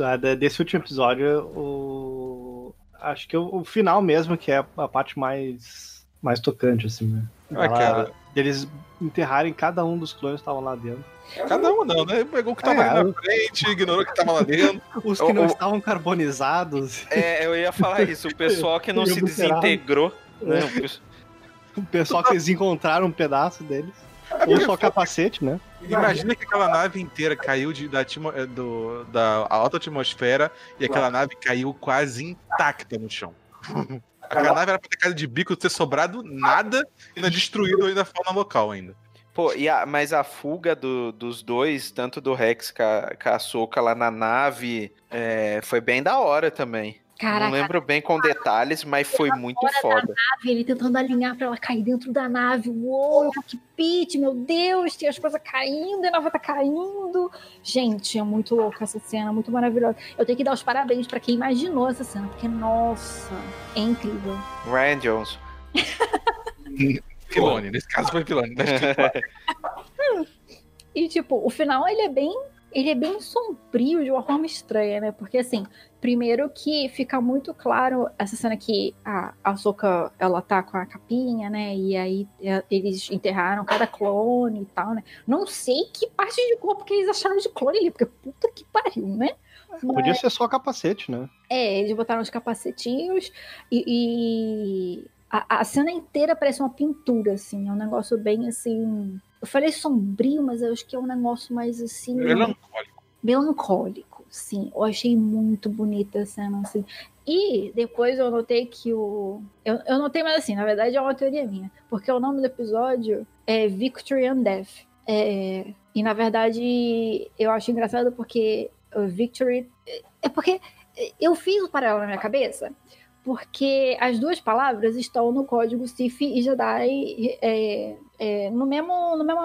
[SPEAKER 4] Ah, desse último episódio, o... acho que o, o, final mesmo, que é a parte mais, mais tocante, assim, né? Ah, Ela, cara. Eles enterrarem cada um dos clones que estavam lá dentro.
[SPEAKER 1] Cada um não, né? Pegou o que tava é, ali na frente, ignorou o que tava lá dentro.
[SPEAKER 4] Os que não estavam carbonizados.
[SPEAKER 2] É, eu ia falar isso. O pessoal que não se desintegrou. Né?
[SPEAKER 4] O pessoal que eles encontraram um pedaço deles. Ou só capacete, né?
[SPEAKER 1] Imagina que aquela nave inteira caiu de, da, eh, do, da alta atmosfera e aquela nave caiu quase intacta no chão. Aquela nave era pra ter caído de bico, ter sobrado nada e ainda destruído ainda a fauna local ainda.
[SPEAKER 2] Pô, e a, mas a fuga do, dos dois, tanto do Rex com a, com a Soca lá na nave, é, foi bem da hora também. Caraca, não lembro bem com detalhes, mas foi muito foda.
[SPEAKER 3] Nave, ele tentando alinhar pra ela cair dentro da nave. Uou, que pit, meu Deus, tem as coisas caindo, a nave tá caindo. Gente, é muito louca essa cena, muito maravilhosa. Eu tenho que dar os parabéns para quem imaginou essa cena, porque, nossa, é incrível.
[SPEAKER 2] Ryan Jones.
[SPEAKER 1] Filone, nesse caso foi Filone.
[SPEAKER 3] e tipo, o final ele é bem. Ele é bem sombrio de uma forma estranha, né? Porque assim, primeiro que fica muito claro essa cena que a Ahsoka, ela tá com a capinha, né? E aí é, eles enterraram cada clone e tal, né? Não sei que parte de corpo que eles acharam de clone ali, porque puta que pariu, né?
[SPEAKER 4] Mas... Podia ser só capacete, né?
[SPEAKER 3] É, eles botaram os capacetinhos e, e a, a cena inteira parece uma pintura, assim. É um negócio bem assim. Eu falei sombrio, mas eu acho que é um negócio mais assim.
[SPEAKER 1] Melancólico.
[SPEAKER 3] Melancólico, sim. Eu achei muito bonita a cena, assim. E depois eu notei que o. Eu, eu notei, mas assim, na verdade é uma teoria minha. Porque o nome do episódio é Victory and Death. É... E na verdade eu acho engraçado porque Victory. É porque eu fiz o paralelo na minha cabeça porque as duas palavras estão no código Sif e Jedi é, é, no mesmo, no mesmo,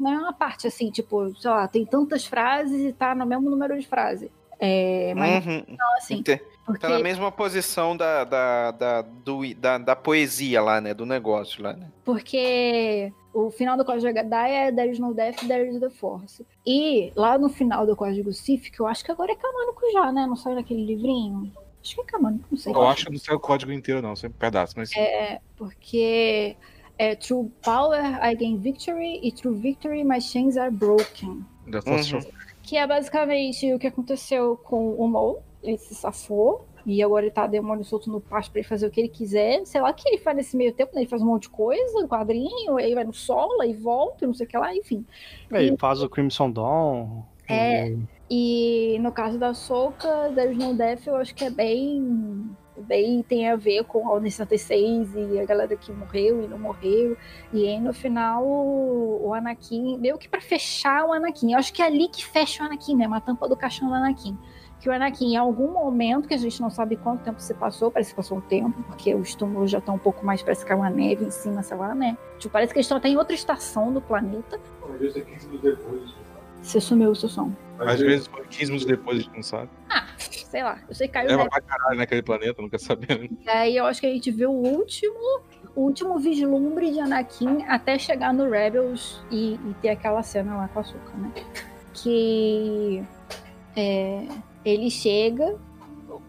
[SPEAKER 3] na mesma parte, assim, tipo, sei lá, tem tantas frases e tá no mesmo número de frase. É, mas
[SPEAKER 2] Uhum.
[SPEAKER 3] não, assim, porque
[SPEAKER 2] Tá na mesma posição da, da, da, do, da, da poesia lá, né? Do negócio lá, né?
[SPEAKER 3] Porque o final do código Jedi é There is no death, there is the force. E lá no final do código Sif, que eu acho que agora é canônico já, né? Não saiu naquele livrinho? Acho que é canônico, não sei.
[SPEAKER 1] Eu acho que não sei o código inteiro, não, sempre pedaço, mas
[SPEAKER 3] É, porque é True Power, I gain victory, e True Victory, my chains are broken.
[SPEAKER 2] Uhum.
[SPEAKER 1] Show.
[SPEAKER 3] Que é basicamente o que aconteceu com o Maul. Ele se safou. E agora ele tá demônio solto no pasto pra ele fazer o que ele quiser. Sei lá o que ele faz nesse meio tempo, né? Ele faz um monte de coisa, um quadrinho, aí vai no sol, aí volta, não sei o que lá, enfim.
[SPEAKER 4] Ele faz o Crimson Dawn.
[SPEAKER 3] É.
[SPEAKER 4] o-
[SPEAKER 3] E no caso da Soca, There's No Death, eu acho que é bem. Bem tem a ver com a Ordem 66 e a galera que morreu e não morreu. E aí no final o Anakin, meio que pra fechar o Anakin. Eu acho que é ali que fecha o Anakin, né? Uma tampa do caixão do Anakin. Que o Anakin, em algum momento, que a gente não sabe quanto tempo se passou, parece que passou um tempo, porque os túmulos já estão um pouco mais, parece que é uma neve em cima, sei lá, né? Tipo, parece que eles estão até em outra estação do planeta.
[SPEAKER 5] Vezes é 15 minutos depois.
[SPEAKER 3] Você sumiu o seu som.
[SPEAKER 1] Às vezes, 15 minutos depois, a gente não sabe.
[SPEAKER 3] Ah, sei lá. Eu sei que caiu
[SPEAKER 1] Leva pra caralho naquele planeta, nunca sabendo.
[SPEAKER 3] E aí eu acho que a gente vê o último, o último vislumbre de Anakin até chegar no Rebels e, e ter aquela cena lá com a Ahsoka, né? Que é, ele chega,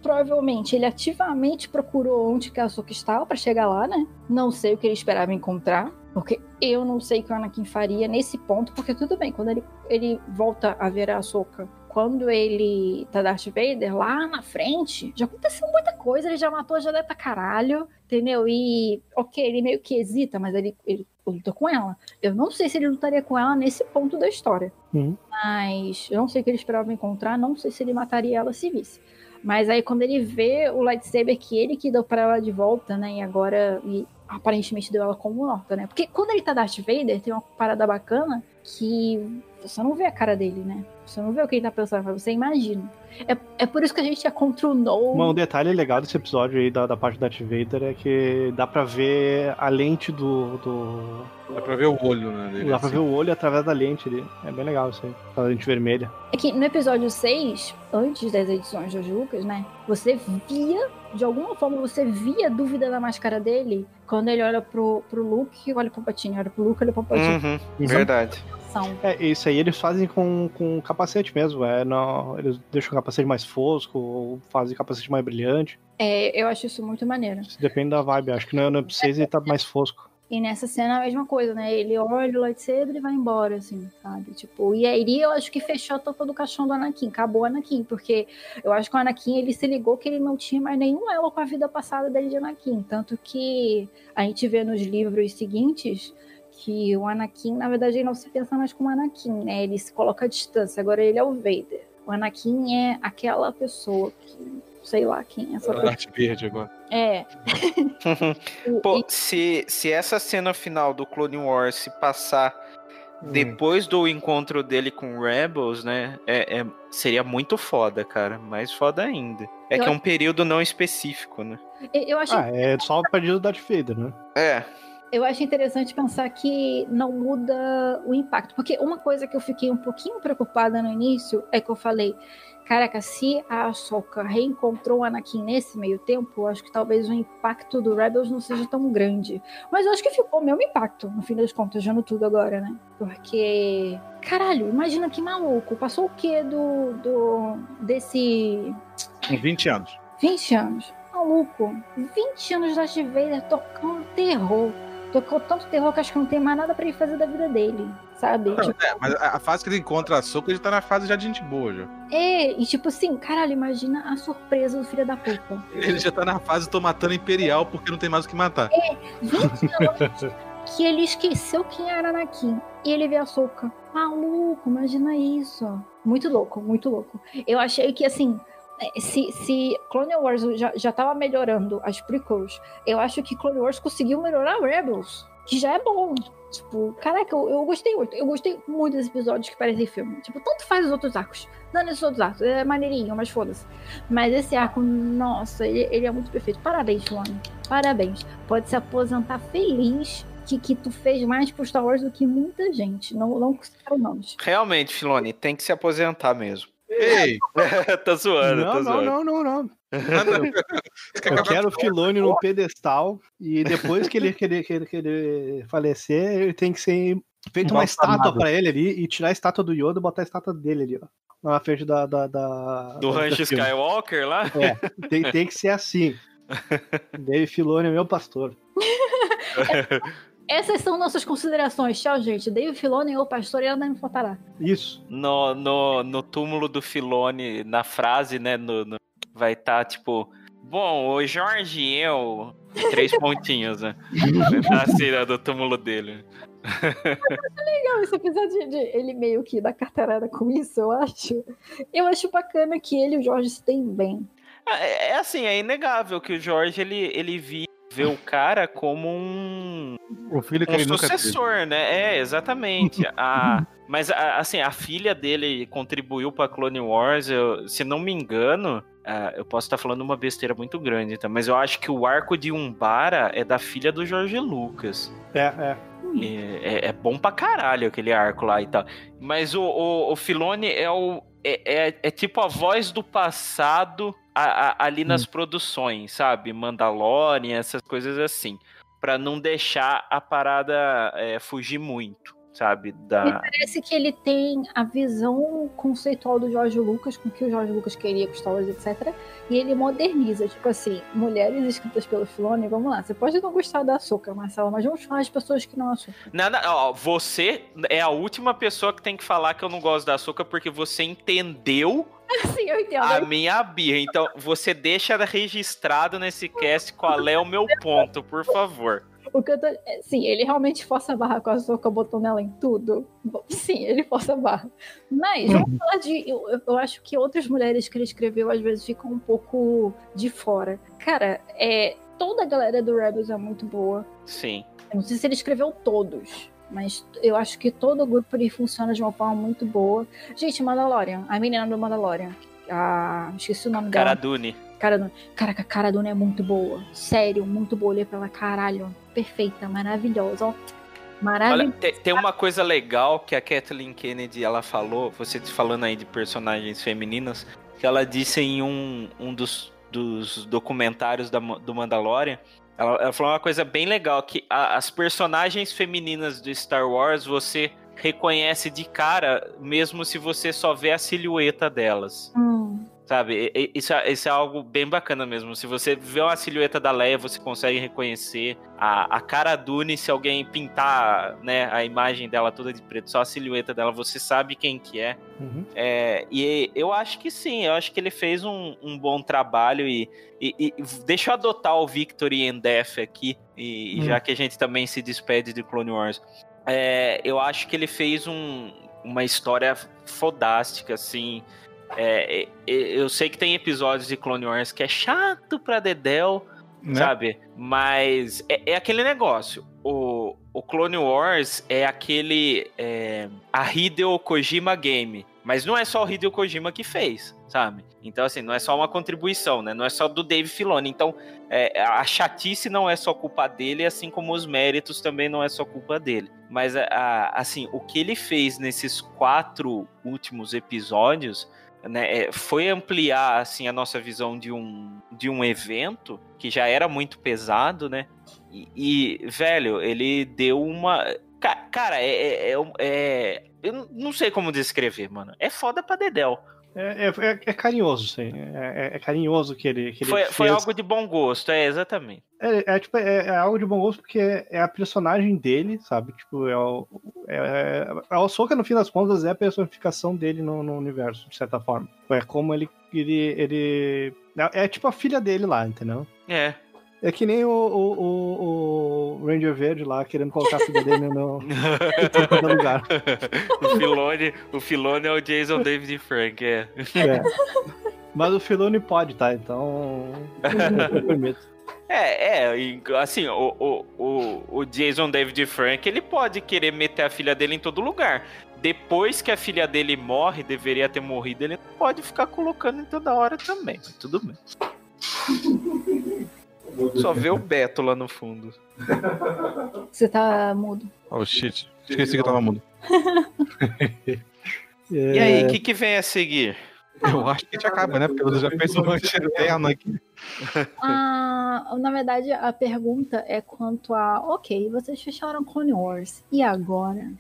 [SPEAKER 3] provavelmente ele ativamente procurou onde que a Ahsoka estava para chegar lá, né? Não sei o que ele esperava encontrar, porque eu não sei o que o Anakin faria nesse ponto, porque tudo bem, quando ele, ele volta a ver a Ahsoka quando ele tá Darth Vader lá na frente, já aconteceu muita coisa, ele já matou a Jedi pra caralho, entendeu? E, ok, ele meio que hesita, mas ele, ele luta com ela. Eu não sei se ele lutaria com ela nesse ponto da história.
[SPEAKER 4] Uhum.
[SPEAKER 3] Mas eu não sei o que ele esperava encontrar, não sei se ele mataria ela se visse. Mas aí quando ele vê o lightsaber que ele que deu pra ela de volta, né? E agora e aparentemente deu ela como morta, né? Porque quando ele tá Darth Vader, tem uma parada bacana que você não vê a cara dele, né? Você não vê o que ele tá pensando, mas você imagina. É, é por isso que a gente é contra o No.
[SPEAKER 4] Um detalhe legal desse episódio aí da, da parte do Darth Vader é que dá pra ver a lente do. do...
[SPEAKER 1] Dá pra ver o olho, né? Dele,
[SPEAKER 4] Dá pra
[SPEAKER 1] assim.
[SPEAKER 4] ver o olho através da lente ali. É bem legal isso aí. A lente vermelha.
[SPEAKER 3] É que no episódio 6, antes das edições de Lucas, né? Você via, de alguma forma, você via a dúvida na máscara dele quando ele olha pro, pro Luke, olha pro Patini, olha pro Luke, olha pro Patini.
[SPEAKER 2] Uhum,
[SPEAKER 4] Uhum.
[SPEAKER 2] verdade.
[SPEAKER 3] São.
[SPEAKER 4] É, isso aí eles fazem com, com capacete mesmo. É, não, eles deixam o capacete mais fosco ou fazem capacete mais brilhante.
[SPEAKER 3] É, eu acho isso muito maneiro.
[SPEAKER 4] Isso depende da vibe. Acho que no, no 6 ele tá mais fosco.
[SPEAKER 3] E nessa cena é a mesma coisa, né? Ele olha o lightsaber e vai embora, assim, sabe? Tipo, e aí eu acho que fechou a tampa do caixão do Anakin, acabou o Anakin, porque eu acho que o Anakin ele se ligou que ele não tinha mais nenhum elo com a vida passada dele de Anakin. Tanto que a gente vê nos livros seguintes que o Anakin, na verdade, ele não se pensa mais como Anakin, né? Ele se coloca à distância, agora ele é o Vader. O Anakin é aquela pessoa que. Sei lá quem é essa pessoa.
[SPEAKER 1] Arte verde agora.
[SPEAKER 3] É.
[SPEAKER 2] Pô,
[SPEAKER 3] e-
[SPEAKER 2] se, se essa cena final do Clone Wars se passar depois do encontro dele com Rebels, né? É, é- seria muito foda, cara. Mais foda ainda. É
[SPEAKER 3] Eu
[SPEAKER 2] que é um período não específico, né?
[SPEAKER 3] eu acho
[SPEAKER 4] Ah, é só o pedido do Darth Vader, né?
[SPEAKER 2] É.
[SPEAKER 3] Eu acho interessante pensar que não muda o impacto. Porque uma coisa que eu fiquei um pouquinho preocupada no início é que eu falei: caraca, se a Ahsoka reencontrou o Anakin nesse meio tempo, eu acho que talvez o impacto do Rebels não seja tão grande. Mas eu acho que ficou o mesmo impacto, no fim das contas, já no tudo agora, né? Porque. Caralho, imagina que maluco. Passou o quê do. do desse.
[SPEAKER 1] Com 20 anos.
[SPEAKER 3] 20 anos. Maluco. 20 anos de Darth Vader tocando terror. Tocou tanto terror que acho que não tem mais nada pra ele fazer da vida dele, sabe? Tipo,
[SPEAKER 1] É, mas a, fase que ele encontra a Soca, ele tá na fase já de gente boa, já.
[SPEAKER 3] é, e tipo assim, caralho, imagina a surpresa do filho da puta.
[SPEAKER 1] Ele já tá na fase tô matando Imperial porque não tem mais o que matar.
[SPEAKER 3] 20 anos que ele esqueceu quem era Anakin. E ele vê a Soca. Maluco, imagina isso. Muito louco, muito louco. Eu achei que, assim, é, se, se Clone Wars já, já tava melhorando as prequels, eu acho que Clone Wars conseguiu melhorar Rebels, que já é bom. Tipo, caraca, eu, eu gostei muito. Eu gostei muito dos episódios que parecem filme. Tipo, tanto faz os outros arcos. Dando esses outros arcos. É maneirinho, mas foda-se. Mas esse arco, nossa, ele, ele é muito perfeito. Parabéns, Filoni. Parabéns. Pode se aposentar feliz que, que tu fez mais pro Star Wars do que muita gente. Não, não considero nomes.
[SPEAKER 2] Realmente, Filoni, tem que se aposentar mesmo.
[SPEAKER 1] Ei!
[SPEAKER 2] tá zoando,
[SPEAKER 4] Não,
[SPEAKER 2] tá
[SPEAKER 4] não,
[SPEAKER 2] zoando.
[SPEAKER 4] não, não, não.
[SPEAKER 1] Quer
[SPEAKER 4] Eu quero o Filone no pedestal e depois que ele, que ele, que ele, que ele falecer, ele tem que ser feito uma estátua pra ele ali e tirar a estátua do Yoda e botar a estátua dele ali, ó. Na frente da. da, da
[SPEAKER 2] Do
[SPEAKER 4] filme.
[SPEAKER 2] Skywalker lá?
[SPEAKER 4] É, tem, tem que ser assim. Dave Filone é meu pastor.
[SPEAKER 3] Essas são nossas considerações. Tchau, gente. Dave Filoni, o pastor, e ela não me faltará.
[SPEAKER 4] Isso.
[SPEAKER 2] No, no, no túmulo do Filone, na frase, né? no- no- vai estar tipo. Bom, o Jorge e eu. Três pontinhos, né? assim, né, do túmulo dele.
[SPEAKER 3] Legal, esse episódio de, ele meio que dá carteirada com isso, eu acho. Eu acho bacana que ele e o Jorge se deem bem.
[SPEAKER 2] É, é assim, é inegável que o Jorge ele, ele vi- vê o cara como um,
[SPEAKER 1] O filho que
[SPEAKER 2] um sucessor, né? É, exatamente. A, mas, a- assim, a filha dele contribuiu pra Clone Wars, eu- se não me engano, ah, eu posso estar falando uma besteira muito grande, tá? Mas eu acho que o arco de Umbara é da filha do Jorge Lucas.
[SPEAKER 4] É, é.
[SPEAKER 2] É, é- é bom pra caralho aquele arco lá e tal. Mas o, o, o Filone é o. É, é, é tipo a voz do passado a- a- ali nas produções, sabe? Mandalorian, essas coisas assim. Pra não deixar a parada é, fugir muito, sabe? Da...
[SPEAKER 3] Parece que ele tem a visão conceitual do Jorge Lucas, com o que o Jorge Lucas queria com Star Wars, etc. E ele moderniza, tipo assim, mulheres escritas pelo Filoni, vamos lá. Você pode não gostar da açúcar, Marcelo, mas vamos falar de pessoas que não açúcar.
[SPEAKER 2] Não, não, ó, você é a última pessoa que tem que falar que eu não gosto da açúcar porque você entendeu
[SPEAKER 3] Sim, eu entendo.
[SPEAKER 2] a minha birra. Então, você deixa registrado nesse cast qual é o meu ponto, por favor.
[SPEAKER 3] O que eu tô... é, Sim, ele realmente força a barra com a açúcar, botando ela em tudo. Sim, ele força a barra. Mas, vamos falar de. Eu, eu- eu acho que outras mulheres que ele escreveu às vezes ficam um pouco de fora. Cara, é. Toda a galera do Rebels é muito boa.
[SPEAKER 2] Sim.
[SPEAKER 3] Eu não sei se ele escreveu todos, mas eu acho que todo o grupo ele funciona de uma forma muito boa. Gente, Mandalorian, a menina do Mandalorian. A... Esqueci o nome dela.
[SPEAKER 2] Cara Dune.
[SPEAKER 3] Cara Dune. Caraca, a Cara Dune é muito boa. Sério, muito boa. Olhei pra ela, caralho. Perfeita, maravilhosa. Ó.
[SPEAKER 2] Olha,
[SPEAKER 3] Maravilhosa.
[SPEAKER 2] tem, tem uma coisa legal que a Kathleen Kennedy ela falou, você falando aí de personagens femininas, que ela disse em um, um dos, dos documentários da, do Mandalorian. Ela, ela falou uma coisa bem legal, que a- as personagens femininas do Star Wars você reconhece de cara, mesmo se você só vê a silhueta delas.
[SPEAKER 3] Hum,
[SPEAKER 2] Sabe, isso é, isso é algo bem bacana mesmo. Se você vê uma silhueta da Leia, você consegue reconhecer a, a cara Dune. Se alguém pintar né, a imagem dela toda de preto, só a silhueta dela, você sabe quem que é.
[SPEAKER 4] Uhum.
[SPEAKER 2] É, e eu acho que sim, eu acho que ele fez um, um bom trabalho e, e- e deixa eu adotar o Victory and Death aqui, e, e
[SPEAKER 4] Hum.
[SPEAKER 2] já que a gente também se despede de Clone Wars. É, eu acho que ele fez um- uma história fodástica, assim. É, eu sei que tem episódios de Clone Wars que é chato pra Dedel,
[SPEAKER 1] Né?
[SPEAKER 2] sabe? Mas é, é aquele negócio. O, o Clone Wars é aquele. É, a Hideo Kojima Game. Mas não é só o Hideo Kojima que fez, sabe? Então, assim, não é só uma contribuição, né? Não é só do Dave Filoni. Então, é, a chatice não é só culpa dele, assim como os méritos também não é só culpa dele. Mas, a- a- assim, o que ele fez nesses quatro últimos episódios né, é, foi ampliar assim a nossa visão de um, de um evento que já era muito pesado, né? E, e, velho, ele deu uma Ca- cara, é, é, é, é- eu não sei como descrever, mano. É foda pra dedéu.
[SPEAKER 4] É, é, é- carinhoso, sim. É, é- é carinhoso que ele, que ele
[SPEAKER 2] Foi, foi
[SPEAKER 4] fez.
[SPEAKER 2] algo de bom gosto, é exatamente.
[SPEAKER 4] É, é, tipo, é, é algo de bom gosto porque é, a personagem dele, sabe? Tipo, é o. É, é, a Soca, no fim das contas, é a personificação dele no, no universo, de certa forma. É como ele. ele, ele é tipo a filha dele lá, entendeu?
[SPEAKER 2] É.
[SPEAKER 4] É que nem o, o, o- o Ranger Verde lá, querendo colocar a filha dele no, em todo lugar.
[SPEAKER 2] o Filone, o Filone é o Jason David Frank, é.
[SPEAKER 4] É. Mas o Filoni pode, tá? Então. eu permito.
[SPEAKER 2] É, é, assim, o, o, o, o Jason David Frank, ele pode querer meter a filha dele em todo lugar. Depois que a filha dele morre, deveria ter morrido, ele pode ficar colocando em toda hora também, mas tudo bem. Só vê o Beto lá no fundo.
[SPEAKER 3] Você tá mudo.
[SPEAKER 1] Oh shit. Esqueci que eu tava mudo.
[SPEAKER 2] E aí, o que, que vem a seguir?
[SPEAKER 1] Eu acho que a gente acaba, né? Porque você já fez uma eterna aqui.
[SPEAKER 3] Ah, na verdade, a pergunta é quanto a. Ok, vocês fecharam Clone Wars. E agora?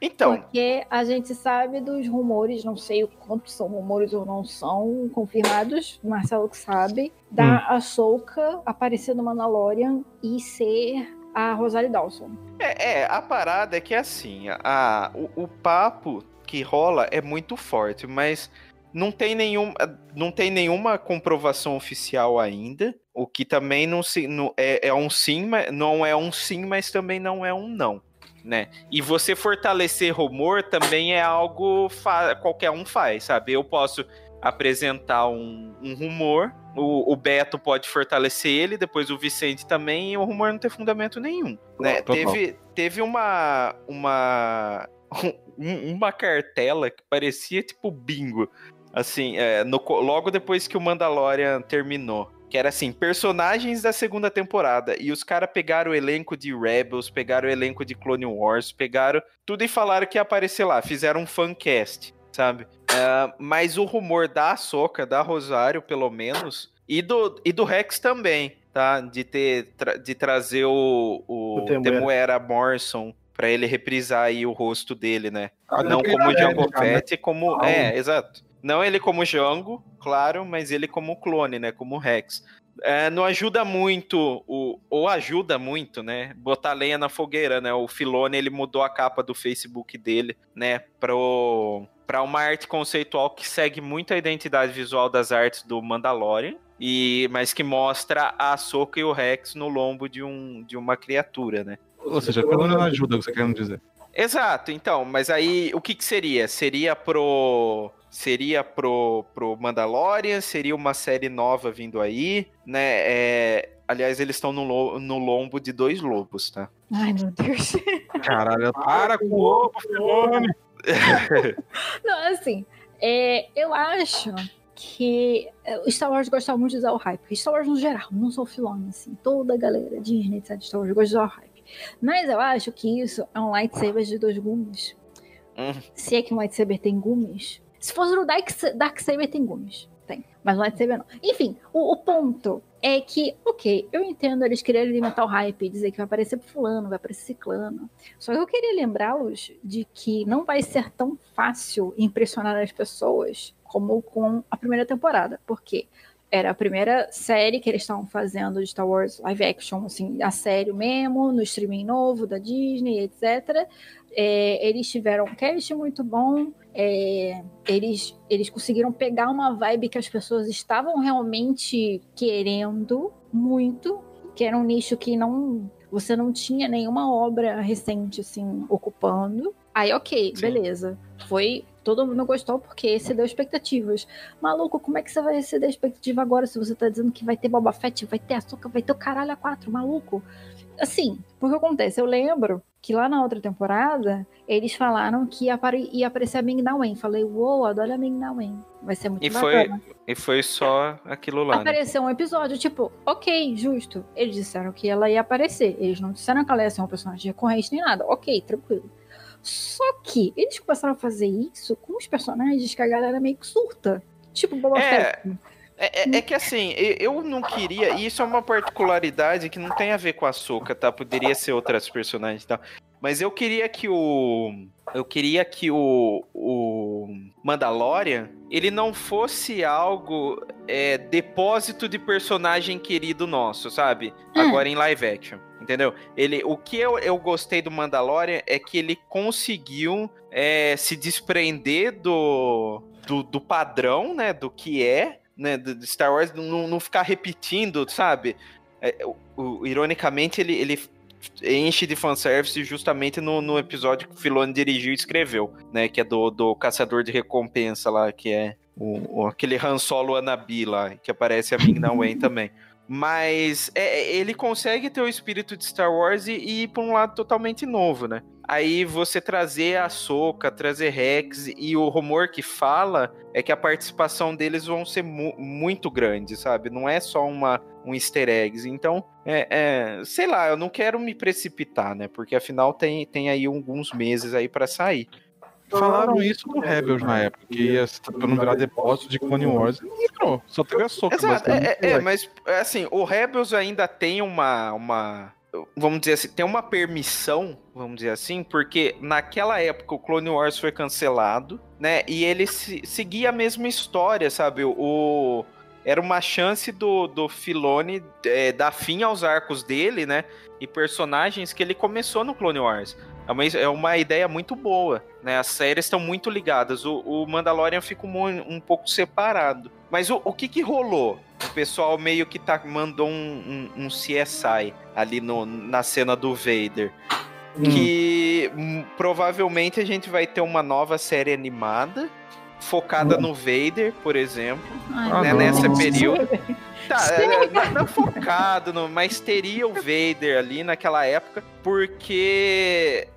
[SPEAKER 2] Então,
[SPEAKER 3] Porque a gente sabe dos rumores, não sei o quanto são rumores ou não são confirmados, Marcelo que sabe, da Ahsoka aparecer no Mandalorian e ser a Rosario Dawson.
[SPEAKER 2] é, é, a parada é que assim, a, o, o papo que rola é muito forte, mas não tem, nenhum, não tem nenhuma comprovação oficial ainda. O que também não, se, não é, é um sim, mas não é um sim, mas também não é um não. Né? E você fortalecer rumor também é algo qualquer um faz, sabe? Eu posso apresentar um, um rumor, o, o Beto pode fortalecer ele, depois o Vicente também, e o rumor não ter fundamento nenhum. Né? Teve, teve uma, uma, um- uma cartela que parecia tipo bingo, assim, é, no logo depois que o Mandalorian terminou. Que era assim, personagens da segunda temporada. E os caras pegaram o elenco de Rebels, pegaram o elenco de Clone Wars, pegaram tudo e falaram que ia aparecer lá. Fizeram um fancast, sabe? Ah, mas o rumor da Ahsoka, da Rosário, pelo menos, e do, e do Rex também, tá? De ter tra- de trazer o, o,
[SPEAKER 4] O Temuera.
[SPEAKER 2] Temuera Morrison pra ele reprisar aí o rosto dele, né?
[SPEAKER 1] Ah,
[SPEAKER 2] Não como
[SPEAKER 1] ele é
[SPEAKER 2] Jango
[SPEAKER 1] velho, cara, né?
[SPEAKER 2] Fett, como.
[SPEAKER 1] Ah,
[SPEAKER 2] É, exato. Não ele como Jango, claro, mas ele como clone, né? Como Rex. É, não ajuda muito, o, ou ajuda muito, né? Botar lenha na fogueira, né? O Filone, ele mudou a capa do Facebook dele, né? Pro, pra uma arte conceitual que segue muito a identidade visual das artes do Mandalorian. E, mas que mostra a Ahsoka e o Rex no lombo de, um, de uma criatura, né?
[SPEAKER 1] Ou seja, pelo menos não ajuda você querendo dizer.
[SPEAKER 2] Exato, então, mas aí o que que seria? Seria pro seria pro, pro Mandalorian, seria uma série nova vindo aí, né? É, aliás, eles estão no, lo- no lombo de dois lobos, tá?
[SPEAKER 3] Ai, meu Deus.
[SPEAKER 1] Caralho, para com o ovo, Filone.
[SPEAKER 3] Não, assim, é, eu acho que é, o Star Wars gosta muito de usar o hype. Star Wars no geral, não sou filone, assim. Toda a galera, Disney, etc. Star Wars gosta de usar o hype. Mas eu acho que isso é um lightsaber de dois gumes.
[SPEAKER 2] Hum.
[SPEAKER 3] Se é que um lightsaber tem gumes. Se fosse no Dark, Darksaber tem gumes. Tem. Mas no lightsaber não. Enfim, o, o ponto é que, ok, eu entendo eles quererem alimentar o hype, dizer que vai aparecer fulano, vai aparecer ciclano. Só que eu queria lembrá-los de que não vai ser tão fácil impressionar as pessoas como com a primeira temporada. Porque era a primeira série que eles estavam fazendo de Star Wars live action, assim, a sério mesmo, no streaming novo da Disney, etc. É, eles tiveram um cast muito bom. É, eles, eles conseguiram pegar uma vibe que as pessoas estavam realmente querendo muito, que era um nicho que não você não tinha nenhuma obra recente assim ocupando. Aí, ok,
[SPEAKER 2] Sim.
[SPEAKER 3] beleza. Foi. Todo mundo gostou porque excedeu expectativas. Maluco, como é que você vai exceder expectativa agora se você tá dizendo que vai ter Boba Fett, vai ter açúcar, vai ter o caralho a quatro, maluco? Assim, porque acontece, eu lembro que lá na outra temporada, eles falaram que ia, ia aparecer a Ming Na Wen. Falei, uou, adoro a Ming Na Wen. Vai ser muito
[SPEAKER 2] E foi,
[SPEAKER 3] bacana.
[SPEAKER 2] e foi só aquilo lá, né?
[SPEAKER 3] Apareceu um episódio, tipo, ok, justo. Eles disseram que ela ia aparecer. Eles não disseram que ela ia ser um personagem recorrente nem nada. Ok, tranquilo. Só que eles começaram a fazer isso com os personagens que a galera meio que surta. Tipo Boba
[SPEAKER 2] É,
[SPEAKER 3] Fett.
[SPEAKER 2] É, é- é que assim, eu não queria, e isso é uma particularidade que não tem a ver com a Soca, tá? Poderia ser outras personagens e tal. Mas eu queria que o. Eu queria que o. O Mandalorian ele não fosse algo é, depósito de personagem querido nosso, sabe?
[SPEAKER 3] É.
[SPEAKER 2] Agora em live action. Entendeu? Ele, o que eu, eu gostei do Mandalorian é que ele conseguiu é, se desprender do, do, do padrão, né? Do que é, né? Do Star Wars, não, não ficar repetindo, sabe? É, o- o- ironicamente, ele, ele enche de fanservice justamente no, no episódio que o Filoni dirigiu e escreveu, né? Que é do, do Caçador de Recompensa lá, que é o, o aquele Han Solo Anabi lá, que aparece a Ming Wen também. Mas é, é, ele consegue ter o espírito de Star Wars e, e ir para um lado totalmente novo, né? Aí você trazer a Soca, trazer Rex e o rumor que fala é que a participação deles vão ser mu muito grande, sabe? Não é só uma um easter eggs. Então, é, é, sei lá, eu não quero me precipitar, né? Porque afinal tem, tem aí alguns meses aí para sair.
[SPEAKER 1] Falaram isso no Rebels na época, que ia não virar depósito de Clone Wars. E não só teve a soca.
[SPEAKER 2] Exato, é, é, é, mas assim, o Rebels ainda tem uma, uma. Vamos dizer assim, tem uma permissão, vamos dizer assim, porque naquela época o Clone Wars foi cancelado, né? E ele se, seguia a mesma história, sabe? O, era uma chance do, do Filone é, dar fim aos arcos dele, né? E personagens que ele começou no Clone Wars. É uma, é uma ideia muito boa, né? As séries estão muito ligadas. O, o Mandalorian fica um, um pouco separado. Mas o, o que que rolou? O pessoal meio que tá, mandou um, um, um CSI ali no, na cena do Vader. Hum. Que hum, provavelmente a gente vai ter uma nova série animada focada hum. no Vader, por exemplo, Ai, né, nesse período. Tá, é, não, não, focado, no, mas teria o Vader ali naquela época, porque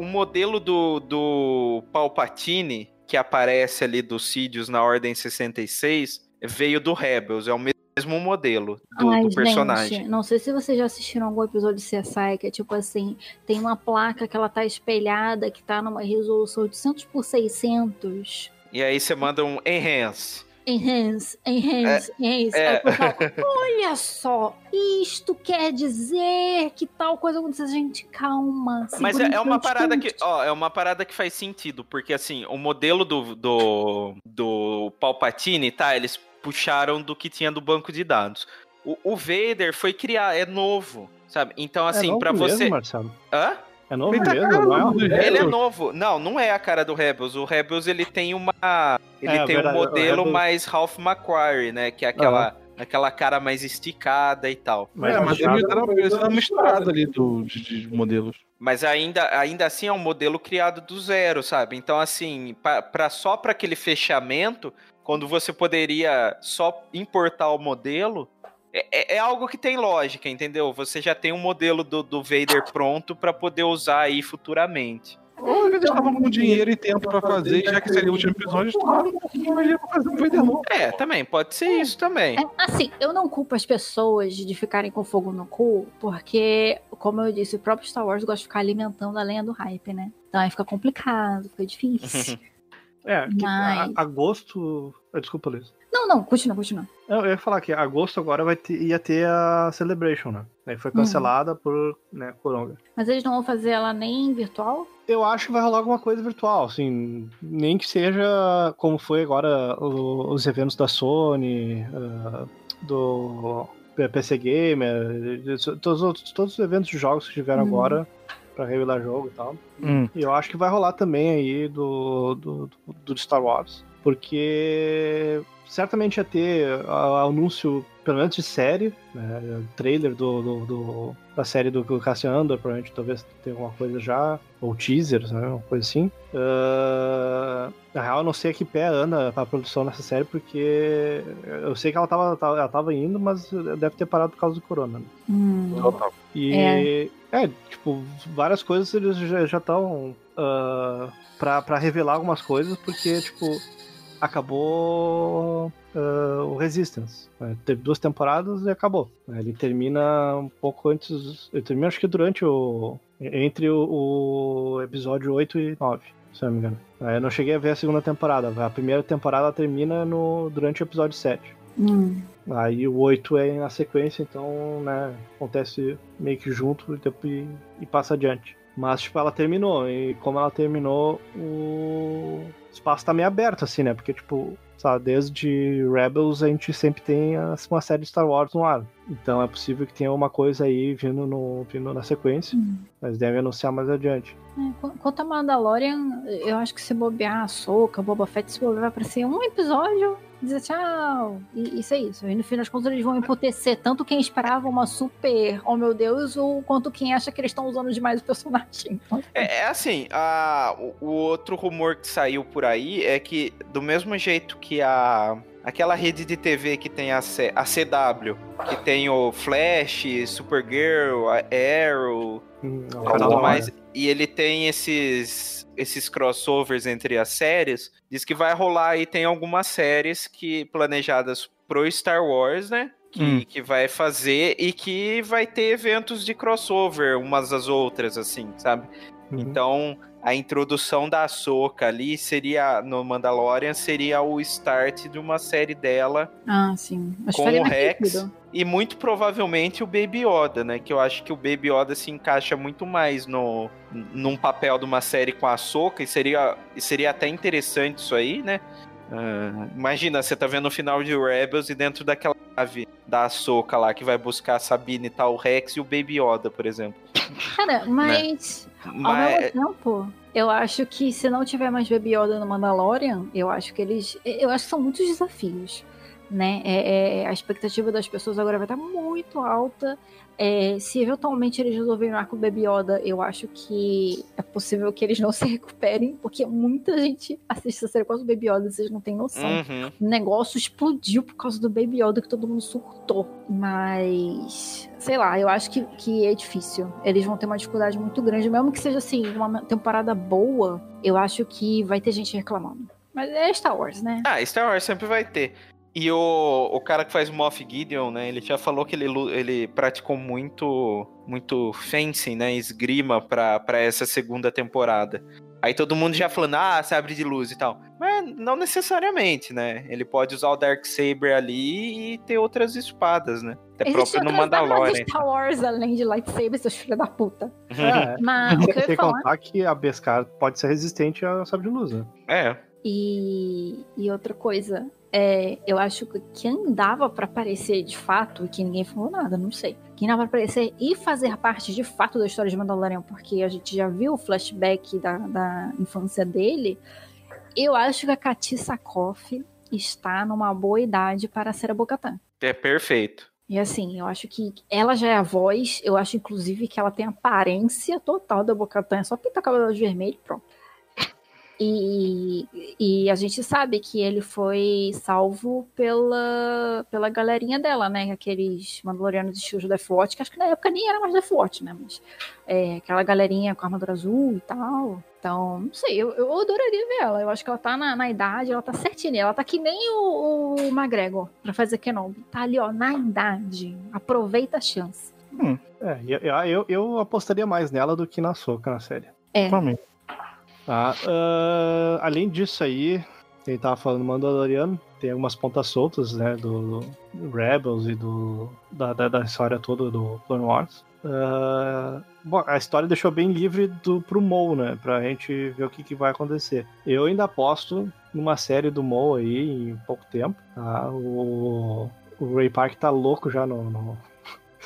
[SPEAKER 2] o, modelo do, do Palpatine, que aparece ali dos Sidious na Ordem 66, veio do Rebels, é o mesmo modelo do, Ai, do personagem.
[SPEAKER 3] Gente, não sei se vocês já assistiram algum episódio de CSI que é tipo assim, tem uma placa que ela tá espelhada, que tá numa resolução de 800 por 600.
[SPEAKER 2] E aí você manda um enhance.
[SPEAKER 3] Enhance, enhance, é, enhance. É... olha só, isto quer dizer que tal coisa aconteceu. Gente, calma.
[SPEAKER 2] Mas é, é uma parada que, ó, é uma parada que faz sentido, porque assim, o modelo do, do, do Palpatine, tá? Eles puxaram do que tinha do banco de dados. O, o Vader foi criar, é novo, sabe? Então, é assim, é para você.
[SPEAKER 4] Marcelo.
[SPEAKER 2] Hã?
[SPEAKER 4] É novo ele mesmo, não
[SPEAKER 2] é? Ele é novo. Não, não é a cara do Rebels. O Rebels ele tem uma. Ele é, tem verdade, um modelo Rebels... mais Ralph McQuarrie, né? Que é aquela. Uhum. Aquela cara mais esticada e tal.
[SPEAKER 1] Mas, é, mas ele era misturado ali do, de, de, modelos.
[SPEAKER 2] Mas ainda, ainda assim é um modelo criado do zero, sabe? Então, assim, pra, pra só para aquele fechamento, quando você poderia só importar o modelo, é, é, é, algo que tem lógica, entendeu? Você já tem um modelo do, do Vader pronto para poder usar aí futuramente.
[SPEAKER 1] Ou eles estavam com dinheiro e tempo para fazer, já que seria o último episódio, um pouquinho pra fazer um Vader novo.
[SPEAKER 2] É, também, pode ser isso também.
[SPEAKER 3] É, assim, eu não culpo as pessoas de ficarem com fogo no cu, porque, como eu disse, o próprio Star Wars gosta de ficar alimentando a lenha do hype, né? Então aí fica complicado, fica difícil.
[SPEAKER 4] é, Mas... agosto. Desculpa, Liz.
[SPEAKER 3] Não, não, continua, continua.
[SPEAKER 4] Eu ia falar que agosto agora vai ter, ia ter a Celebration, né? Aí foi cancelada uhum. por né, Coronga.
[SPEAKER 3] Mas eles não vão fazer ela nem virtual?
[SPEAKER 4] Eu acho que vai rolar alguma coisa virtual, assim, nem que seja como foi agora os eventos da Sony, uh, do PC Gamer, todos, todos os eventos de jogos que tiveram uhum. agora para revelar jogo e tal. Hum. E eu acho que vai rolar também aí do, do, do Star Wars, porque certamente ia ter anúncio, pelo menos de série, né? trailer do, do, do, da série do Cassian Andor, provavelmente talvez tenha alguma coisa já, ou teasers, né? Uma coisa assim. Uh, na real, eu não sei a que pé anda a produção nessa série, porque eu sei que ela tava, ela tava indo, mas deve ter parado por causa do corona. Né?
[SPEAKER 3] Hum.
[SPEAKER 4] E é. é. tipo, várias coisas eles já estão uh, pra, pra revelar algumas coisas, porque, tipo, acabou uh, o Resistance. Né? Teve duas temporadas e acabou. Ele termina um pouco antes. Ele termina, acho que durante o. Entre o, o episódio 8 e 9, se não me engano. Eu não cheguei a ver a segunda temporada. A primeira temporada termina no, durante o episódio 7.
[SPEAKER 3] Hum.
[SPEAKER 4] Aí o 8 é na sequência, então, né, acontece meio que junto e, e passa adiante. Mas, tipo, ela terminou. E como ela terminou, o espaço tá meio aberto, assim, né? Porque, tipo, sabe, desde Rebels a gente sempre tem uma série de Star Wars no ar. Então é possível que tenha uma coisa aí vindo, no, vindo na sequência. Uhum. Mas deve anunciar mais adiante.
[SPEAKER 3] É, quanto a Mandalorian, eu acho que se bobear a Soca, Boba Fett, se bobear vai aparecer um episódio dizer tchau. E isso é isso. E no fim das contas eles vão emputecer tanto quem esperava uma super, oh meu Deus, ou quanto quem acha que eles estão usando demais o personagem. Então,
[SPEAKER 2] É, é assim, a, o, o outro rumor que saiu por aí é que, do mesmo jeito que a. Aquela rede de TV que tem a, C- a CW, que tem o Flash, Supergirl, a Arrow,
[SPEAKER 4] Hum,
[SPEAKER 2] tudo mais, e ele tem esses esses crossovers entre as séries, diz que vai rolar aí tem algumas séries que planejadas pro Star Wars, né? Que,
[SPEAKER 1] Hum.
[SPEAKER 2] que vai fazer e que vai ter eventos de crossover umas às outras, assim, sabe?
[SPEAKER 4] Uhum.
[SPEAKER 2] Então, a introdução da Ahsoka ali seria, no Mandalorian, seria o start de uma série dela
[SPEAKER 3] Ah, sim. Mas
[SPEAKER 2] com o Rex
[SPEAKER 3] sentido.
[SPEAKER 2] e muito provavelmente o Baby Yoda, né? Que eu acho que o Baby Yoda se encaixa muito mais no num papel de uma série com a Ahsoka e seria, e seria até interessante isso aí, né? Ah, imagina, você tá vendo o final de Rebels e dentro daquela nave da Ahsoka lá que vai buscar a Sabine e tal, o Rex e o Baby Yoda, por exemplo.
[SPEAKER 3] Cara, mas ao
[SPEAKER 2] Mas,
[SPEAKER 3] mesmo tempo, eu acho que se não tiver mais Baby Yoda no Mandalorian, eu acho que eles. Eu acho que são muitos desafios. Né? É, é, a expectativa das pessoas agora vai estar muito alta. É, se eventualmente eles resolverem o arco Baby Yoda, eu acho que é possível que eles não se recuperem, porque muita gente assiste a série com o Baby Yoda, vocês não têm noção.
[SPEAKER 2] Uhum.
[SPEAKER 3] O negócio explodiu por causa do Baby Yoda que todo mundo surtou. Mas, sei lá, eu acho que, que é difícil. Eles vão ter uma dificuldade muito grande, mesmo que seja assim, uma temporada boa, eu acho que vai ter gente reclamando. Mas é Star Wars, né?
[SPEAKER 2] Ah, Star Wars sempre vai ter. E o, o cara que faz o Moff Gideon, né? Ele já falou que ele, ele praticou muito muito fencing, né? Esgrima pra, pra essa segunda temporada. Aí todo mundo já falando, ah, sabre de luz e tal. Mas não necessariamente, né? Ele pode usar o Darksaber ali e ter outras espadas, né? Até
[SPEAKER 3] Existem
[SPEAKER 2] próprio no Mandalorian.
[SPEAKER 3] de Star Wars além de lightsaber, seus filhos da puta.
[SPEAKER 4] É,
[SPEAKER 3] Mas o que
[SPEAKER 4] contar que a Beskar pode ser resistente a sabre de luz, né?
[SPEAKER 2] É.
[SPEAKER 3] E, e outra coisa, é, eu acho que quem dava pra aparecer de fato, e que ninguém falou nada, não sei. Quem dava pra aparecer e fazer parte de fato da história de Mandalorian, porque a gente já viu o flashback da, da infância dele, eu acho que a Kati Sakoff está numa boa idade para ser a Bocatan.
[SPEAKER 2] É perfeito.
[SPEAKER 3] E assim, eu acho que ela já é a voz, eu acho inclusive que ela tem a aparência total da Bocatan, é só pintar o cabelo de vermelho e pronto. E, e a gente sabe que ele foi salvo pela, pela galerinha dela, né? Aqueles Mandalorianos estilos Death Watch, que acho que na época nem era mais Death Watch, né? Mas é, aquela galerinha com a armadura azul e tal. Então, não sei, eu, eu adoraria ver ela. Eu acho que ela tá na, na idade, ela tá certinha. Ela tá que nem o, o McGregor pra fazer Kenobi. Tá ali, ó, na idade. Aproveita a chance.
[SPEAKER 4] É, eu, eu, eu apostaria mais nela do que na Soca na série.
[SPEAKER 3] É.
[SPEAKER 6] Também.
[SPEAKER 4] Tá? ah, além disso aí, ele tava falando Mandaloriano, tem algumas pontas soltas, né, do, do Rebels e do da, da, da história toda do Clone Wars. Ah, bom, a história deixou bem livre do, pro Mo, né, pra gente ver o que, que vai acontecer. Eu ainda aposto numa série do Mo aí em pouco tempo, tá? O, o Ray Park tá louco já no, no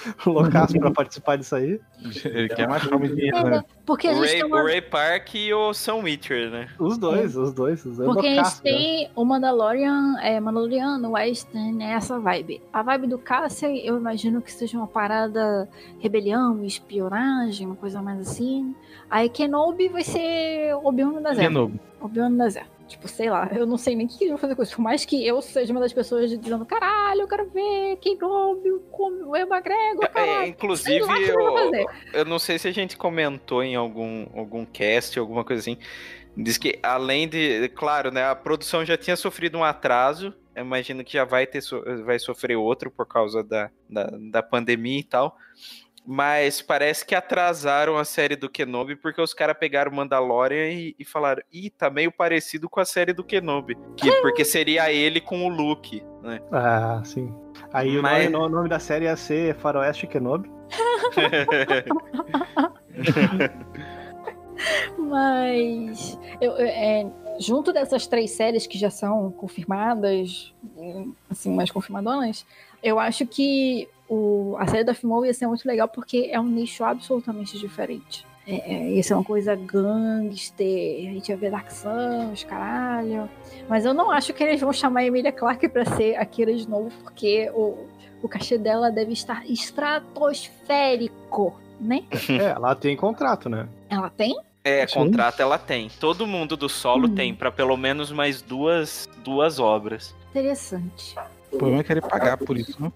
[SPEAKER 4] loucaço pra participar disso aí.
[SPEAKER 6] Ele quer mais comidinha,
[SPEAKER 3] É,
[SPEAKER 6] né?
[SPEAKER 3] Porque a
[SPEAKER 2] O
[SPEAKER 3] gente
[SPEAKER 2] Ray,
[SPEAKER 3] tem uma
[SPEAKER 2] o Ray Park e o Sam Witcher, né?
[SPEAKER 4] Os dois, os dois, os dois
[SPEAKER 3] Porque a gente
[SPEAKER 4] né?
[SPEAKER 3] tem o Mandalorian, é, Mandaloriano, Western, é essa vibe. A vibe do Cassian, eu imagino que seja uma parada rebelião, espionagem, uma coisa mais assim. Aí Kenobi vai ser Obi-Wan no deserto.
[SPEAKER 6] Kenobi.
[SPEAKER 3] Obi-Wan no deserto. Tipo, sei lá, eu não sei nem o que eles vão fazer com isso. Por mais que eu seja uma das pessoas dizendo, caralho, eu quero ver Kenobi, o o Evan Gregor,
[SPEAKER 2] É,
[SPEAKER 3] caralho. Sei
[SPEAKER 2] inclusive, eu, eu não sei se a gente comentou em algum, algum cast, alguma coisa assim. Diz que além de. Claro, né? A produção já tinha sofrido um atraso. Eu imagino que já vai, ter, vai sofrer outro por causa da, da, da pandemia e tal. Mas parece que atrasaram a série do Kenobi porque os caras pegaram o Mandalorian e, e falaram: Ih, tá meio parecido com a série do Kenobi. Que, porque seria ele com o Luke, né?
[SPEAKER 4] Ah, sim. Aí
[SPEAKER 2] Mas-
[SPEAKER 4] o, nome, o nome da série ia ser Faroeste Kenobi.
[SPEAKER 3] Mas eu, eu- é, junto dessas três séries que já são confirmadas, assim, mais confirmadonas, eu acho que o, a série da Fimou ia ser muito legal porque é um nicho absolutamente diferente. é, é, isso é uma coisa gangster, a gente vai ver Dark Suns, caralho. Mas eu não acho que eles vão chamar a Emilia Clarke pra ser a Kira de novo, porque o, o cachê dela deve estar estratosférico, né?
[SPEAKER 4] É, ela tem contrato, né?
[SPEAKER 3] Ela tem?
[SPEAKER 2] É,
[SPEAKER 4] Sim.
[SPEAKER 2] contrato ela tem. Todo mundo do solo
[SPEAKER 3] Hum.
[SPEAKER 2] tem pra pelo menos mais duas, duas obras.
[SPEAKER 3] Interessante.
[SPEAKER 6] O problema é querer pagar por isso, né?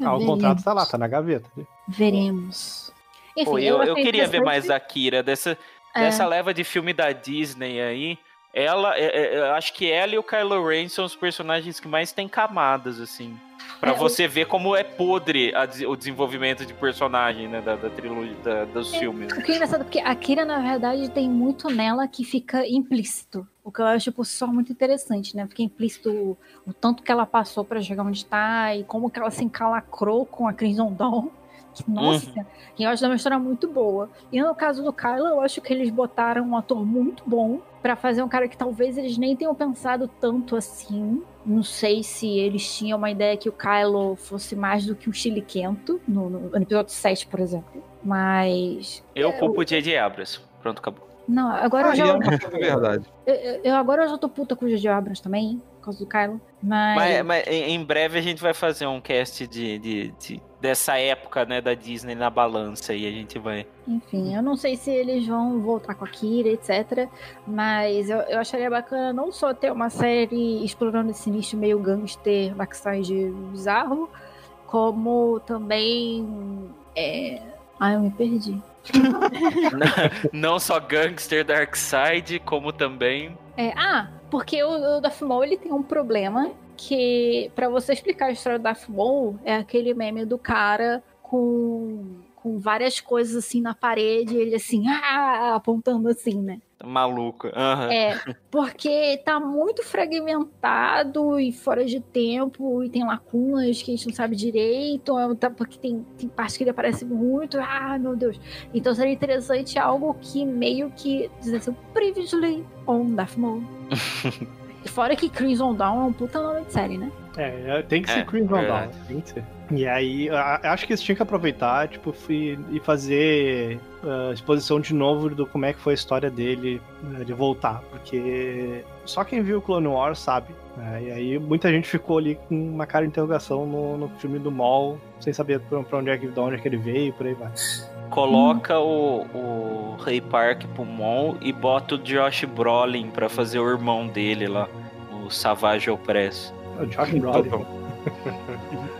[SPEAKER 4] Ah, o contrato tá lá, tá na gaveta.
[SPEAKER 3] Veremos. Enfim,
[SPEAKER 2] Pô, eu, eu queria ver mais a Kira dessa,
[SPEAKER 3] É.
[SPEAKER 2] dessa leva de filme da Disney aí. Ela, é, é, eu acho que ela e o Kylo Ren são os personagens que mais têm camadas, assim. Pra
[SPEAKER 3] É,
[SPEAKER 2] você ver como é podre a o desenvolvimento de personagem, né, da, da trilogia, da- dos
[SPEAKER 3] É.
[SPEAKER 2] filmes.
[SPEAKER 3] O que é engraçado, porque a Kira, na verdade, tem muito nela que fica implícito. O que eu acho, por si só, muito interessante, né? Fica implícito o, o tanto que ela passou pra chegar onde tá e como que ela se encalacrou com a Crimson Dawn. Que, Nossa, que eu acho uma história muito boa. E no caso do Kylo, eu acho que eles botaram um ator muito bom pra fazer um cara que talvez eles nem tenham pensado tanto assim. Não sei se eles tinham uma ideia que o Kylo fosse mais do que o chiliquento no, no, no episódio 7, por exemplo. Mas
[SPEAKER 2] Eu culpo o J.J. Abrams. Pronto, acabou.
[SPEAKER 3] Não, agora eu
[SPEAKER 1] Aí
[SPEAKER 3] já.
[SPEAKER 1] é uma verdade.
[SPEAKER 3] Eu, eu- eu- agora eu já tô puta com o J.J. Abrams também, por causa do Kylo. Mas.
[SPEAKER 2] Mas, mas em em breve a gente vai fazer um cast de, de- de- dessa época, né, da Disney na balança e a gente vai.
[SPEAKER 3] Enfim, eu não sei se eles vão voltar com a Kira, etc. Mas eu, eu acharia bacana não só ter uma série explorando esse nicho meio gangster, backstage bizarro, como também. É... Ai, eu me perdi.
[SPEAKER 2] Não só Gangster Darkseid, como também.
[SPEAKER 3] É, ah, porque o, o Darth Maul ele tem um problema que, pra você explicar a história do Darth Maul, é aquele meme do cara com, com várias coisas assim na parede, ele assim, ah, apontando assim, né?
[SPEAKER 2] Maluco. Aham.
[SPEAKER 3] É, porque tá muito fragmentado e fora de tempo, e tem lacunas que a gente não sabe direito, é, tá- porque tem, tem parte que ele aparece muito, ah, meu Deus. Então seria interessante algo que meio que dizer assim, previously on Darth Maul. E Fora que Crimson Dawn é um puta nome de série, né?
[SPEAKER 4] É, tem que ser
[SPEAKER 2] É,
[SPEAKER 4] Crimson Dawn,
[SPEAKER 2] verdade.
[SPEAKER 4] tem que ser. E aí, acho que eles tinham que aproveitar, tipo, e fazer ah, exposição de novo do como é que foi a história dele, né, de voltar, porque só quem viu o Clone Wars sabe. né, E aí muita gente ficou ali com uma cara de interrogação no, no filme do Maul, sem saber pra, pra onde é que, de onde é que ele veio e por aí vai.
[SPEAKER 2] Coloca o, o Ray Park pro Mon e bota o Josh Brolin pra fazer o irmão dele lá, o Savage Opress.
[SPEAKER 4] O Josh Brolin.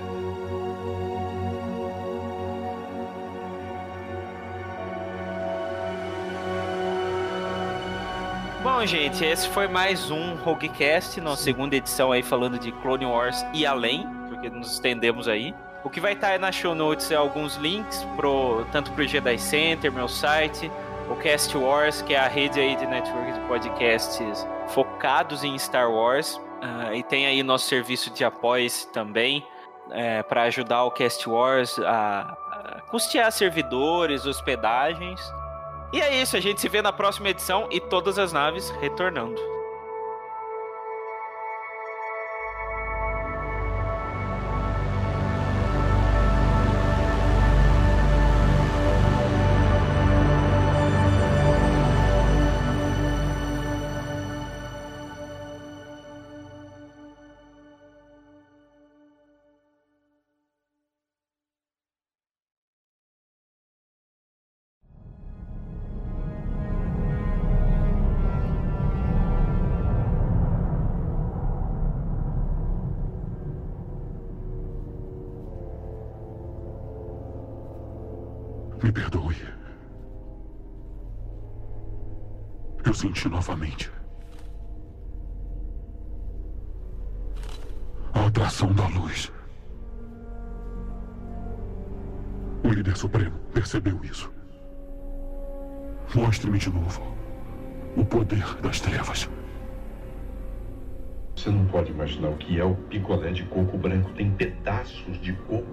[SPEAKER 2] Bom, gente, esse foi mais um Roguecast, nossa segunda edição aí falando de Clone Wars e além, porque nos estendemos aí. O que vai estar aí na show notes é alguns links pro, tanto pro Jedi Center, meu site, o Cast Wars, que é a rede aí de network de podcasts focados em Star Wars. Ah, e tem aí nosso serviço de apoio também, para ajudar o Cast Wars a, a custear servidores, hospedagens. E é isso, a gente se vê na próxima edição e todas as naves retornando.
[SPEAKER 7] Novamente. A atração da luz. O líder supremo percebeu isso. Mostre-me de novo o poder das trevas.
[SPEAKER 8] Você não pode imaginar o que é o picolé de coco branco. Tem pedaços de coco.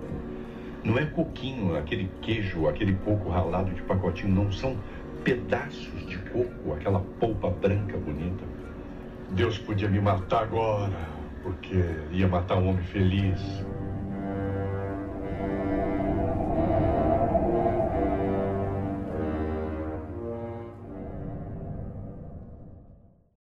[SPEAKER 8] Não é coquinho, aquele queijo, aquele coco ralado de pacotinho. Não são pedaços de coco, aquela polpa branca bonita. Deus podia me matar agora, porque ia matar um homem feliz.